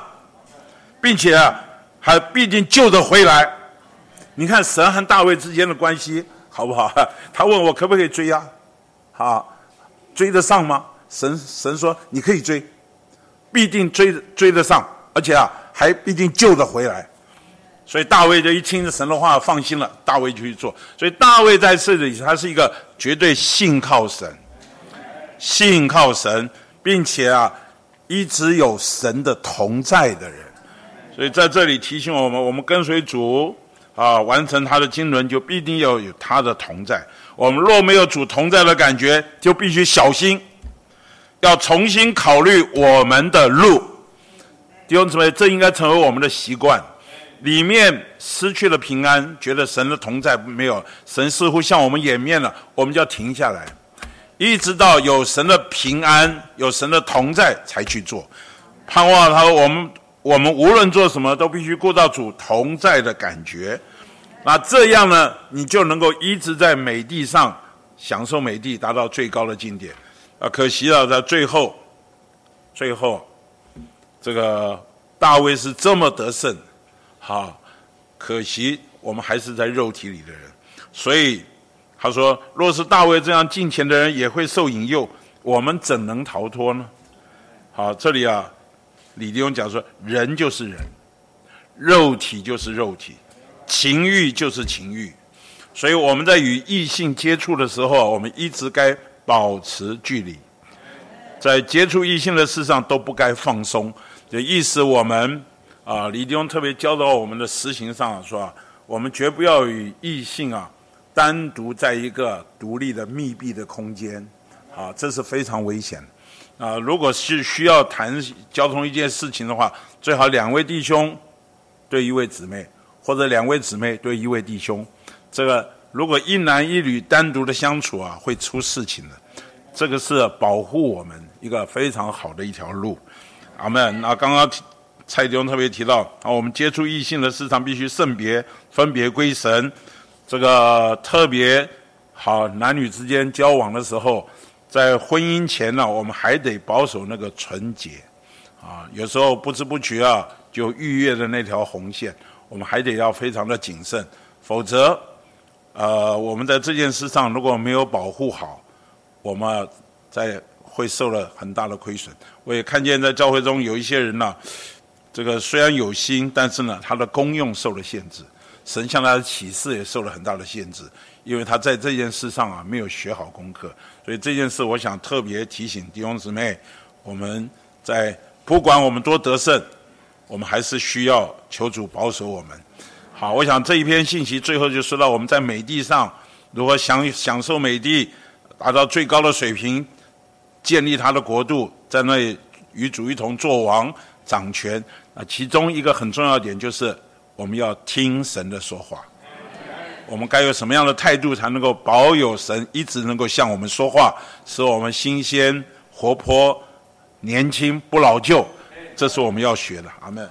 并且，还必定救得回来。你看神和大卫之间的关系好不好？他问我可不可以追呀？好，追得上吗？神神说你可以追，必定追追得上，而且啊，还必定救得回来。所以大卫就一听神的话，放心了。大卫就去做。所以大卫在这里，他是一个绝对信靠神、信靠神，并且啊，一直有神的同在的人。所以在这里提醒我们：我们跟随主啊，完成他的经纶，就必定要有他的同在。我们若没有主同在的感觉，就必须小心，要重新考虑我们的路。弟兄姊妹，这应该成为我们的习惯。里面失去了平安，觉得神的同在没有，神似乎向我们掩面了，我们就要停下来，一直到有神的平安、有神的同在才去做。盼望他说：“我们我们无论做什么，都必须顾到主同在的感觉。那这样呢，你就能够一直在美地上享受美地，达到最高的境界。啊，可惜了，在最后，最后，这个大卫是这么得胜。”好，可惜我们还是在肉体里的人，所以他说：若是大卫这样近前的人也会受引诱，我们怎能逃脱呢？好，这里啊，李弟兄讲说：人就是人，肉体就是肉体，情欲就是情欲，所以我们在与异性接触的时候，我们一直该保持距离，在接触异性的事上都不该放松，就意思我们。啊，李弟兄特别教导我们的实行上说，我们绝不要与异性啊单独在一个独立的密闭的空间，啊，这是非常危险。啊，如果是需要谈交通一件事情的话，最好两位弟兄对一位姊妹，或者两位姊妹对一位弟兄。这个如果一男一女单独的相处啊，会出事情的。这个是保护我们一个非常好的一条路。阿门。那刚刚。蔡弟兄特别提到啊，我们接触异性的市场必须圣别，分别归神。这个特别好，男女之间交往的时候，在婚姻前呢，我们还得保守那个纯洁啊。有时候不知不觉啊，就逾越了那条红线，我们还得要非常的谨慎，否则，呃，我们在这件事上如果没有保护好，我们在会受了很大的亏损。我也看见在教会中有一些人呢。这个虽然有心，但是呢，他的功用受了限制，神向他的启示也受了很大的限制，因为他在这件事上啊没有学好功课，所以这件事我想特别提醒弟兄姊妹，我们在不管我们多得胜，我们还是需要求主保守我们。好，我想这一篇信息最后就说到我们在美地上如何享享受美地，达到最高的水平，建立他的国度，在那里与主一同作王掌权。啊，其中一个很重要点就是，我们要听神的说话。我们该有什么样的态度，才能够保有神一直能够向我们说话，使我们新鲜、活泼、年轻、不老旧？这是我们要学的。阿门。